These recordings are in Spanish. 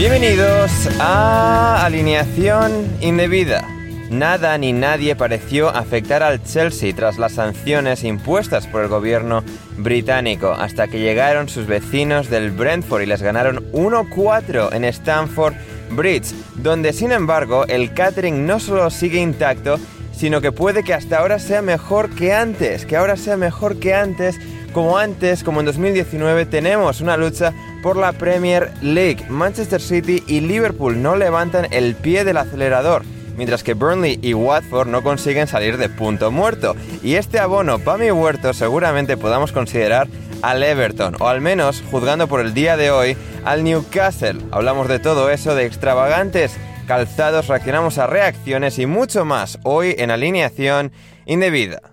Bienvenidos a Alineación Indebida. Nada ni nadie pareció afectar al Chelsea tras las sanciones impuestas por el gobierno británico, hasta que llegaron sus vecinos del Brentford y les ganaron 1-4 en Stamford Bridge, donde sin embargo el catering no solo sigue intacto, sino que puede que hasta ahora sea mejor que antes, que ahora sea mejor que antes, como antes, como en 2019, tenemos una lucha por la Premier League. Manchester City y Liverpool no levantan el pie del acelerador, mientras que Burnley y Watford no consiguen salir de punto muerto. Y este abono para mi huerto seguramente podamos considerar al Everton, o al menos, juzgando por el día de hoy, al Newcastle. Hablamos de todo eso, de extravagantes calzados, reaccionamos a reacciones y mucho más hoy en alineación indebida.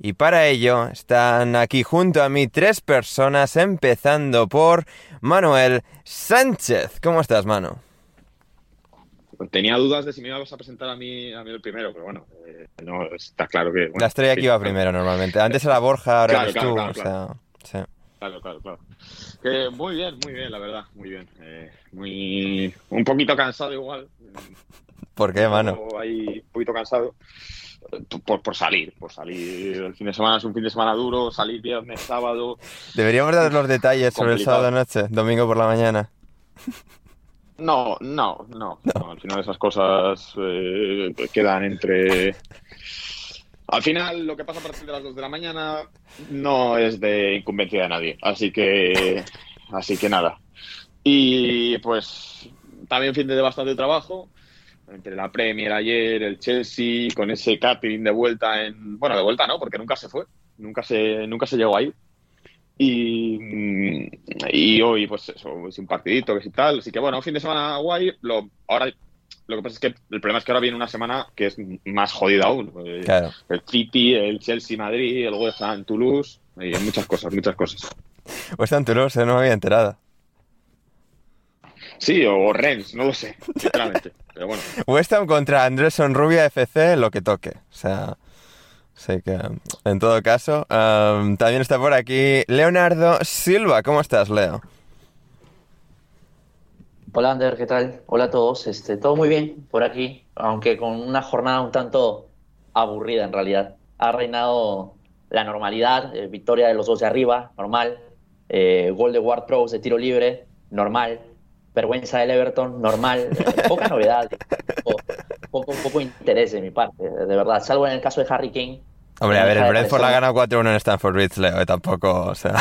Y para ello están aquí junto a mí tres personas, empezando por Manuel Sánchez. ¿Cómo estás, Mano? Pues tenía dudas de si me ibas a presentar a mí, a mí el primero, pero bueno, eh, no, está claro que... bueno, La estrella que sí, iba claro. primero normalmente. Antes era Borja, ahora Claro, eres tú. claro, o sea, claro. sí. Claro, claro, claro. Que muy bien, muy bien, la verdad, muy bien. Eh, muy... Un poquito cansado igual. ¿Por qué, mano? Ahí un poquito cansado. Por, por salir, por salir. El fin de semana es un fin de semana duro, salir viernes, sábado. Deberíamos dar los detalles sobre el sábado noche, domingo por la mañana. No, no, no, no, Al final esas cosas eh, quedan entre... Al final lo que pasa a partir de las 2 de la mañana no es de incumbencia de nadie. Así que, así que nada. Y pues también fin de bastante trabajo. Entre la Premier ayer, el Chelsea, con ese catering de vuelta en... Bueno, de vuelta no, porque nunca se fue. Nunca se, nunca se llegó ahí. Y, y hoy, pues eso, es un partidito, que sí tal. Así que bueno, fin de semana guay. Lo, ahora, lo que pasa es que el problema es que ahora viene una semana que es más jodida aún. Eh, Claro. El City, el Chelsea Madrid, el West Ham Toulouse, y muchas cosas, muchas cosas. Está en Toulouse, ¿eh? no me había enterado. Sí, o Rennes, no lo sé, sinceramente. Pero bueno, West Ham contra Andresen Rubia FC, lo que toque. O sea, sé que en todo caso. am, también está por aquí Leonardo Silva. ¿Cómo estás, Leo? Hola Ander, ¿qué tal? Hola a todos. Este, todo muy bien por aquí, aunque con una jornada un tanto aburrida en realidad. Ha reinado la normalidad, eh, victoria de los dos de arriba, normal. Eh, gol de Ward Prowse de tiro libre, normal. Vergüenza del Everton, normal. Eh, poca novedad, poco, poco, poco interés de mi parte, de verdad. Salvo en el caso de Harry Kane. Hombre, a ver, el Brentford la ha ganado 4-1 en Stanford Bridge, Leo, eh, tampoco, o sea...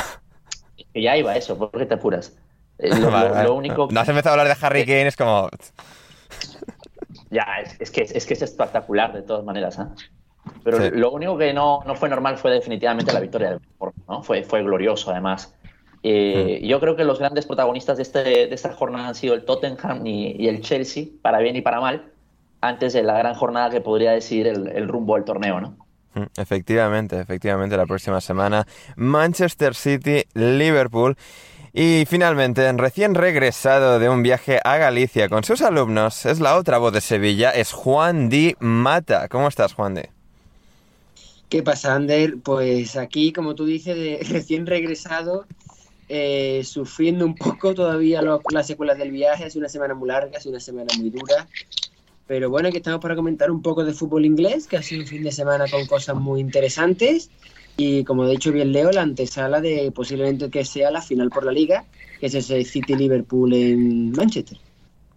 Que ya iba eso, ¿por qué te apuras? Eh, lo, Vale, lo- vale. lo único No has empezado a hablar de Harry Kane, es como... Ya, es, es que, es que es espectacular de todas maneras. ¿ah? Pero Sí. lo único que no, no fue normal fue definitivamente la victoria del Porto, ¿no? Fue, fue glorioso, además. Eh, Yo creo que los grandes protagonistas de, este, de esta jornada han sido el Tottenham y, y el Chelsea, para bien y para mal, antes de la gran jornada que podría decidir el, el rumbo del torneo, ¿no? Mm, Efectivamente, efectivamente, la próxima semana Manchester City, Liverpool y finalmente, recién regresado de un viaje a Galicia con sus alumnos, es la otra voz de Sevilla, es Juan Di Mata. ¿Cómo estás, Juan Di? ¿Qué pasa, Ander? Pues aquí, como tú dices, de recién regresado, eh, sufriendo un poco todavía lo- las secuelas del viaje. Ha sido una semana muy larga, sido una semana muy dura. Pero bueno, aquí estamos para comentar un poco de fútbol inglés, que ha sido un fin de semana con cosas muy interesantes. Y como ha dicho bien Leo, la antesala de posiblemente que sea la final por la liga, que es ese City-Liverpool en Manchester.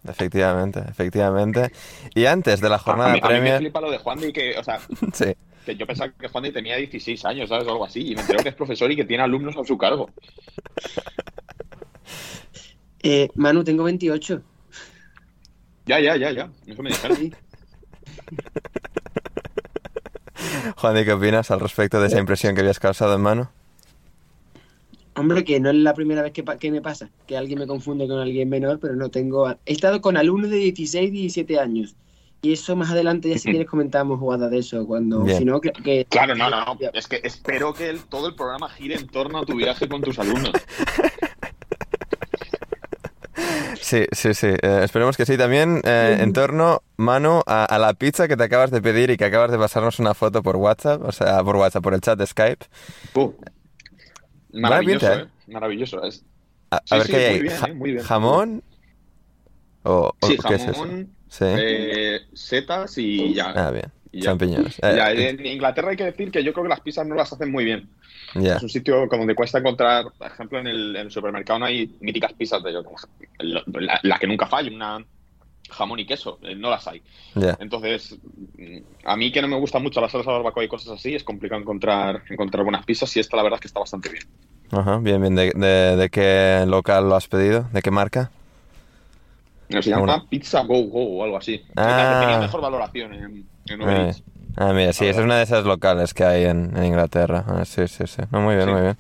Efectivamente, efectivamente. Y antes de la A jornada mí, a mí me flipa lo de Juan Di que, o sea, Sí. Que yo pensaba que Juan tenía 16 años, ¿sabes? O algo así. Y me entero que es profesor y que tiene alumnos a su cargo. Eh, Manu, tengo 28. Ya, ya, ya, ya. Eso me dijeron. Sí. Juan Di, ¿qué opinas al respecto de esa impresión que habías causado en mano? Hombre, que no es la primera vez que me pasa, que alguien me confunde con alguien menor, pero no tengo... He estado con alumnos de 16, 17 años. Y eso más adelante, ya si quieres comentamos jugadas de eso, cuando... Bien. Si no, que... que- Claro, no, no, no. Es que espero que el- todo el programa gire en torno a tu viaje con tus alumnos. Sí, sí, sí. eh, esperemos que sí. También eh, en torno, Manu, a, a la pizza que te acabas de pedir y que acabas de pasarnos una foto por WhatsApp, o sea, por WhatsApp, por el chat de Skype. Puh. Maravilloso, pinta, ¿eh? ¿eh? Maravilloso. Es... A, ver sí, qué hay muy ahí. bien, Ja- eh, muy bien. ¿Jamón? ¿O, o Sí, qué es eso? Sí. eh, y y ya. ah, bien. y ya. Champiñones. Eh, Ya, en Inglaterra hay que decir que yo creo que las pizzas no las hacen muy bien. ya. Es un sitio como donde cuesta encontrar, por ejemplo, en el, en el supermercado no hay míticas pizzas de la, la que nunca falla, una jamón y queso, eh, no las hay. Ya. Entonces, a mí que no me gustan mucho las salsa barbacoa y cosas así, es complicado encontrar, encontrar buenas pizzas y esta la verdad es que está bastante bien. Ajá, bien, bien. ¿De, de, de qué local lo has pedido? ¿De qué marca? Se llama Una- Pizza Go Go o algo así. Ah. Tenía mejor valoración en, en Uber Ah, Eats. ah, mira, sí, esa es una de esas locales que hay en, en Inglaterra. Ah, sí, sí, sí. No, muy bien, Sí. muy bien.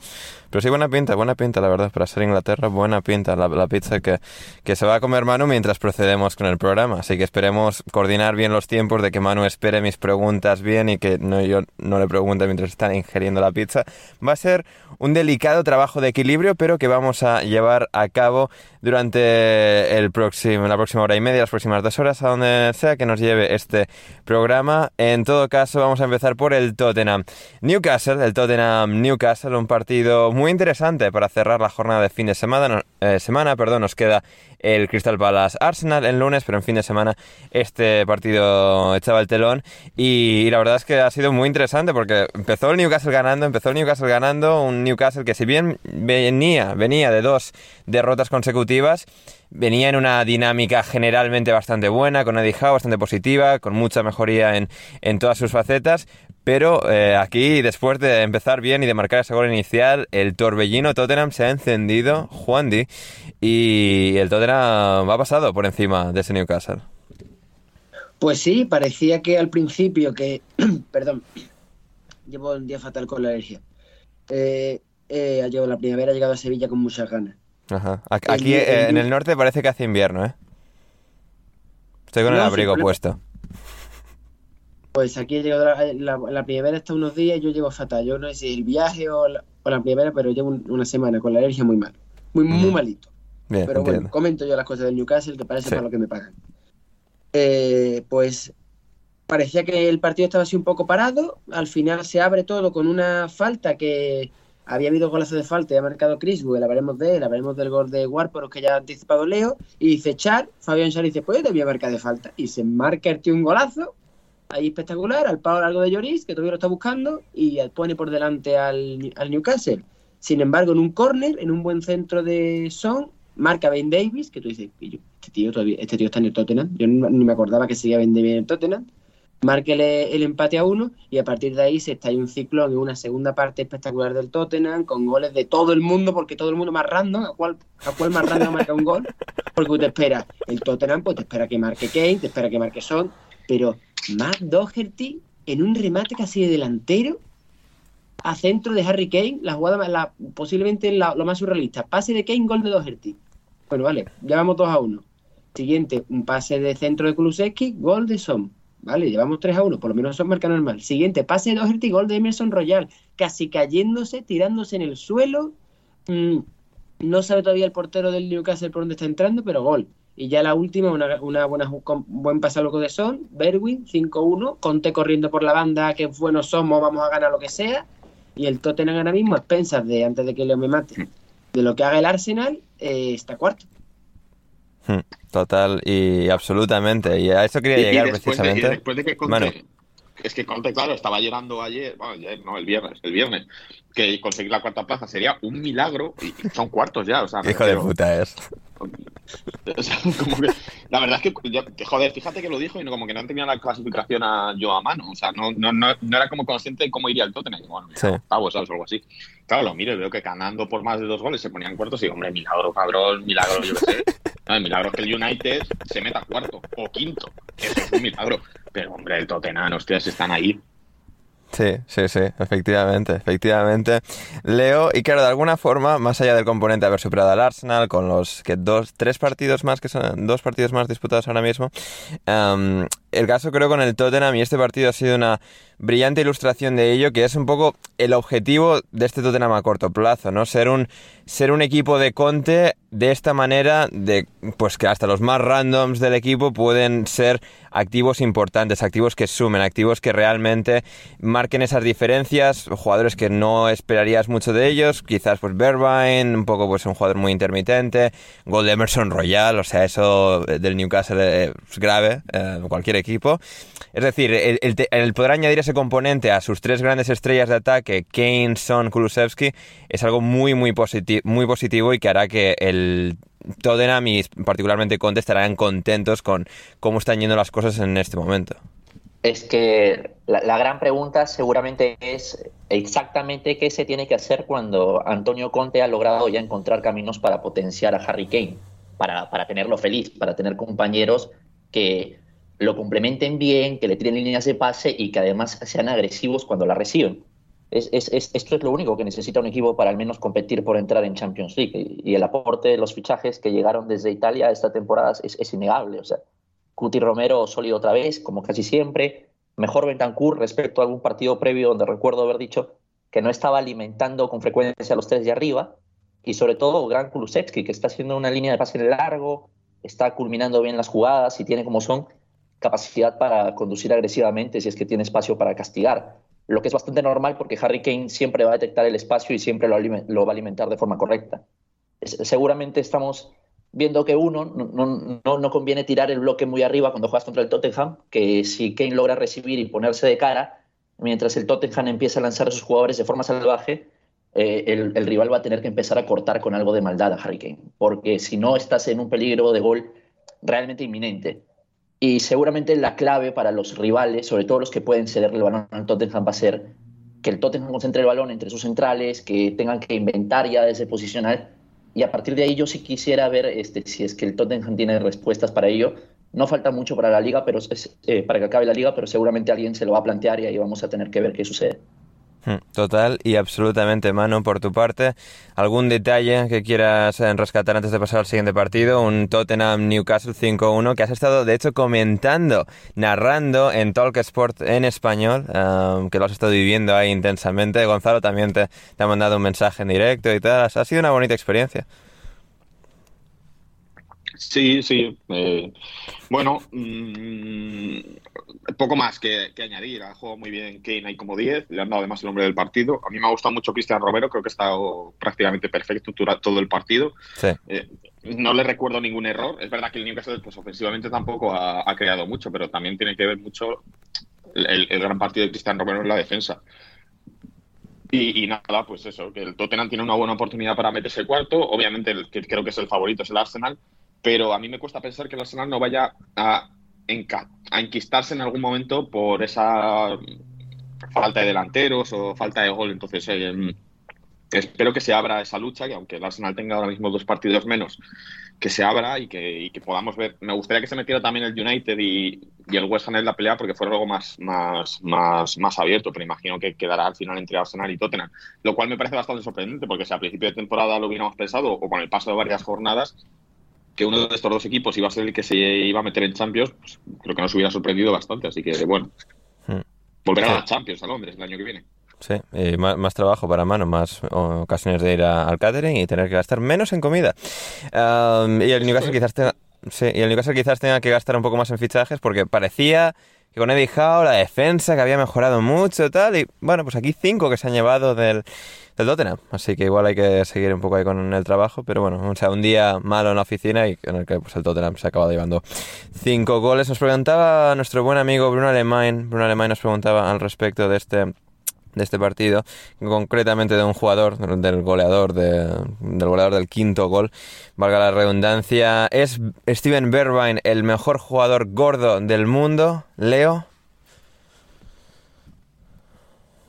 Pero sí, buena pinta, buena pinta, la verdad. Para ser Inglaterra, buena pinta la, pizza que, que se va a comer Manu mientras procedemos con el programa. Así que esperemos coordinar bien los tiempos de que Manu espere mis preguntas bien y que no, yo no le pregunte mientras están ingiriendo la pizza. Va a ser un delicado trabajo de equilibrio, pero que vamos a llevar a cabo durante el próximo, la próxima hora y media, las próximas dos horas, a donde sea que nos lleve este programa. En todo caso, vamos a empezar por el Tottenham Newcastle, el Tottenham Newcastle, un partido muy interesante para cerrar la jornada de fin de semana. Eh, semana perdón, nos queda el Crystal Palace Arsenal el lunes, pero en fin de semana este partido echaba el telón y, la verdad es que ha sido muy interesante porque empezó el Newcastle ganando, empezó el Newcastle ganando, un Newcastle que si bien venía, venía de dos derrotas consecutivas, venía en una dinámica generalmente bastante buena, con Eddie Howe bastante positiva, con mucha mejoría en, en todas sus facetas, pero eh, aquí, después de empezar bien y de marcar ese gol inicial, el torbellino Tottenham se ha encendido, Juan Di, y el Tottenham ha pasado por encima de ese Newcastle. Pues sí, parecía que al principio que... Perdón, llevo un día fatal con la alergia. Eh, eh, llevo la primavera, he llegado a Sevilla con muchas ganas. Ajá. El Aquí New- eh, el en el norte parece que hace invierno, ¿eh? Estoy con el No, abrigo puesto. Pues aquí he llegado la, la, la primavera hasta unos días y yo llevo fatal. Yo no sé si el viaje o la, o la primavera, pero llevo un- una semana con la alergia muy mal. Muy, muy malito. Bien, Pero entiendo. bueno, comento yo las cosas del Newcastle, que parece Sí. para lo que me pagan. Eh, pues parecía que el partido estaba así un poco parado. Al final se abre todo con una falta que había habido golazo de falta y ha marcado Criswell. Hablaremos de él, hablaremos del gol de Warporos que ya ha anticipado Leo. Y dice Char, Fabián Char dice, pues yo debía marcar de falta. Y se marca el tío un golazo. Ahí espectacular, al palo largo de Lloris, que todavía lo está buscando, y pone por delante al, al Newcastle. Sin embargo, en un córner, en un buen centro de Son, marca Ben Davis, que tú dices, "Y yo, este tío todavía, este tío está en el Tottenham. Yo ni, ni me acordaba que seguía Ben Davis en el Tottenham. marque el, empate a uno y a partir de ahí se está un ciclo en una segunda parte espectacular del Tottenham con goles de todo el mundo porque todo el mundo más random a cuál a cuál más random marca un gol porque te espera el Tottenham pues te espera que marque Kane te espera que marque Son pero Matt Doherty en un remate casi de delantero a centro de Harry Kane la jugada posiblemente la- lo más surrealista pase de Kane gol de Doherty bueno vale llevamos 2 a 1 siguiente un pase de centro de Kulusevski gol de Son Vale, llevamos 3 a 1, por lo menos son marca normal. Siguiente, pase de Doherty, gol de Emerson Royal, casi cayéndose, tirándose en el suelo. Mm, no sabe todavía el portero del Newcastle por dónde está entrando, pero gol. Y ya la última, una, una buena con- buen pase loco de Son, Berwin, 5-1, Conte corriendo por la banda, que buenos somos, vamos a ganar lo que sea. Y el Tottenham ahora mismo, expensas de, antes de que Leo me mate, de lo que haga el Arsenal, eh, está cuarto. Hmm, Total y absolutamente. Y a eso quería Y- y llegar después de- y precisamente. después de que Conte, Manu. es que Conte, claro, estaba llorando ayer, bueno, ayer, no, el viernes, el viernes, que conseguir la cuarta plaza sería un milagro y son cuartos ya, o sea, Hijo de puta es. o sea, como que- la verdad es que, yo- joder, fíjate que lo dijo y no, como que no tenía la clasificación a, yo a mano. O sea, no, no, no, no era como consciente de cómo iría el Tottenham. Bueno, mira, Sí. octavos, ¿sabes? O algo así. Claro, lo miro y veo que ganando por más de dos goles se ponían cuartos y digo, hombre, milagro, cabrón, milagro, yo qué sé. No, milagro es que el United se meta cuarto o quinto. Eso es un milagro. Pero, hombre, el Tottenham, ustedes están ahí. Sí, sí, sí, efectivamente, efectivamente. Leo, y claro, de alguna forma, más allá del componente de haber superado al Arsenal, con los que dos, tres partidos más que son dos partidos más disputados ahora mismo, em, el caso creo con el Tottenham y este partido ha sido una brillante ilustración de ello, que es un poco el objetivo de este Tottenham a corto plazo, ¿no? Ser un, ser un equipo de Conte de esta manera, de pues que hasta los más randoms del equipo pueden ser activos importantes, activos que sumen, activos que realmente marquen esas diferencias, jugadores que no esperarías mucho de ellos, quizás pues Bergwijn, un poco pues un jugador muy intermitente, gol de Emerson Royal, o sea, eso eh, del Newcastle es grave, eh, cualquier equipo. Es decir, el, el el poder añadir ese componente a sus tres grandes estrellas de ataque, Kane, Son, Kulusevski, es algo muy, muy, positi- muy positivo y que hará que el Tottenham y particularmente Conte estarán contentos con cómo están yendo las cosas en este momento. Es que la, la gran pregunta seguramente es exactamente qué se tiene que hacer cuando Antonio Conte ha logrado ya encontrar caminos para potenciar a Harry Kane, para, para tenerlo feliz, para tener compañeros que lo complementen bien, que le tiren líneas de pase y que además sean agresivos cuando la reciben. Es, es- es- esto es lo único que necesita un equipo para al menos competir por entrar en Champions League. Y, el aporte de los fichajes que llegaron desde Italia esta temporada es, es innegable. O sea, Cuti Romero sólido otra vez, como casi siempre. Mejor Bentancur respecto a algún partido previo donde recuerdo haber dicho que no estaba alimentando con frecuencia a los tres de arriba. Y sobre todo, Gran Kulusevski, que está haciendo una línea de pase largo, está culminando bien las jugadas y tiene como son capacidad para conducir agresivamente si es que tiene espacio para castigar. Lo que es bastante normal porque Harry Kane siempre va a detectar el espacio y siempre lo, va a alimentar de forma correcta. Seguramente estamos viendo que uno, no, no- no, no conviene tirar el bloque muy arriba cuando juegas contra el Tottenham, que si Kane logra recibir y ponerse de cara, mientras el Tottenham empieza a lanzar a sus jugadores de forma salvaje, eh, el, el rival va a tener que empezar a cortar con algo de maldad a Harry Kane, porque si no estás en un peligro de gol realmente inminente. Y seguramente la clave para los rivales, sobre todo los que pueden cederle el balón al Tottenham, va a ser que el Tottenham concentre el balón entre sus centrales, que tengan que inventar ya desde posicional. Y a partir de ahí yo sí quisiera ver este, si es que el Tottenham tiene respuestas para ello. No falta mucho para la liga, pero eh, para que acabe la liga, pero seguramente alguien se lo va a plantear y ahí vamos a tener que ver qué sucede. Hmm, Total y absolutamente, Manu, por tu parte. ¿Algún detalle que quieras eh, rescatar antes de pasar al siguiente partido? Un Tottenham-Newcastle 5-1 que has estado, de hecho, comentando, narrando en Talk Sport en español, eh, que lo has estado viviendo ahí intensamente. Gonzalo también te, te ha mandado un mensaje en directo y tal. Ha sido una bonita experiencia. Sí, sí. eh, bueno, mm, poco más que, que añadir. Ha jugado muy bien Kane ahí como 10, le han dado además el nombre del partido. A mí me ha gustado mucho Cristian Romero, creo que ha estado prácticamente perfecto durante todo el partido. Sí. Eh, no le recuerdo ningún error. Es verdad que el Newcastle pues, ofensivamente tampoco ha, ha creado mucho, pero también tiene que ver mucho el, el gran partido de Cristian Romero en la defensa. Y, y nada, pues eso, que el Tottenham tiene una buena oportunidad para meterse cuarto. Obviamente, el que creo que es el favorito es el Arsenal, pero a mí me cuesta pensar que el Arsenal no vaya a a enquistarse en algún momento por esa falta de delanteros o falta de gol. Entonces, eh, espero que se abra esa lucha, que aunque el Arsenal tenga ahora mismo dos partidos menos, que se abra y que, podamos ver. Me gustaría que se metiera también el United y, el West Ham en la pelea porque fuera algo más, más, más, más abierto, pero imagino que quedará al final entre Arsenal y Tottenham, lo cual me parece bastante sorprendente porque si a principio de temporada lo hubiéramos pensado o con el paso de varias jornadas, que uno de estos dos equipos iba a ser el que se iba a meter en Champions, pues creo que nos hubiera sorprendido bastante, así que bueno. Hmm. Volverá a la Champions a Londres el año que viene. Sí, y más, trabajo para mano, más ocasiones de ir al catering y tener que gastar menos en comida. y el Newcastle quizás tenga, sí, y el Newcastle quizás tenga que gastar un poco más en fichajes porque parecía que con Eddie Howe la defensa que había mejorado mucho tal. Y bueno, pues aquí cinco que se han llevado del, del Tottenham. Así que igual hay que seguir un poco ahí con el trabajo. Pero bueno, o sea, un día malo en la oficina y en el que pues, el Tottenham se acaba llevando cinco goles. Nos preguntaba nuestro buen amigo Bruno Alemán. Bruno Alemán nos preguntaba al respecto de este de este partido, concretamente de un jugador, del goleador, del goleador del quinto gol, valga la redundancia. ¿Es Steven Bergwijn el mejor jugador gordo del mundo? Leo.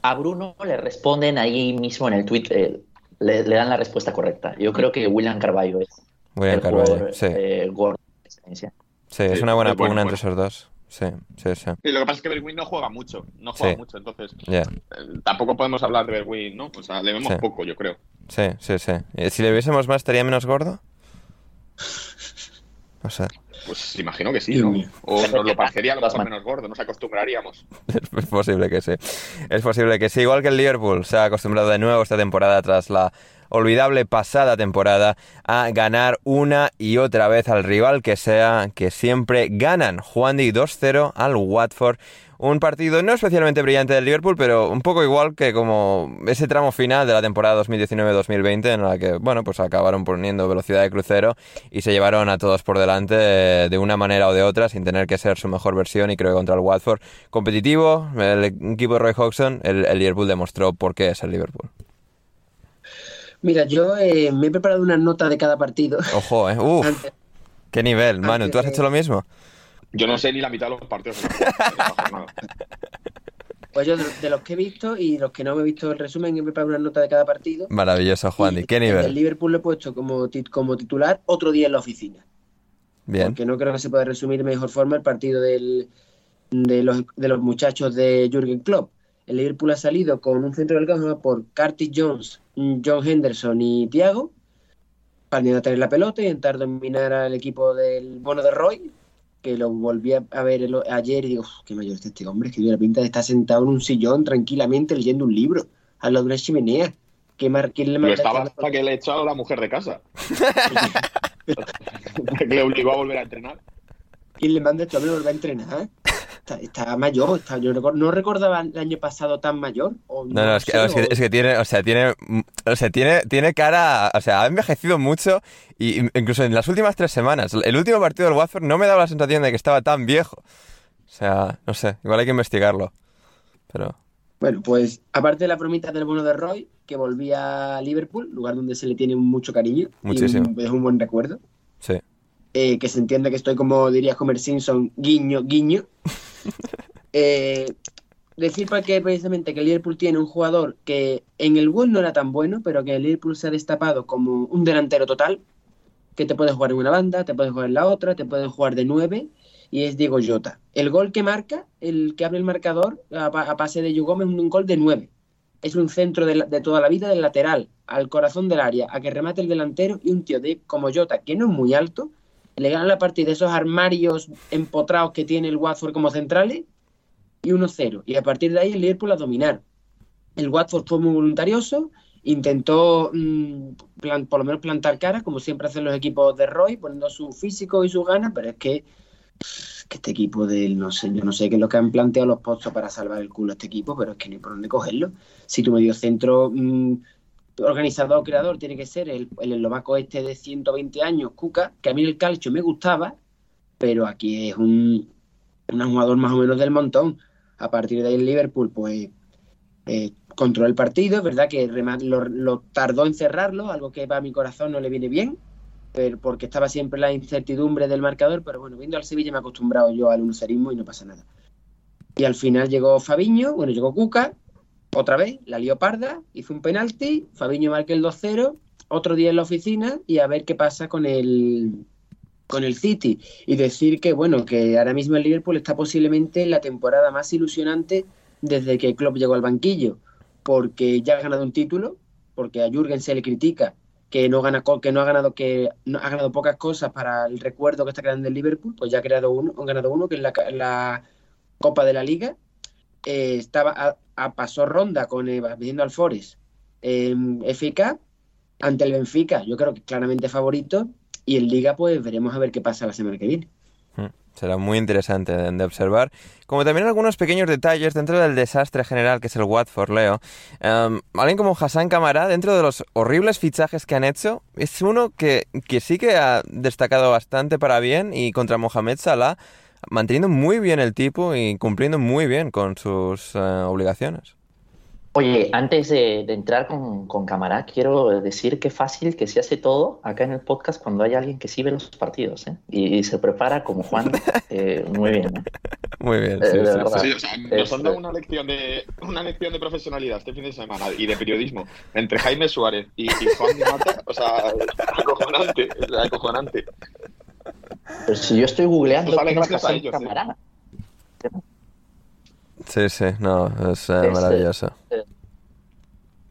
A Bruno le responden ahí mismo en el tweet, eh, le, dan la respuesta correcta. Yo creo que William Carvalho es William el Carvalho, sí. Eh, gordo Sí, es una buena pugna entre esos dos. Sí, sí, sí. Y lo que pasa es que Bergwijn no juega mucho, no juega mucho, entonces eh, tampoco podemos hablar de Bergwijn, ¿no? O sea, le vemos poco, yo creo. Sí, sí, sí. Eh, si le viésemos más, ¿estaría menos gordo? O sea. Pues imagino que sí, ¿no? O nos lo parecería lo menos gordo, nos acostumbraríamos. Es posible que sí. Es posible que sí. Igual que el Liverpool se ha acostumbrado de nuevo esta temporada tras la olvidable pasada temporada a ganar una y otra vez al rival que sea, que siempre ganan. Juan Di 2-0 al Watford. Un partido no especialmente brillante del Liverpool, pero un poco igual que como ese tramo final de la temporada 2019-2020 en la que, bueno, pues acabaron poniendo velocidad de crucero y se llevaron a todos por delante de una manera o de otra sin tener que ser su mejor versión y creo que contra el Watford competitivo, el equipo de Roy Hodgson, el Liverpool demostró por qué es el Liverpool. Mira, yo eh, me he preparado una nota de cada partido. Ojo, ¿eh? Uf, qué nivel, Manu. ¿Tú has hecho lo mismo? Yo no sé ni la mitad de los partidos. pues yo de los que he visto y los que no me he visto el resumen, he preparado una nota de cada partido. Maravilloso, Juan. ¿Y qué nivel? El Liverpool lo he puesto como, como titular otro día en la oficina. Bien. Porque no creo que se pueda resumir de mejor forma el partido del, de, los, de los muchachos de Jürgen Klopp. El Liverpool ha salido con un centro del campo por Curtis Jones, John Henderson y Thiago para tener la pelota y intentar dominar al equipo del bono de Roy, que lo volví a ver ayer y digo, qué mayor es este hombre, que tiene la pinta de estar sentado en un sillón tranquilamente leyendo un libro al lado de una chimenea. ¿Qué ¿Quién le Pero estaba hasta que le echó a la mujer de casa. que le obligó a volver a entrenar. ¿Quién le manda esto a volver a entrenar? Está, mayor. Está, yo no recordaba el año pasado tan mayor. no, no, es, que, es, que, tiene, o sea, tiene, o sea, tiene, tiene cara, o sea, ha envejecido mucho y incluso en las últimas tres semanas. El último partido del Watford no me daba la sensación de que estaba tan viejo. O sea, no sé, igual hay que investigarlo. Pero. Bueno, pues aparte de la promita del bono de Roy, que volvía a Liverpool, lugar donde se le tiene mucho cariño. Muchísimo. es un buen recuerdo. Sí. Eh, que se entiende que estoy como diría Homer Simpson, guiño, guiño. Eh, decir para que precisamente que el Liverpool tiene un jugador que en el gol no era tan bueno, pero que el Liverpool se ha destapado como un delantero total, que te puede jugar en una banda, te puede jugar en la otra, te puede jugar de nueve, y es Diego Jota. El gol que marca, el que abre el marcador a, pase de Yu es un gol de nueve. Es un centro de, de, toda la vida del lateral, al corazón del área, a que remate el delantero y un tío de como Jota, que no es muy alto, le ganan la partida de esos armarios empotrados que tiene el Watford como centrales y 1-0. Y a partir de ahí el Liverpool a dominar. El Watford fue muy voluntarioso, intentó mm, por lo menos plantar cara, como siempre hacen los equipos de Roy, poniendo su físico y su ganas, pero es que, que este equipo del, no sé, yo no sé qué es lo que han planteado los postos para salvar el culo a este equipo, pero es que hay por dónde cogerlo. Si tu medio centro mm, organizador creador tiene que ser el, el eslovaco este de 120 años, Kuka, que a mí el calcio me gustaba, pero aquí es un, un jugador más o menos del montón. A partir de ahí el Liverpool, pues eh, controló el partido, es verdad que lo, tardó en cerrarlo, algo que para mi corazón no le viene bien, pero porque estaba siempre la incertidumbre del marcador, pero bueno, viendo al Sevilla me he acostumbrado yo al unocerismo y no pasa nada. Y al final llegó Fabiño, bueno, llegó Cuca, otra vez, la lió parda, hizo un penalti, Fabiño marca el 2-0, otro día en la oficina y a ver qué pasa con el con el City y decir que bueno, que ahora mismo el Liverpool está posiblemente en la temporada más ilusionante desde que club llegó al banquillo, porque ya ha ganado un título, porque a Jürgen se le critica que no gana que no ha ganado que no ha ganado pocas cosas para el recuerdo que está creando el Liverpool, pues ya ha creado uno, ha ganado uno que es la Copa de la Liga. Eh, estaba a, a, pasó ronda con viendo al Forest FK ante el Benfica, yo creo que claramente favorito y en Liga pues veremos a ver qué pasa la semana que viene. Será muy interesante de, observar. Como también algunos pequeños detalles dentro del desastre general que es el Watford, Leo. Um, alguien como Hassan Kamara, dentro de los horribles fichajes que han hecho, es uno que, que sí que ha destacado bastante para bien y contra Mohamed Salah, manteniendo muy bien el tipo y cumpliendo muy bien con sus uh, obligaciones. Oye, antes de, de entrar con, con Camará, quiero decir qué fácil que se hace todo acá en el podcast cuando hay alguien que sí ve los partidos ¿eh? y, y, se prepara como Juan eh, muy bien. ¿eh? Muy bien. Sí, sí, sí. o sea, nos han dado una lección, de, una lección de profesionalidad este fin de semana y de periodismo entre Jaime Suárez y, y Juan Mata. O sea, acojonante, acojonante. Pero si yo estoy googleando, Pues vale, gracias a ellos, Camará. Sí, sí, no, es eh, maravilloso.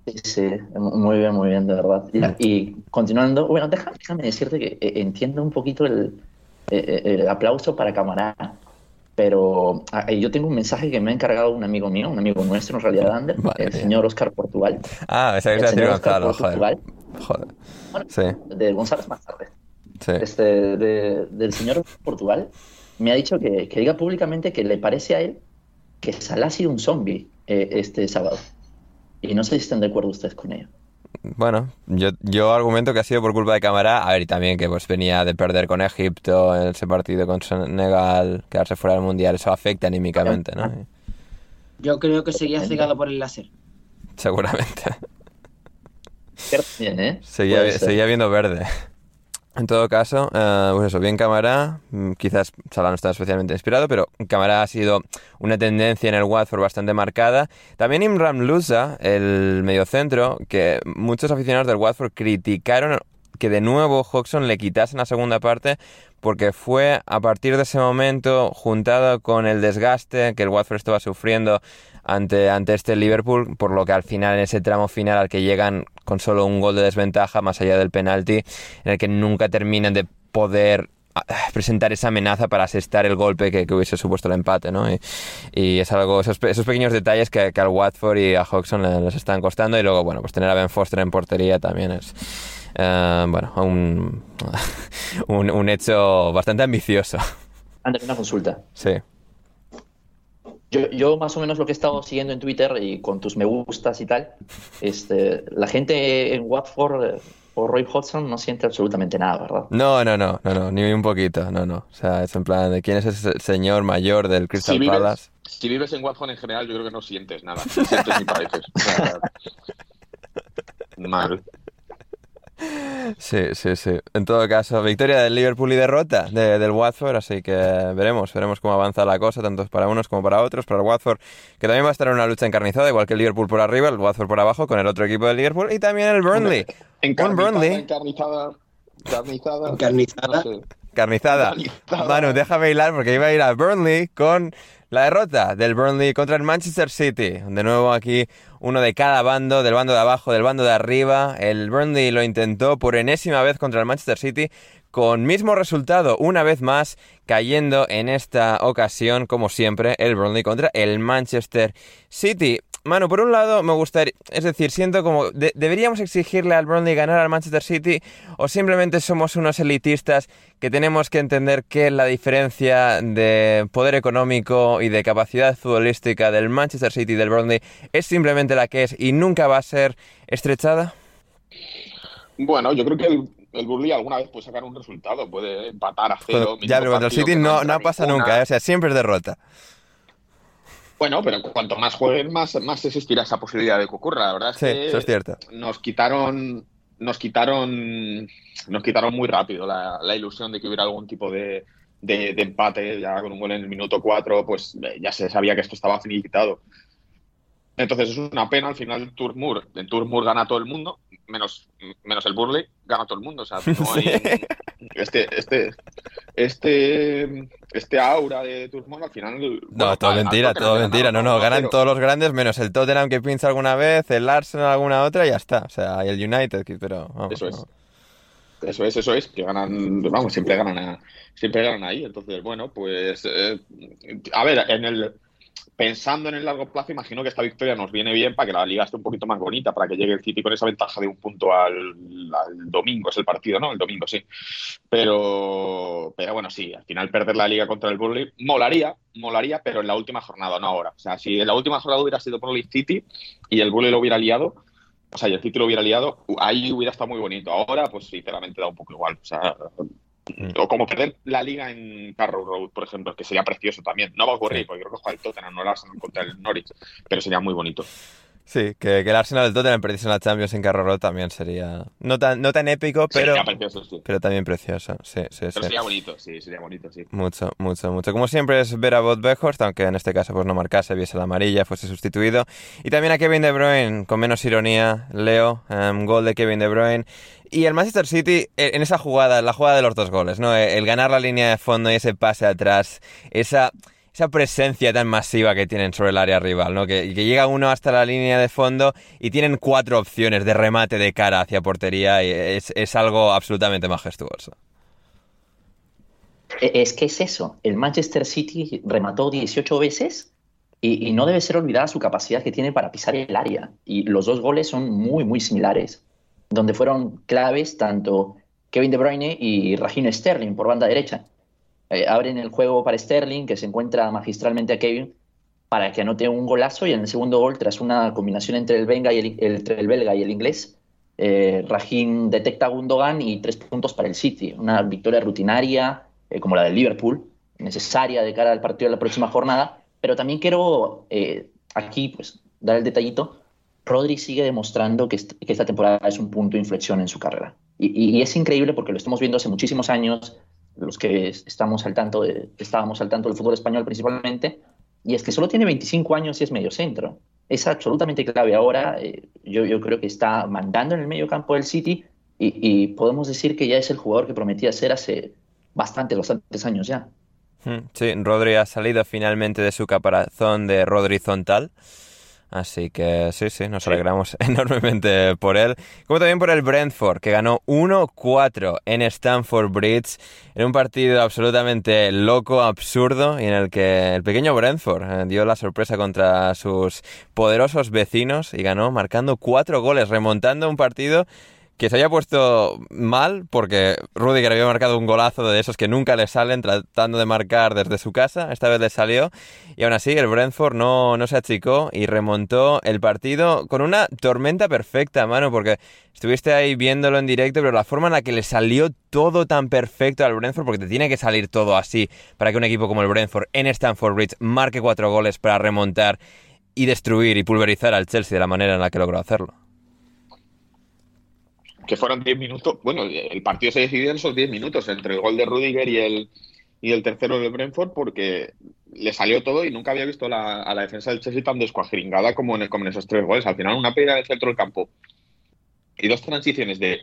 Sí, sí, muy bien, muy bien, de verdad. Y, y continuando, bueno, déjame, déjame decirte que eh, entiendo un poquito el, eh, el aplauso para Camará, pero ah, yo tengo un mensaje que me ha encargado un amigo mío, un amigo nuestro, en realidad, Ander, Vale, el señor Oscar Portugal. Ah, esa que El se señor Oscar Gonzalo, joder. Portugal, Joder. bueno, Sí, de González más tarde. Sí. este, de- del señor Portugal, me ha dicho que, que diga públicamente que le parece a él que Salah ha sido un zombie eh, este sábado. Y no sé si están de acuerdo ustedes con ello. Bueno, yo, yo argumento que ha sido por culpa de Cámara. A ver, y también que pues venía de perder con Egipto en ese partido con Senegal, quedarse fuera del Mundial. Eso afecta anímicamente, ¿no? Yo creo que seguía cegado por el láser. seguramente. Bien, ¿eh? Seguía, seguía viendo verde. En todo caso, pues eso, bien Cámara, mm, quizás Salah no está especialmente inspirado, pero Cámara ha sido una tendencia en el Watford bastante marcada. También Imran Lusa, el mediocentro, que muchos aficionados del Watford criticaron que de nuevo Hodgson le quitasen la segunda parte porque fue a partir de ese momento, juntado con el desgaste que el Watford estaba sufriendo ante, ante este Liverpool, por lo que al final, en ese tramo final al que llegan con solo un gol de desventaja, más allá del penalti, en el que nunca terminan de poder ah, presentar esa amenaza para asestar el golpe que, que hubiese supuesto el empate, ¿no? Y, y es algo, esos, pe- esos pequeños detalles que, que al Watford y a Hodgson le- les están costando y luego, bueno, pues tener a Ben Foster en portería también es, eh, bueno, un, un, un hecho bastante ambicioso, Ander, una consulta. sí. Yo, yo más o menos lo que he estado siguiendo en Twitter y con tus me gustas y tal, este, la gente en Watford eh, o Roy Hodgson no siente absolutamente nada, ¿verdad? No, no, no, no, no, ni un poquito, no, no. O sea, es en plan de quién es ese señor mayor del Crystal Si vives, Palace. si vives en Watford en general, yo creo que no sientes nada. Ni sientes ni pareces. O sea, mal. Sí, sí, sí. En todo caso, victoria del Liverpool y derrota de- del Watford, así que veremos, veremos cómo avanza la cosa, tanto para unos como para otros. Para el Watford, que también va a estar en una lucha encarnizada, igual que el Liverpool por arriba, el Watford por abajo, con el otro equipo del Liverpool y también el Burnley. Un Encarnizada, Burnley encarnizada, encarnizada. Encarnizada. No sé. Carnizada. Carnizada. Manu, déjame hilar porque iba a ir a Burnley con la derrota del Burnley contra el Manchester City. De nuevo aquí uno de cada bando, del bando de abajo, del bando de arriba. El Burnley lo intentó por enésima vez contra el Manchester City con mismo resultado, una vez más, cayendo en esta ocasión, como siempre, el Burnley contra el Manchester City. Manu, por un lado me gustaría, es decir, siento como, de- ¿deberíamos exigirle al Burnley ganar al Manchester City o simplemente somos unos elitistas que tenemos que entender que la diferencia de poder económico y de capacidad futbolística del Manchester City y del Burnley es simplemente la que es y nunca va a ser estrechada? Bueno, yo creo que el, el Burnley alguna vez puede sacar un resultado, puede empatar a cero. ya, pero contra el City no, no pasa nunca, ¿eh? o sea, siempre es derrota. Bueno, pero cuanto más jueguen, más, más existirá esa posibilidad de que ocurra. La verdad es Sí, que eso es cierto. nos quitaron nos quitaron, nos quitaron muy rápido la, la ilusión de que hubiera algún tipo de, de, de, empate, ya con un gol en el minuto 4, pues eh, ya se sabía que esto estaba finiquitado. Entonces es una pena, al final Turmur, en Turmur gana todo el mundo, menos, menos el Burley, gana todo el mundo. O sea, no hay este, este, este, este aura de Turmur al final. No, bueno, todo mentira, todo mentira. No, no, ganan 1-0. todos los grandes menos el Tottenham que pincha alguna vez, el Arsenal alguna otra y ya está. O sea, y el United, que- pero vamos, Eso es. no. Eso es, eso es, que ganan, vamos, siempre ganan, a- siempre ganan ahí. Entonces, bueno, pues, eh, a ver, en el, pensando en el largo plazo, imagino que esta victoria nos viene bien para que la liga esté un poquito más bonita, para que llegue el City con esa ventaja de un punto al, domingo, es el partido, ¿no? El domingo, sí. Pero, pero bueno, sí, al final perder la liga contra el Burnley molaría, molaría, pero en la última jornada, no ahora. O sea, si en la última jornada hubiera sido Burnley City y el Burnley lo hubiera liado, o sea, y el City lo hubiera liado, ahí hubiera estado muy bonito. Ahora, pues sinceramente da un poco igual. O sea, o como perder la liga en Carrow Road, por ejemplo, que sería precioso también. No va a ocurrir, Sí. porque creo que juega el Tottenham, no el Arsenal contra el Norwich, pero sería muy bonito. Sí, que, que el Arsenal del Tottenham perdiese en la Champions en Carro Road también sería no tan, no tan épico, pero, sería precioso, sí. pero también precioso. Sí, sí, Pero sí. sería bonito, sí, sería bonito, sí. Mucho, mucho, mucho. Como siempre es ver a Bot Weghorst, aunque en este caso pues no marcase, viese la amarilla, fuese sustituido. Y también a Kevin De Bruyne, con menos ironía, Leo, em, gol de Kevin De Bruyne. Y el Manchester City, eh, en esa jugada, la jugada de los dos goles, ¿no? El ganar la línea de fondo y ese pase atrás, esa, esa presencia tan masiva que tienen sobre el área rival, ¿no? Que, que llega uno hasta la línea de fondo y tienen cuatro opciones de remate de cara hacia portería y es, es algo absolutamente majestuoso. E- Es que es eso. El Manchester City remató 18 veces y, y no debe ser olvidada su capacidad que tiene para pisar el área. Y los dos goles son muy, muy similares, donde fueron claves tanto Kevin De Bruyne y Raheem Sterling por banda derecha. Eh, abren el juego para Sterling, que se encuentra magistralmente a Kevin, para que anote un golazo y en el segundo gol, tras una combinación entre el, belga y el, el- el belga y el inglés, eh, Raheem detecta a Gundogan y tres puntos para el City. Una victoria rutinaria, eh, como la del Liverpool, necesaria de cara al partido de la próxima jornada. Pero también quiero eh, aquí pues, dar el detallito. Rodri sigue demostrando que, est- que esta temporada es un punto de inflexión en su carrera. Y, es increíble porque lo estamos viendo hace muchísimos años, los que es- estamos al tanto estábamos al tanto del fútbol español principalmente, y es que solo tiene 25 años y es medio centro. Es absolutamente clave ahora. eh, yo, creo que está mandando en el medio campo del City y, y podemos decir que ya es el jugador que prometía ser hace bastantes, bastantes años ya. Mm, Sí, Rodri ha salido finalmente de su caparazón de Rodri horizontal. Así que sí, sí, nos alegramos enormemente por él. Como también por el Brentford, que ganó 1-4 en Stamford Bridge. En un partido absolutamente loco, absurdo, y en el que el pequeño Brentford eh, dio la sorpresa contra sus poderosos vecinos y ganó marcando cuatro goles, remontando un partido que se había puesto mal porque Rudiger había marcado un golazo de esos que nunca le salen tratando de marcar desde su casa, esta vez le salió y aún así el Brentford no, no se achicó y remontó el partido con una tormenta perfecta, mano, porque estuviste ahí viéndolo en directo, pero la forma en la que le salió todo tan perfecto al Brentford, porque te tiene que salir todo así para que un equipo como el Brentford en Stamford Bridge marque cuatro goles para remontar y destruir y pulverizar al Chelsea de la manera en la que logró hacerlo. Que fueron 10 minutos. Bueno, el partido se decidió en esos 10 minutos entre el gol de Rudiger y el, y el tercero de Brentford porque le salió todo y nunca había visto a la defensa del Chelsea tan descuajringada como en, en esos tres goles. Al final, una pelea del centro del campo y dos transiciones de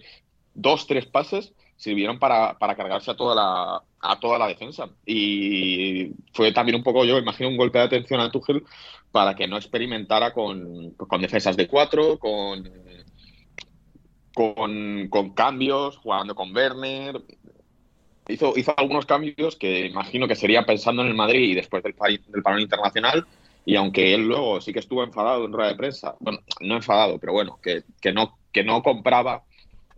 dos, tres pases sirvieron para, para cargarse a toda la a toda la defensa. Y fue también un poco, yo imagino, un golpe de atención a Tuchel para que no experimentara con, con defensas de cuatro, con, con, con cambios, jugando con Werner. Hizo, hizo algunos cambios que imagino que sería pensando en el Madrid y después del, del parón internacional. Y aunque él luego sí que estuvo enfadado en rueda de prensa, bueno, no enfadado, pero bueno, que, que no, que no compraba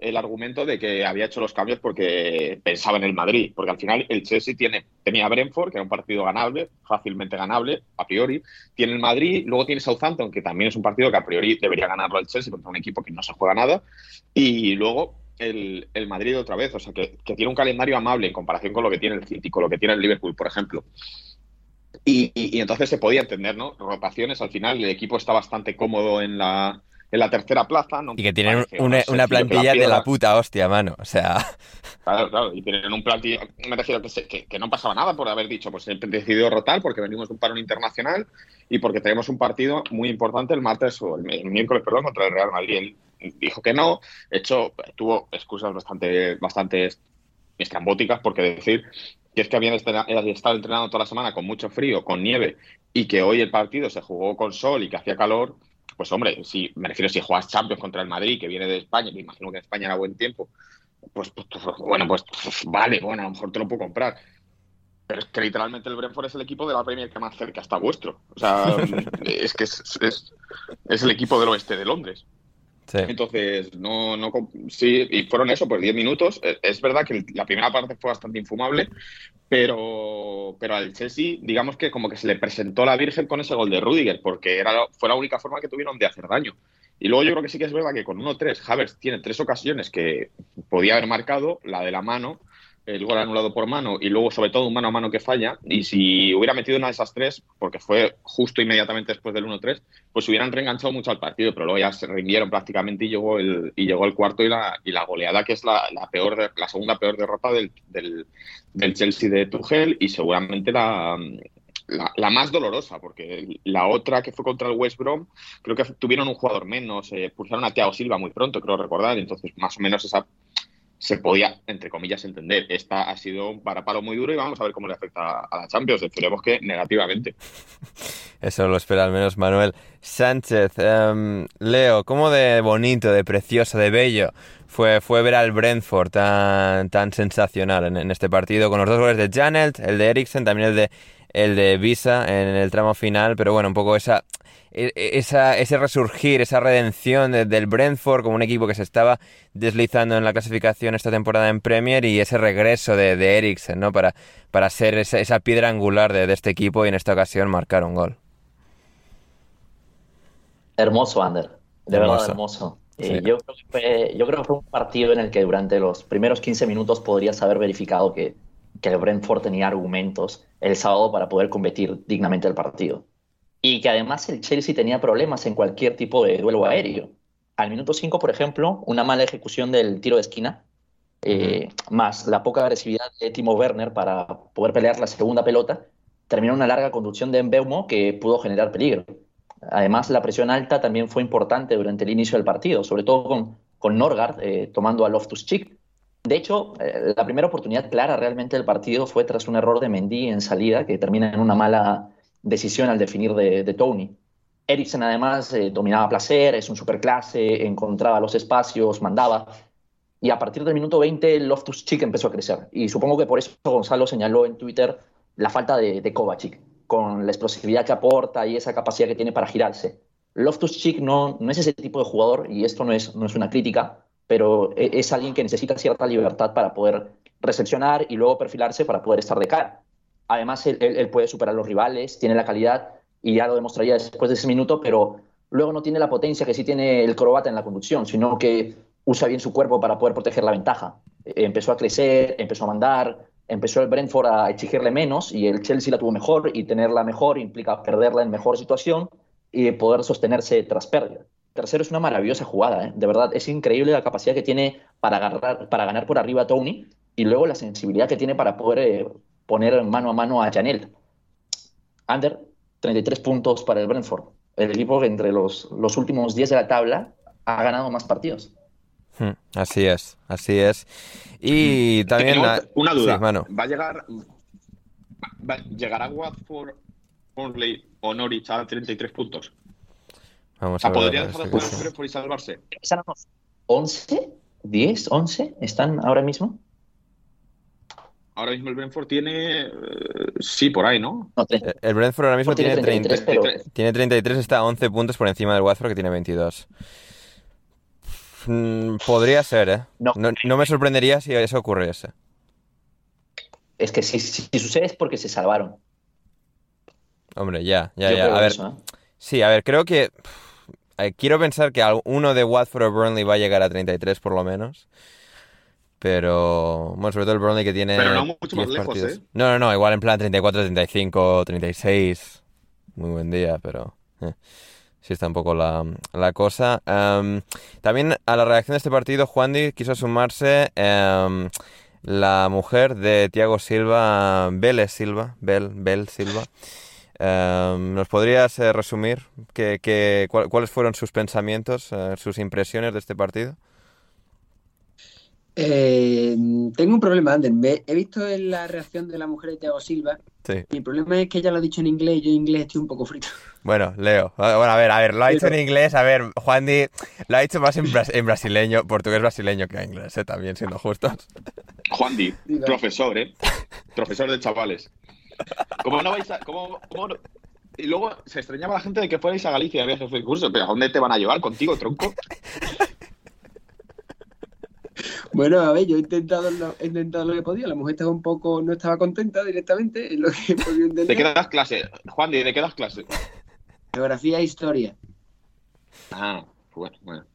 el argumento de que había hecho los cambios porque pensaba en el Madrid, porque al final el Chelsea tiene, tenía Brentford, que era un partido ganable, fácilmente ganable, a priori, tiene el Madrid, luego tiene Southampton, que también es un partido que a priori debería ganarlo el Chelsea contra un equipo que no se juega nada, y luego el, el Madrid otra vez, o sea, que, que tiene un calendario amable en comparación con lo que tiene el City, lo que tiene el Liverpool, por ejemplo. Y, y- y entonces se podía entender, ¿no? Rotaciones, al final el equipo está bastante cómodo en la, en la tercera plaza. No y que tienen parece una, una plantilla de la puta hostia, mano. O sea, Claro, claro, y tienen un plantilla, me refiero que, se- que, que no pasaba nada por haber dicho, pues he decidido rotar porque venimos de un parón internacional y porque tenemos un partido muy importante el martes o el, el miércoles, perdón, contra el Real Madrid. Él dijo que no, de hecho, tuvo excusas bastante, bastante estrambóticas porque decir que es que habían había estado entrenando toda la semana con mucho frío, con nieve y que hoy el partido se jugó con sol y que hacía calor, pues hombre, si me refiero si juegas Champions contra el Madrid, que viene de España, que imagino que en España era buen tiempo, pues, pues, pues, bueno, pues, pues, vale, bueno, a lo mejor te lo puedo comprar. Pero es que literalmente el Brentford es el equipo de la Premier que más cerca está vuestro. O sea, es que es, es, es el equipo del oeste de Londres. Sí. Entonces, no, no, sí, y fueron eso, pues 10 minutos. Eh, Es verdad que la primera parte fue bastante infumable, pero, pero al Chelsea, digamos que como que se le presentó la Virgen con ese gol de Rudiger, porque era, fue la única forma que tuvieron de hacer daño. Y luego yo creo que sí que es verdad que con 1-3, Havertz tiene tres ocasiones que podía haber marcado, la de la mano, el gol anulado por mano y luego sobre todo un mano a mano que falla. Y si hubiera metido una de esas tres, porque fue justo inmediatamente después del 1-3, pues hubieran reenganchado mucho al partido, pero luego ya se rindieron prácticamente y llegó el, y llegó el cuarto y la, y la goleada, que es la, peor la segunda peor derrota del, del, Chelsea de Tuchel y seguramente la, la, más dolorosa, porque la otra que fue contra el West Brom, creo que tuvieron un jugador menos, eh, pulsaron a Thiago Silva muy pronto, creo recordar, entonces más o menos esa se podía, entre comillas, entender. Esta ha sido un parapalo muy duro y vamos a ver cómo le afecta a la Champions. Esperemos que negativamente. Eso lo espera al menos Manuel Sánchez. Em, Leo, ¿cómo de bonito, de precioso, de bello fue, fue ver al Brentford tan, tan sensacional en, este partido con los dos goles de Janelt, el de Eriksen, también el de, el de Visa en el tramo final, pero bueno, un poco esa, esa, ese resurgir, esa redención de- del Brentford como un equipo que se estaba deslizando en la clasificación esta temporada en Premier y ese regreso de, de Eriksen, ¿no? Para, para ser esa, esa piedra angular de, de este equipo y en esta ocasión marcar un gol. Hermoso, Ander. De Hermoso. verdad, hermoso. Eh, yo, creo que fue, yo creo que fue un partido en el que durante los primeros 15 minutos podrías haber verificado que, que el Brentford tenía argumentos el sábado para poder competir dignamente el partido. Y que además el Chelsea tenía problemas en cualquier tipo de duelo aéreo. Al minuto 5, por ejemplo, una mala ejecución del tiro de esquina, eh, más la poca agresividad de Timo Werner para poder pelear la segunda pelota, terminó una larga conducción de Mbeumo que pudo generar peligro. Además, la presión alta también fue importante durante el inicio del partido, sobre todo con, con Norgard eh, tomando a Loftus-Cheek. De hecho, eh, la primera oportunidad clara realmente del partido fue tras un error de Mendy en salida, que termina en una mala decisión al definir de, Tony. Eriksen además eh, dominaba placer, es un superclase, encontraba los espacios, mandaba. Y a partir del minuto 20, Loftus-Cheek empezó a crecer. Y supongo que por eso Gonzalo señaló en Twitter la falta de, de Kovacic, con la explosividad que aporta y esa capacidad que tiene para girarse. Loftus-Cheek no, no es ese tipo de jugador, y esto no es, no es una crítica, pero e- es alguien que necesita cierta libertad para poder recepcionar y luego perfilarse para poder estar de cara. Además, él, puede superar a los rivales, tiene la calidad y ya lo demostraría después de ese minuto, pero luego no tiene la potencia que sí tiene el croata en la conducción, sino que usa bien su cuerpo para poder proteger la ventaja. Eh, Empezó a crecer, empezó a mandar, empezó el Brentford a exigirle menos y el Chelsea la tuvo mejor y tenerla mejor implica perderla en mejor situación y poder sostenerse tras pérdida. Tercero es una maravillosa jugada, ¿eh? de verdad es increíble la capacidad que tiene para ganar por arriba a Tony y luego la sensibilidad que tiene para poder eh, poner mano a mano a Janel. Under, 33 puntos para el Brentford, el equipo que entre los, los últimos 10 de la tabla ha ganado más partidos. Hmm, Así es, así es. Y también... La- una duda. Sí, Manu. ¿Va a llegar. va- ¿Llegará Watford, Burnley o Norwich a 33 puntos? O Vamos sea, a ver. ¿podría dejar de jugar. Brentford y salvarse? ¿Están a unos 11? ¿10? ¿11? ¿Están ahora mismo? Ahora mismo el Brentford tiene. eh, sí, por ahí, ¿no? No, 30. Eh, El Brentford ahora mismo tiene, 33, 30 pero tiene 33, está a 11 puntos por encima del Watford que tiene 22. Mm, podría ser, ¿eh? No. No, no me sorprendería si eso ocurriese. es que si, si- si sucede es porque se salvaron. Hombre, ya, ya, Yo ya. creo A ver, eso, ¿eh? sí, a ver, creo que... pff, eh, Quiero pensar que uno de Watford o Burnley va a llegar a 33 por lo menos. Pero, bueno, sobre todo el Burnley que tiene Pero no mucho más 10 lejos, partidos. ¿eh? No, no, no, igual en plan 34, 35, 36. Muy buen día, pero... eh. sí está un poco la, la cosa. Em, también a la reacción de este partido, Juan Di quiso sumarse em, la mujer de Tiago Silva, Vélez Silva, Bel, Bel Silva. Em, ¿Nos podrías eh, resumir que, que- cuál- cuáles fueron sus pensamientos, eh, sus impresiones de este partido? Eh, tengo un problema, Ander. Me- he visto en la reacción de la mujer de Thiago Silva. Sí. Mi problema es que ella lo ha dicho en inglés y yo en inglés estoy un poco frito. Bueno, Leo. Bueno, a ver, a ver, lo ha dicho en inglés. A ver, Juan Di lo ha dicho más en, bras- en brasileño, portugués brasileño que en inglés, eh, también siendo justos. Juan Di, profesor, ¿eh? Profesor de chavales. ¿Cómo no vais a.? Cómo, cómo no- Y luego se extrañaba la gente de que fuerais a Galicia a viajes de curso. ¿Pero a dónde te van a llevar contigo, tronco? Bueno, a ver, yo he intentado lo, he intentado lo que podía. La mujer estaba un poco, no estaba contenta directamente, es lo que he podido ¿De entender. qué das clase? Juan ¿de qué das clase? Geografía e historia. Ah, bueno, bueno.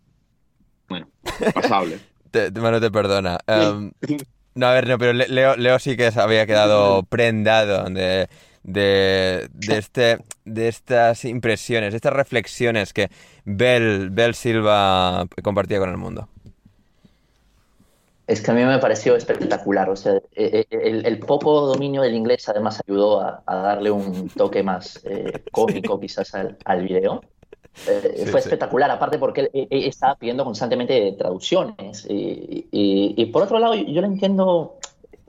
Bueno, pasable. Te, te- bueno, te perdona. Em, no, a ver, no, pero Le- Leo, Leo sí que se había quedado prendado de, de, de, este, de estas impresiones, de estas reflexiones que Bel, Bel Silva compartía con el mundo. Es que a mí me pareció espectacular. O sea, eh, eh, el, el poco dominio del inglés además ayudó a, a darle un toque más eh, cómico quizás al, al video. Eh, Sí, fue sí. espectacular, aparte porque él, él- estaba pidiendo constantemente traducciones. Y, y- y por otro lado, yo lo entiendo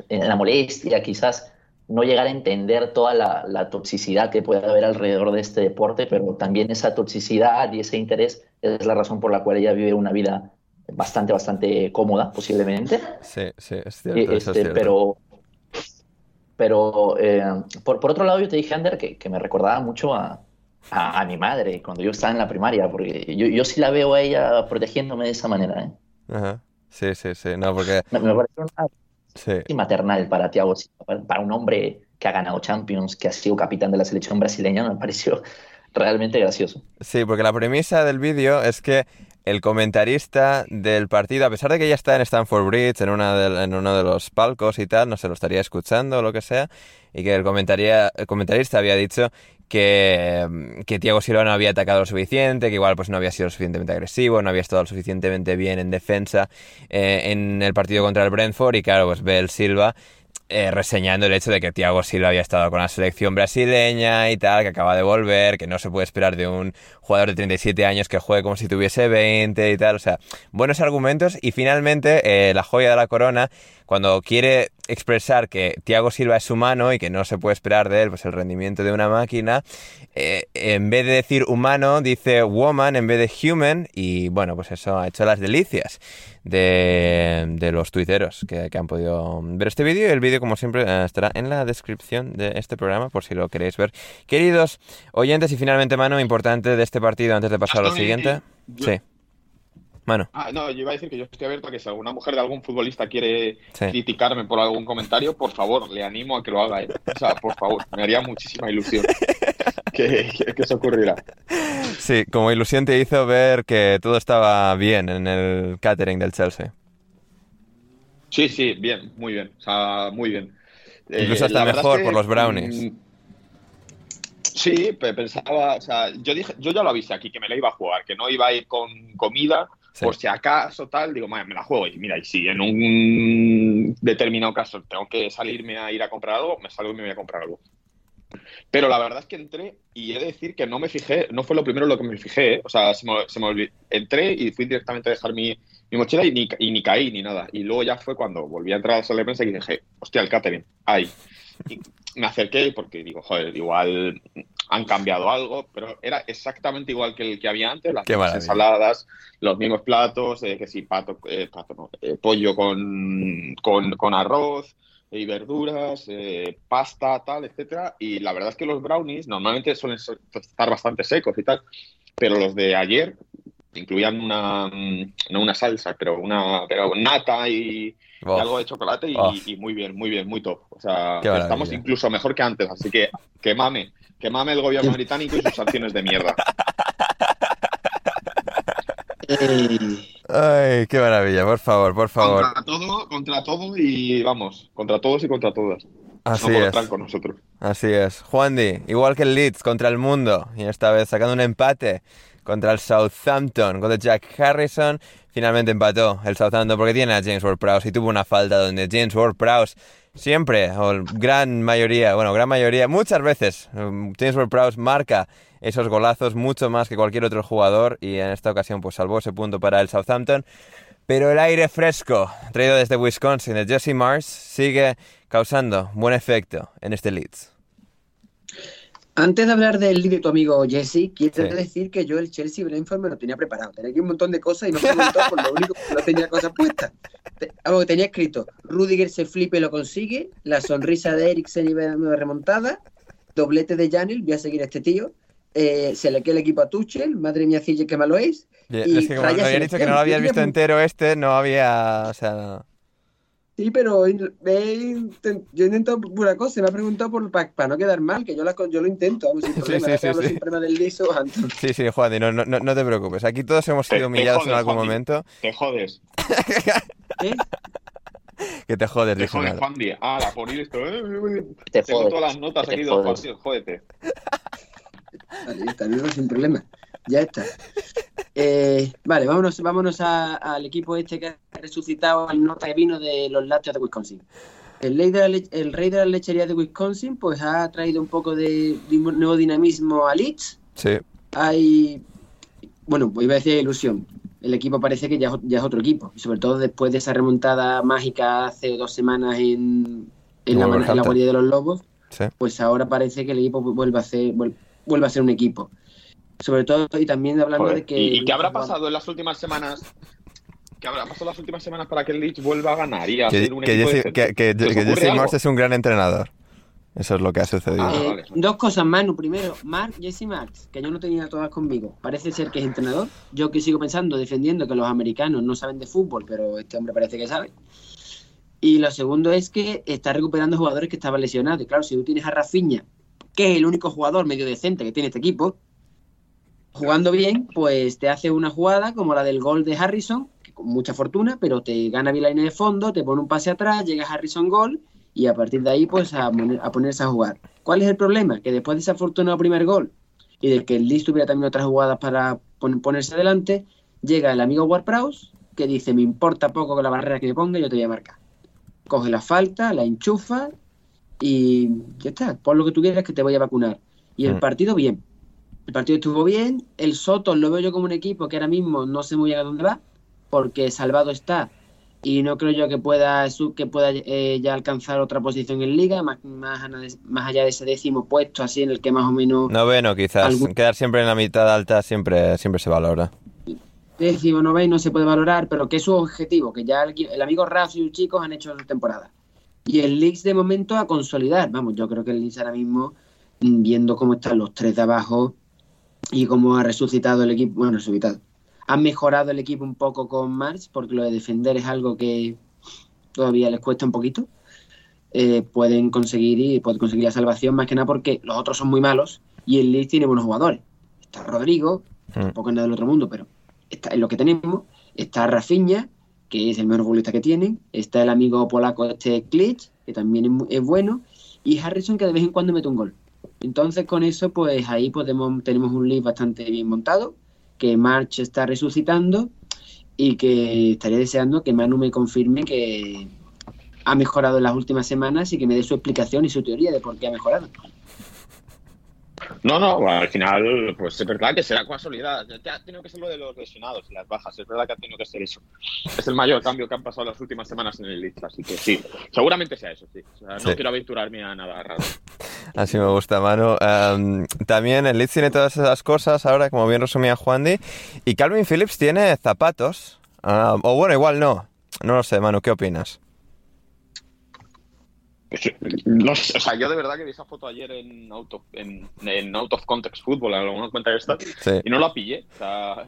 en la molestia, quizás no llegar a entender toda la, la toxicidad que puede haber alrededor de este deporte, pero también esa toxicidad y ese interés es la razón por la cual ella vive una vida bastante, bastante cómoda, posiblemente. Sí, sí, es cierto, eso es este, cierto. pero pero eh, por, por otro lado, yo te dije, Ander, que, que me recordaba mucho a, a, a mi madre cuando yo estaba en la primaria, porque yo, yo sí la veo a ella protegiéndome de esa manera. ¿eh? Ajá. Sí, sí, sí, no, porque... Me, me pareció una Sí, maternal para Silva, para, para un hombre que ha ganado Champions, que ha sido capitán de la selección brasileña, me pareció realmente gracioso. Sí, porque la premisa del vídeo es que el comentarista del partido, a pesar de que ya está en Stanford Bridge, en, una de- en uno de los palcos y tal, no se lo estaría escuchando o lo que sea, y que el, comentaria- el comentarista había dicho que, que Silva no había atacado lo suficiente, que igual pues no había sido suficientemente agresivo, no había estado lo suficientemente bien en defensa eh, en el partido contra el Brentford, y claro, pues ve el Silva eh, reseñando el hecho de que Thiago Silva había estado con la selección brasileña y tal, que acaba de volver, que no se puede esperar de un jugador de 37 años que juegue como si tuviese 20 y tal, o sea, buenos argumentos. Y finalmente eh, la joya de la corona, cuando quiere expresar que Thiago Silva es humano y que no se puede esperar de él pues el rendimiento de una máquina, eh, en vez de decir humano dice woman en vez de human y bueno, pues eso ha hecho las delicias de, de los tuiteros que, que han podido ver este vídeo y el vídeo como siempre eh, estará en la descripción de este programa por si lo queréis ver. Queridos oyentes y finalmente mano importante de este partido antes de pasar a lo siguiente. yo- Sí. Mano. Ah, no, yo iba a decir que yo estoy abierto a que si alguna mujer de algún futbolista quiere Sí. criticarme por algún comentario, por favor, le animo a que lo haga. ¿eh? O sea, por favor, me haría muchísima ilusión que, que, que eso ocurriera. Sí, como ilusión te hizo ver que todo estaba bien en el catering del Chelsea. Sí, sí, bien, muy bien. O sea, muy bien. Eh, Incluso hasta la verdad mejor por los brownies. mm, Sí, pe- pensaba, o sea, yo dije, yo ya lo avisé aquí que me la iba a jugar, que no iba a ir con comida, Por si acaso tal, digo, "Madre, me la juego y mira, y si en un determinado caso tengo que salirme a ir a comprar algo, me salgo y me voy a comprar algo. Pero la verdad es que entré y he de decir que no me fijé, no fue lo primero lo que me fijé, ¿eh? o sea, se me, olvidó. Entré y fui directamente a dejar mi, mi mochila y ni, y ni caí ni nada. Y luego ya fue cuando volví a entrar a la sala de prensa y dije, hostia, el catering, ahí. Y me acerqué porque digo, joder, igual han cambiado algo, pero era exactamente igual que el que había antes, las mismas ensaladas, los mismos platos, eh, que sí, pato, eh, pato no, eh, pollo con, con, con arroz y verduras, eh, pasta, tal, etcétera. Y la verdad es que los brownies normalmente suelen estar bastante secos y tal, pero los de ayer incluían una, mm, no una salsa, pero una pero nata y, y algo de chocolate y, Oh. y muy bien, muy bien, muy top. O sea, estamos incluso mejor que antes, así que que mame, que mame el gobierno británico y sus sanciones de mierda. Ay, qué maravilla, por favor, por favor. Contra todo, contra todo y vamos, contra todos y contra todas. Así no es. con nosotros. Así es. Juan Di, igual que el Leeds contra el mundo, y esta vez sacando un empate contra el Southampton, contra Jack Harrison, finalmente empató el Southampton porque tiene a James Ward-Prowse y tuvo una falta donde James Ward-Prowse siempre, o gran mayoría, bueno, gran mayoría, muchas veces, um, James Ward-Prowse marca esos golazos mucho más que cualquier otro jugador y en esta ocasión pues salvó ese punto para el Southampton. Pero el aire fresco traído desde Wisconsin de Jesse Mars sigue causando buen efecto en este Leeds. Antes de hablar del lead de tu amigo Jesse, quiero Sí. decir que yo el Chelsea Brentford me lo tenía preparado. Tenía aquí un montón de cosas y no preguntó por lo único que no tenía cosas puestas. Algo que tenía escrito, Rudiger se flipe y lo consigue, la sonrisa de Eriksen nueva remontada, doblete de Janel, voy a seguir a este tío, eh, se le queda el equipo a Tuchel, madre mía, Cille, que malo es. Y es que como raya te había dicho que no lo habías visto entero este, no había... O sea, Sí, pero he intent- yo he intentado pura cosa, me ha preguntado por para no quedar mal, que yo, la, yo lo intento, vamos, sin Sí, problema, sí, sí, sí. siempre mal del liso, sí, sí, Juan, no, no, no- no te preocupes. Aquí todos hemos sido humillados en jodes, algún Juanmi. momento. Te jodes. ¿Qué? Que te jodes, Te jodes, nada. Juan Di. Ah, la por esto. eh, Te Tengo jodes. todas las notas Te aquí dos jodes. partidos. Jódete. Vale, está, sin problema. Ya está. Eh, vale, vámonos, vámonos al equipo este que ha resucitado el nota de vino de los lácteos de Wisconsin. El rey de, la le- el rey de Wisconsin pues ha traído un poco de, de nuevo dinamismo a Leeds. Sí, Hay, bueno, pues iba a decir ilusión. El equipo parece que ya, es- ya es otro equipo. Y sobre todo después de esa remontada mágica hace dos semanas en, en, la, en la guardia de los Lobos, sí. pues ahora parece que el equipo vuelve a ser, vuel- vuelve a ser un equipo. Sobre todo, y también hablando Joder, de que. ¿Y, y qué habrá pasado en las últimas semanas? ¿Qué habrá pasado en las últimas semanas para que el Leeds vuelva a ganar y a Que, ser un que equipo Jesse, que, que- ¿Se os que ocurre Jesse? Mars es un gran entrenador. Eso es lo que ha sucedido. Ah, Eh, vale. Dos cosas, Manu. Primero, Mark, Jesse Marks, que yo no tenía todas conmigo. Parece ser que es entrenador. Yo que sigo pensando, defendiendo que los americanos no saben de fútbol, pero este hombre parece que sabe. Y lo segundo es que está recuperando jugadores que estaban lesionados. Y claro, si tú tienes a Rafinha, que es el único jugador medio decente que tiene este equipo, jugando bien, pues te hace una jugada como la del gol de Harrison, que con mucha fortuna, pero te gana línea de fondo, te pone un pase atrás, llega Harrison gol y a partir de ahí pues a, poner- a ponerse a jugar. ¿Cuál es el problema? Que después de ese afortunado primer gol y de que el Leeds tuviera también otras jugadas para pon- ponerse adelante, llega el amigo Ward-Prowse que dice, me importa poco con la barrera que me ponga, yo te voy a marcar. Coge la falta, la enchufa y ya está, pon lo que tú quieras que te voy a vacunar. Y el Mm. partido bien. El partido estuvo bien, el Soto lo veo yo como un equipo que ahora mismo no sé muy bien a dónde va, porque salvado está y no creo yo que pueda que pueda eh, ya alcanzar otra posición en liga, más, más, más allá de ese décimo puesto así en el que más o menos Noveno, quizás. Algún- Quedar siempre en la mitad alta siempre, siempre se valora. décimo, noveno no se puede valorar, pero que es su objetivo, que ya el, el amigo Raf y sus chicos han hecho su temporada. Y el Leeds de momento a consolidar, vamos, yo creo que el Leeds ahora mismo, mm, viendo cómo están los tres de abajo y cómo ha resucitado el equipo, bueno, resucitado, ha mejorado el equipo un poco con March, porque lo de defender es algo que todavía les cuesta un poquito, eh, pueden conseguir y pueden conseguir la salvación más que nada porque los otros son muy malos y el Leeds tiene buenos jugadores. Está Rodrigo, Mm. tampoco es nada del otro mundo, pero está en lo que tenemos. Está Rafinha, que es el mejor futbolista que tienen. Está el amigo polaco este Klitsch, que también es, es bueno. Y Harrison, que de vez en cuando mete un gol. Entonces, con eso, pues ahí podemos tenemos un league bastante bien montado, que March está resucitando y que estaría deseando que Manu me confirme que ha mejorado en las últimas semanas y que me dé su explicación y su teoría de por qué ha mejorado. No, no, al final, pues es verdad que será casualidad. Ha tenido que ser lo de los lesionados y las bajas. Es verdad que ha tenido que ser eso. Es el mayor cambio que han pasado las últimas semanas en el Leeds. Así que sí, seguramente sea eso, sí. O sea, no Sí. quiero aventurarme a nada raro. Así me gusta, Manu. Em, también el Leeds tiene todas esas cosas ahora, como bien resumía Juandi. Y Calvin Phillips tiene zapatos. Ah, o bueno, igual no. No lo sé, Manu, ¿qué opinas? No sé, o sea, yo de verdad que vi esa foto ayer en Out of, en, en Out of Context Football, en alguna cuenta de esta, Sí. y no la pillé. O sea,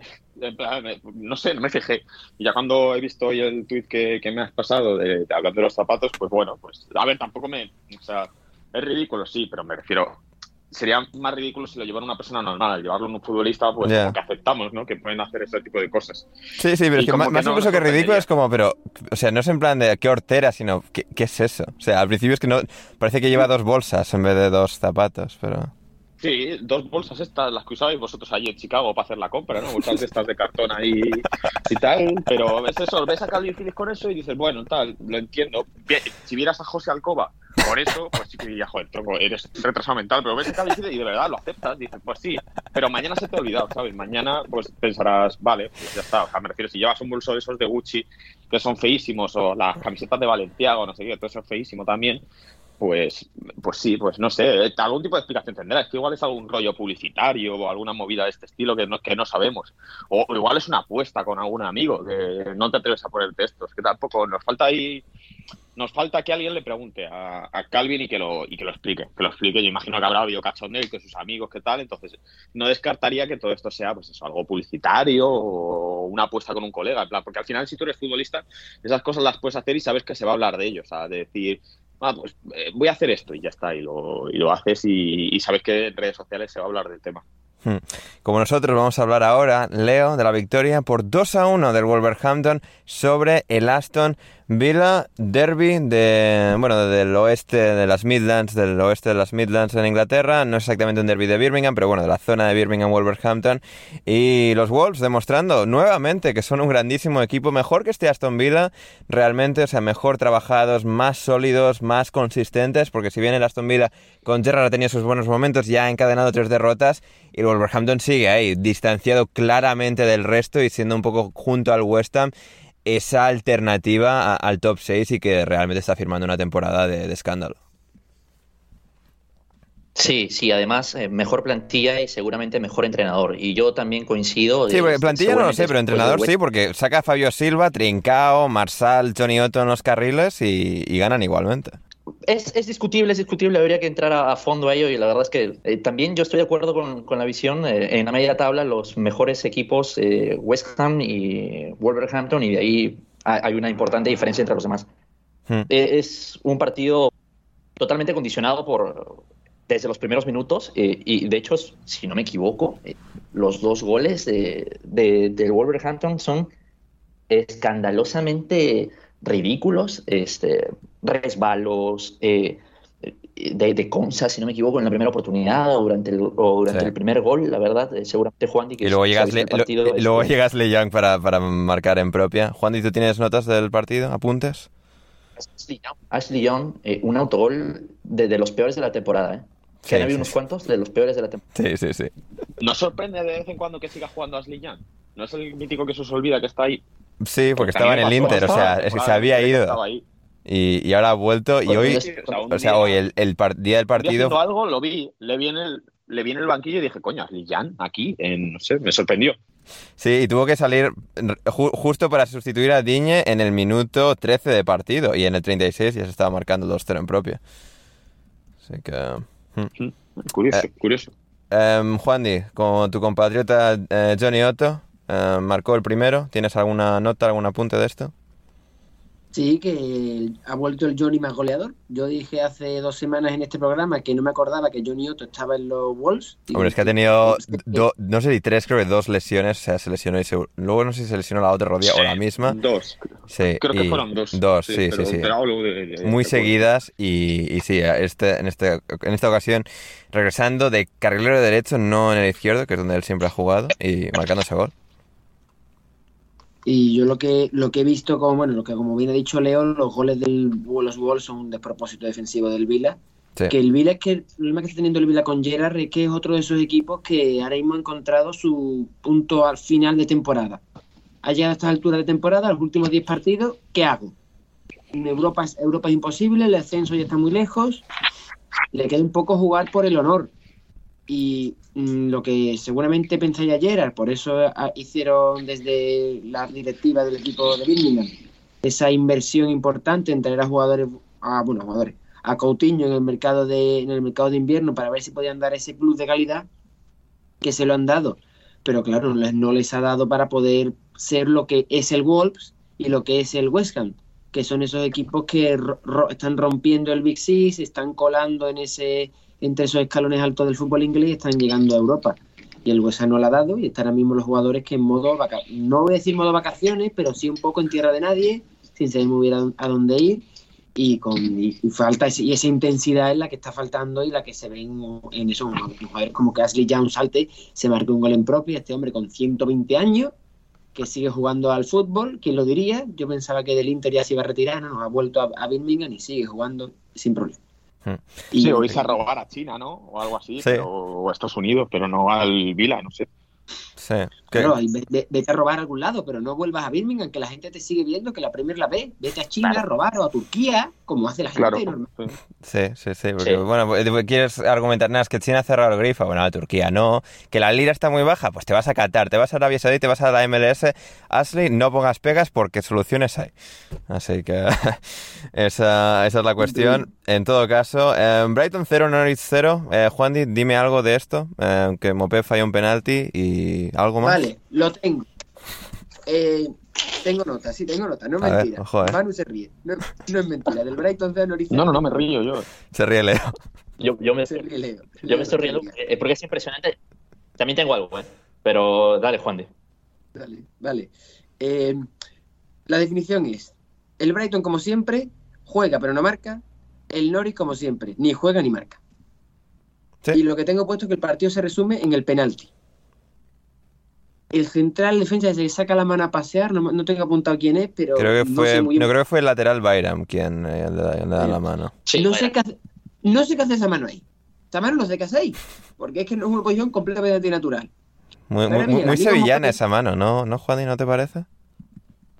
no sé, no me fijé. Y ya cuando he visto hoy el tweet que, que me has pasado de, de hablando de los zapatos, pues bueno, pues a ver, tampoco me. O sea, es ridículo, sí, pero me refiero. Sería más ridículo si lo llevara una persona normal. Al llevarlo un futbolista, pues como que aceptamos, ¿no? Que pueden hacer ese tipo de cosas. Sí, sí, pero es que más, que no incluso que ridículo es como, pero, o sea, no es en plan de qué hortera, sino ¿qué, qué es eso? O sea, al principio es que no, parece que lleva dos bolsas en vez de dos zapatos, pero... Sí, dos bolsas estas, las que usabais vosotros allí en Chicago para hacer la compra, ¿no? Bolsas de estas de cartón ahí y tal. Pero ves eso, ves a Calvin Phillips con eso y dices, bueno, tal, lo entiendo. Si vieras a José Alcoba por eso, pues sí que diría, joder, tronco, eres retrasado mental. Pero ves a Calvin Phillips y de verdad lo aceptas. Dices, pues sí, pero mañana se te ha olvidado, ¿sabes? Mañana pues pensarás, vale, pues ya está. O sea, me refiero, si llevas un bolso de esos de Gucci que son feísimos o las camisetas de Valenciago, no sé qué, todo eso es feísimo también, pues, pues sí, pues no sé, eh, algún tipo de explicación tendrá. Es que igual es algún rollo publicitario o alguna movida de este estilo que no, que no sabemos. O, igual es una apuesta con algún amigo que no te atreves a poner textos. Que tampoco nos falta ahí. Nos falta que alguien le pregunte a, Calvin y que lo y que lo explique. Que lo explique. Yo imagino que habrá habido cachondeo y que sus amigos, qué tal. Entonces, no descartaría que todo esto sea, pues eso, algo publicitario o una apuesta con un colega. en plan, porque al final, si tú eres futbolista, esas cosas las puedes hacer y sabes que se va a hablar de ello. O sea, de decir, ah, pues eh, voy a hacer esto y ya está, y lo, haces y, y sabes que en redes sociales se va a hablar del tema. Hmm. Como nosotros vamos a hablar ahora, Leo, de la victoria por 2 a 1 del Wolverhampton sobre el Aston Villa Derby de, bueno, del oeste de las Midlands, del oeste de las Midlands en Inglaterra. No es exactamente un derby de Birmingham, pero bueno, de la zona de Birmingham, Wolverhampton. Y los Wolves demostrando nuevamente que son un grandísimo equipo, mejor que este Aston Villa, realmente, o sea, mejor trabajados, más sólidos, más consistentes, porque si bien el Aston Villa con Gerrard ha tenido sus buenos momentos, ya ha encadenado tres derrotas, y el Wolverhampton sigue ahí, distanciado claramente del resto y siendo un poco junto al West Ham esa alternativa a- al top 6 y que realmente está firmando una temporada de, de escándalo. Sí, sí, además eh, mejor plantilla y seguramente mejor entrenador. Y yo también coincido. Sí, porque plantilla no lo sé, pero entrenador sí, porque saca a Fabio Silva, Trincao, Marsal, Johnny Otto en los carriles y, y ganan igualmente. Es, es discutible, es discutible, habría que entrar a, a fondo a ello y la verdad es que eh, también yo estoy de acuerdo con, con la visión, eh, en la media tabla los mejores equipos eh, West Ham y Wolverhampton y de ahí hay, una importante diferencia entre los demás. Hmm. Eh, es un partido totalmente condicionado por desde los primeros minutos eh, y de hecho, si no me equivoco, eh, los dos goles de, de- del Wolverhampton son escandalosamente ridículos, este, resbalos eh, de, de Consa, si no me equivoco, en la primera oportunidad o durante el, o durante Sí. el primer gol, la verdad, eh, seguramente Juan Y luego llegas, Le, lo- este, luego llegas Le Young para, para marcar en propia. Juan, ¿y tú tienes notas del partido? ¿Apuntes? Ashley Young, Ashley Young, eh, un autogol de, de los peores de la temporada, ¿eh? Que Sí, han habido sí, unos sí. cuantos de los peores de la temporada. Sí, sí, sí. ¿Nos sorprende de vez en cuando que siga jugando Ashley Young? ¿No es el mítico que se os olvida que está ahí? Sí, porque estaba en el Inter, o sea, es que se había que ido. estaba ahí. Y, y ahora ha vuelto. Y Pues hoy, o sea, o sea, día- hoy, el, el par- día del partido. algo, lo vi, le vi en el, le vi en el banquillo y dije, coño, Young aquí, en, no sé, me sorprendió. Sí, y tuvo que salir ju- justo para sustituir a Diñe en el minuto 13 de partido. Y en el 36 ya se estaba marcando el 2-0 en propia. Así que. hmm. Curioso, Eh, curioso. Em, Juandi, como tu compatriota eh, Johnny Otto, eh, marcó el primero. ¿Tienes alguna nota, algún apunte de esto? Sí, que ha vuelto el Johnny más goleador. Yo dije hace dos semanas en este programa que no me acordaba que Johnny Otto estaba en los Wolves. Hombre, es que ha tenido, do- no sé si tres, creo que dos lesiones. O sea, se lesionó y se- luego no sé si se lesionó la otra rodilla o la misma. Dos. Sí, Creo que fueron dos. Dos, sí, sí, pero- sí. pero hablo de- de- Muy de- seguidas y, y sí, este, en, este, en esta ocasión regresando de carrilero derecho, no en el izquierdo, que es donde él siempre ha jugado, y marcando ese gol. Y yo lo que lo que he visto, como bueno, lo que como bien ha dicho Leo, los goles del los Wolves son un despropósito defensivo del Vila. Sí. Que el Vila es que el problema que está teniendo el Vila con Gerard es que es otro de esos equipos que ahora mismo ha encontrado su punto al final de temporada. Llegado a esta altura de temporada, los últimos 10 partidos, ¿qué hago? En Europa, Europa es imposible, el ascenso ya está muy lejos, le queda un poco jugar por el honor. Y mm, lo que seguramente pensáis ayer, por eso ah, hicieron desde la directiva del equipo de Birmingham esa inversión importante en traer a jugadores, a, bueno, jugadores, a Coutinho en el mercado de en el mercado de invierno para ver si podían dar ese plus de calidad que se lo han dado, pero claro, no les, no les ha dado para poder ser lo que es el Wolves y lo que es el West Ham, que son esos equipos que ro- están rompiendo el Big Six, están colando en ese entre esos escalones altos del fútbol inglés están llegando a Europa. Y el Huesa no la ha dado y están ahora mismo los jugadores que en modo, no voy a decir modo vacaciones, pero sí un poco en tierra de nadie, sin saber muy bien a, dónde ir y con y, falta ese- y esa intensidad es la que está faltando y la que se ve en, en eso, jugadores como que Ashley Young salte, se marcó un gol en propia, este hombre con 120 años que sigue jugando al fútbol, ¿quién lo diría? Yo pensaba que del Inter ya se iba a retirar, no, ha vuelto a, a Birmingham y sigue jugando sin problema. Y- Sí, o irse a robar a China, ¿no? O algo así, Sí. pero- o a Estados Unidos, pero no al Vila, no sé. Sí. Claro, vete a robar a algún lado, pero no vuelvas a Birmingham, que la gente te sigue viendo, que la Premier la ve. Vete a China a robar o a Turquía, como hace la gente. Normal. Sí, sí, sí, porque Sí. bueno, pues, quieres argumentar, nada, es que China ha cerrado el grifo, bueno, a Turquía no, que la lira está muy baja, pues te vas a Qatar, te vas a Arabia Saudí, te vas a la MLS, Ashley, no pongas pegas porque soluciones hay. Así que esa, esa es la cuestión. En todo caso, eh, Brighton 0, Norwich 0, eh, Juan, di- dime algo de esto, eh, que Mopé falló un penalti y algo más. Vale, lo tengo. Eh, tengo nota, sí, tengo nota, no es A ver, mentira. ojo, eh. Manu se ríe, no, no es mentira. Del Brighton de Norwich. No, no, no, me río yo. Se ríe Leo. Yo, yo me, Se ríe Leo. yo me estoy riendo eh, porque es impresionante. También tengo algo, ¿eh? Pero dale, Juan. de. Vale, vale. Eh, la definición es: el Brighton, como siempre, juega pero no marca. El Norwich, como siempre, ni juega ni marca. Sí. Y lo que tengo puesto es que el partido se resume en el penalti. El central defensa se saca la mano a pasear, no, no tengo apuntado quién es, pero Creo que no fue, sé muy no creo que fue el lateral Bayram quien eh, le, da- le da la mano. Sí, no, sé qué hace, no sé qué hace esa mano ahí. Esa mano no sé qué hace ahí. Porque es que no es una posición completamente antinatural. Muy, muy, muy, bien, sevillana esa mano, ¿no, ¿no Juan? ¿Y no te parece?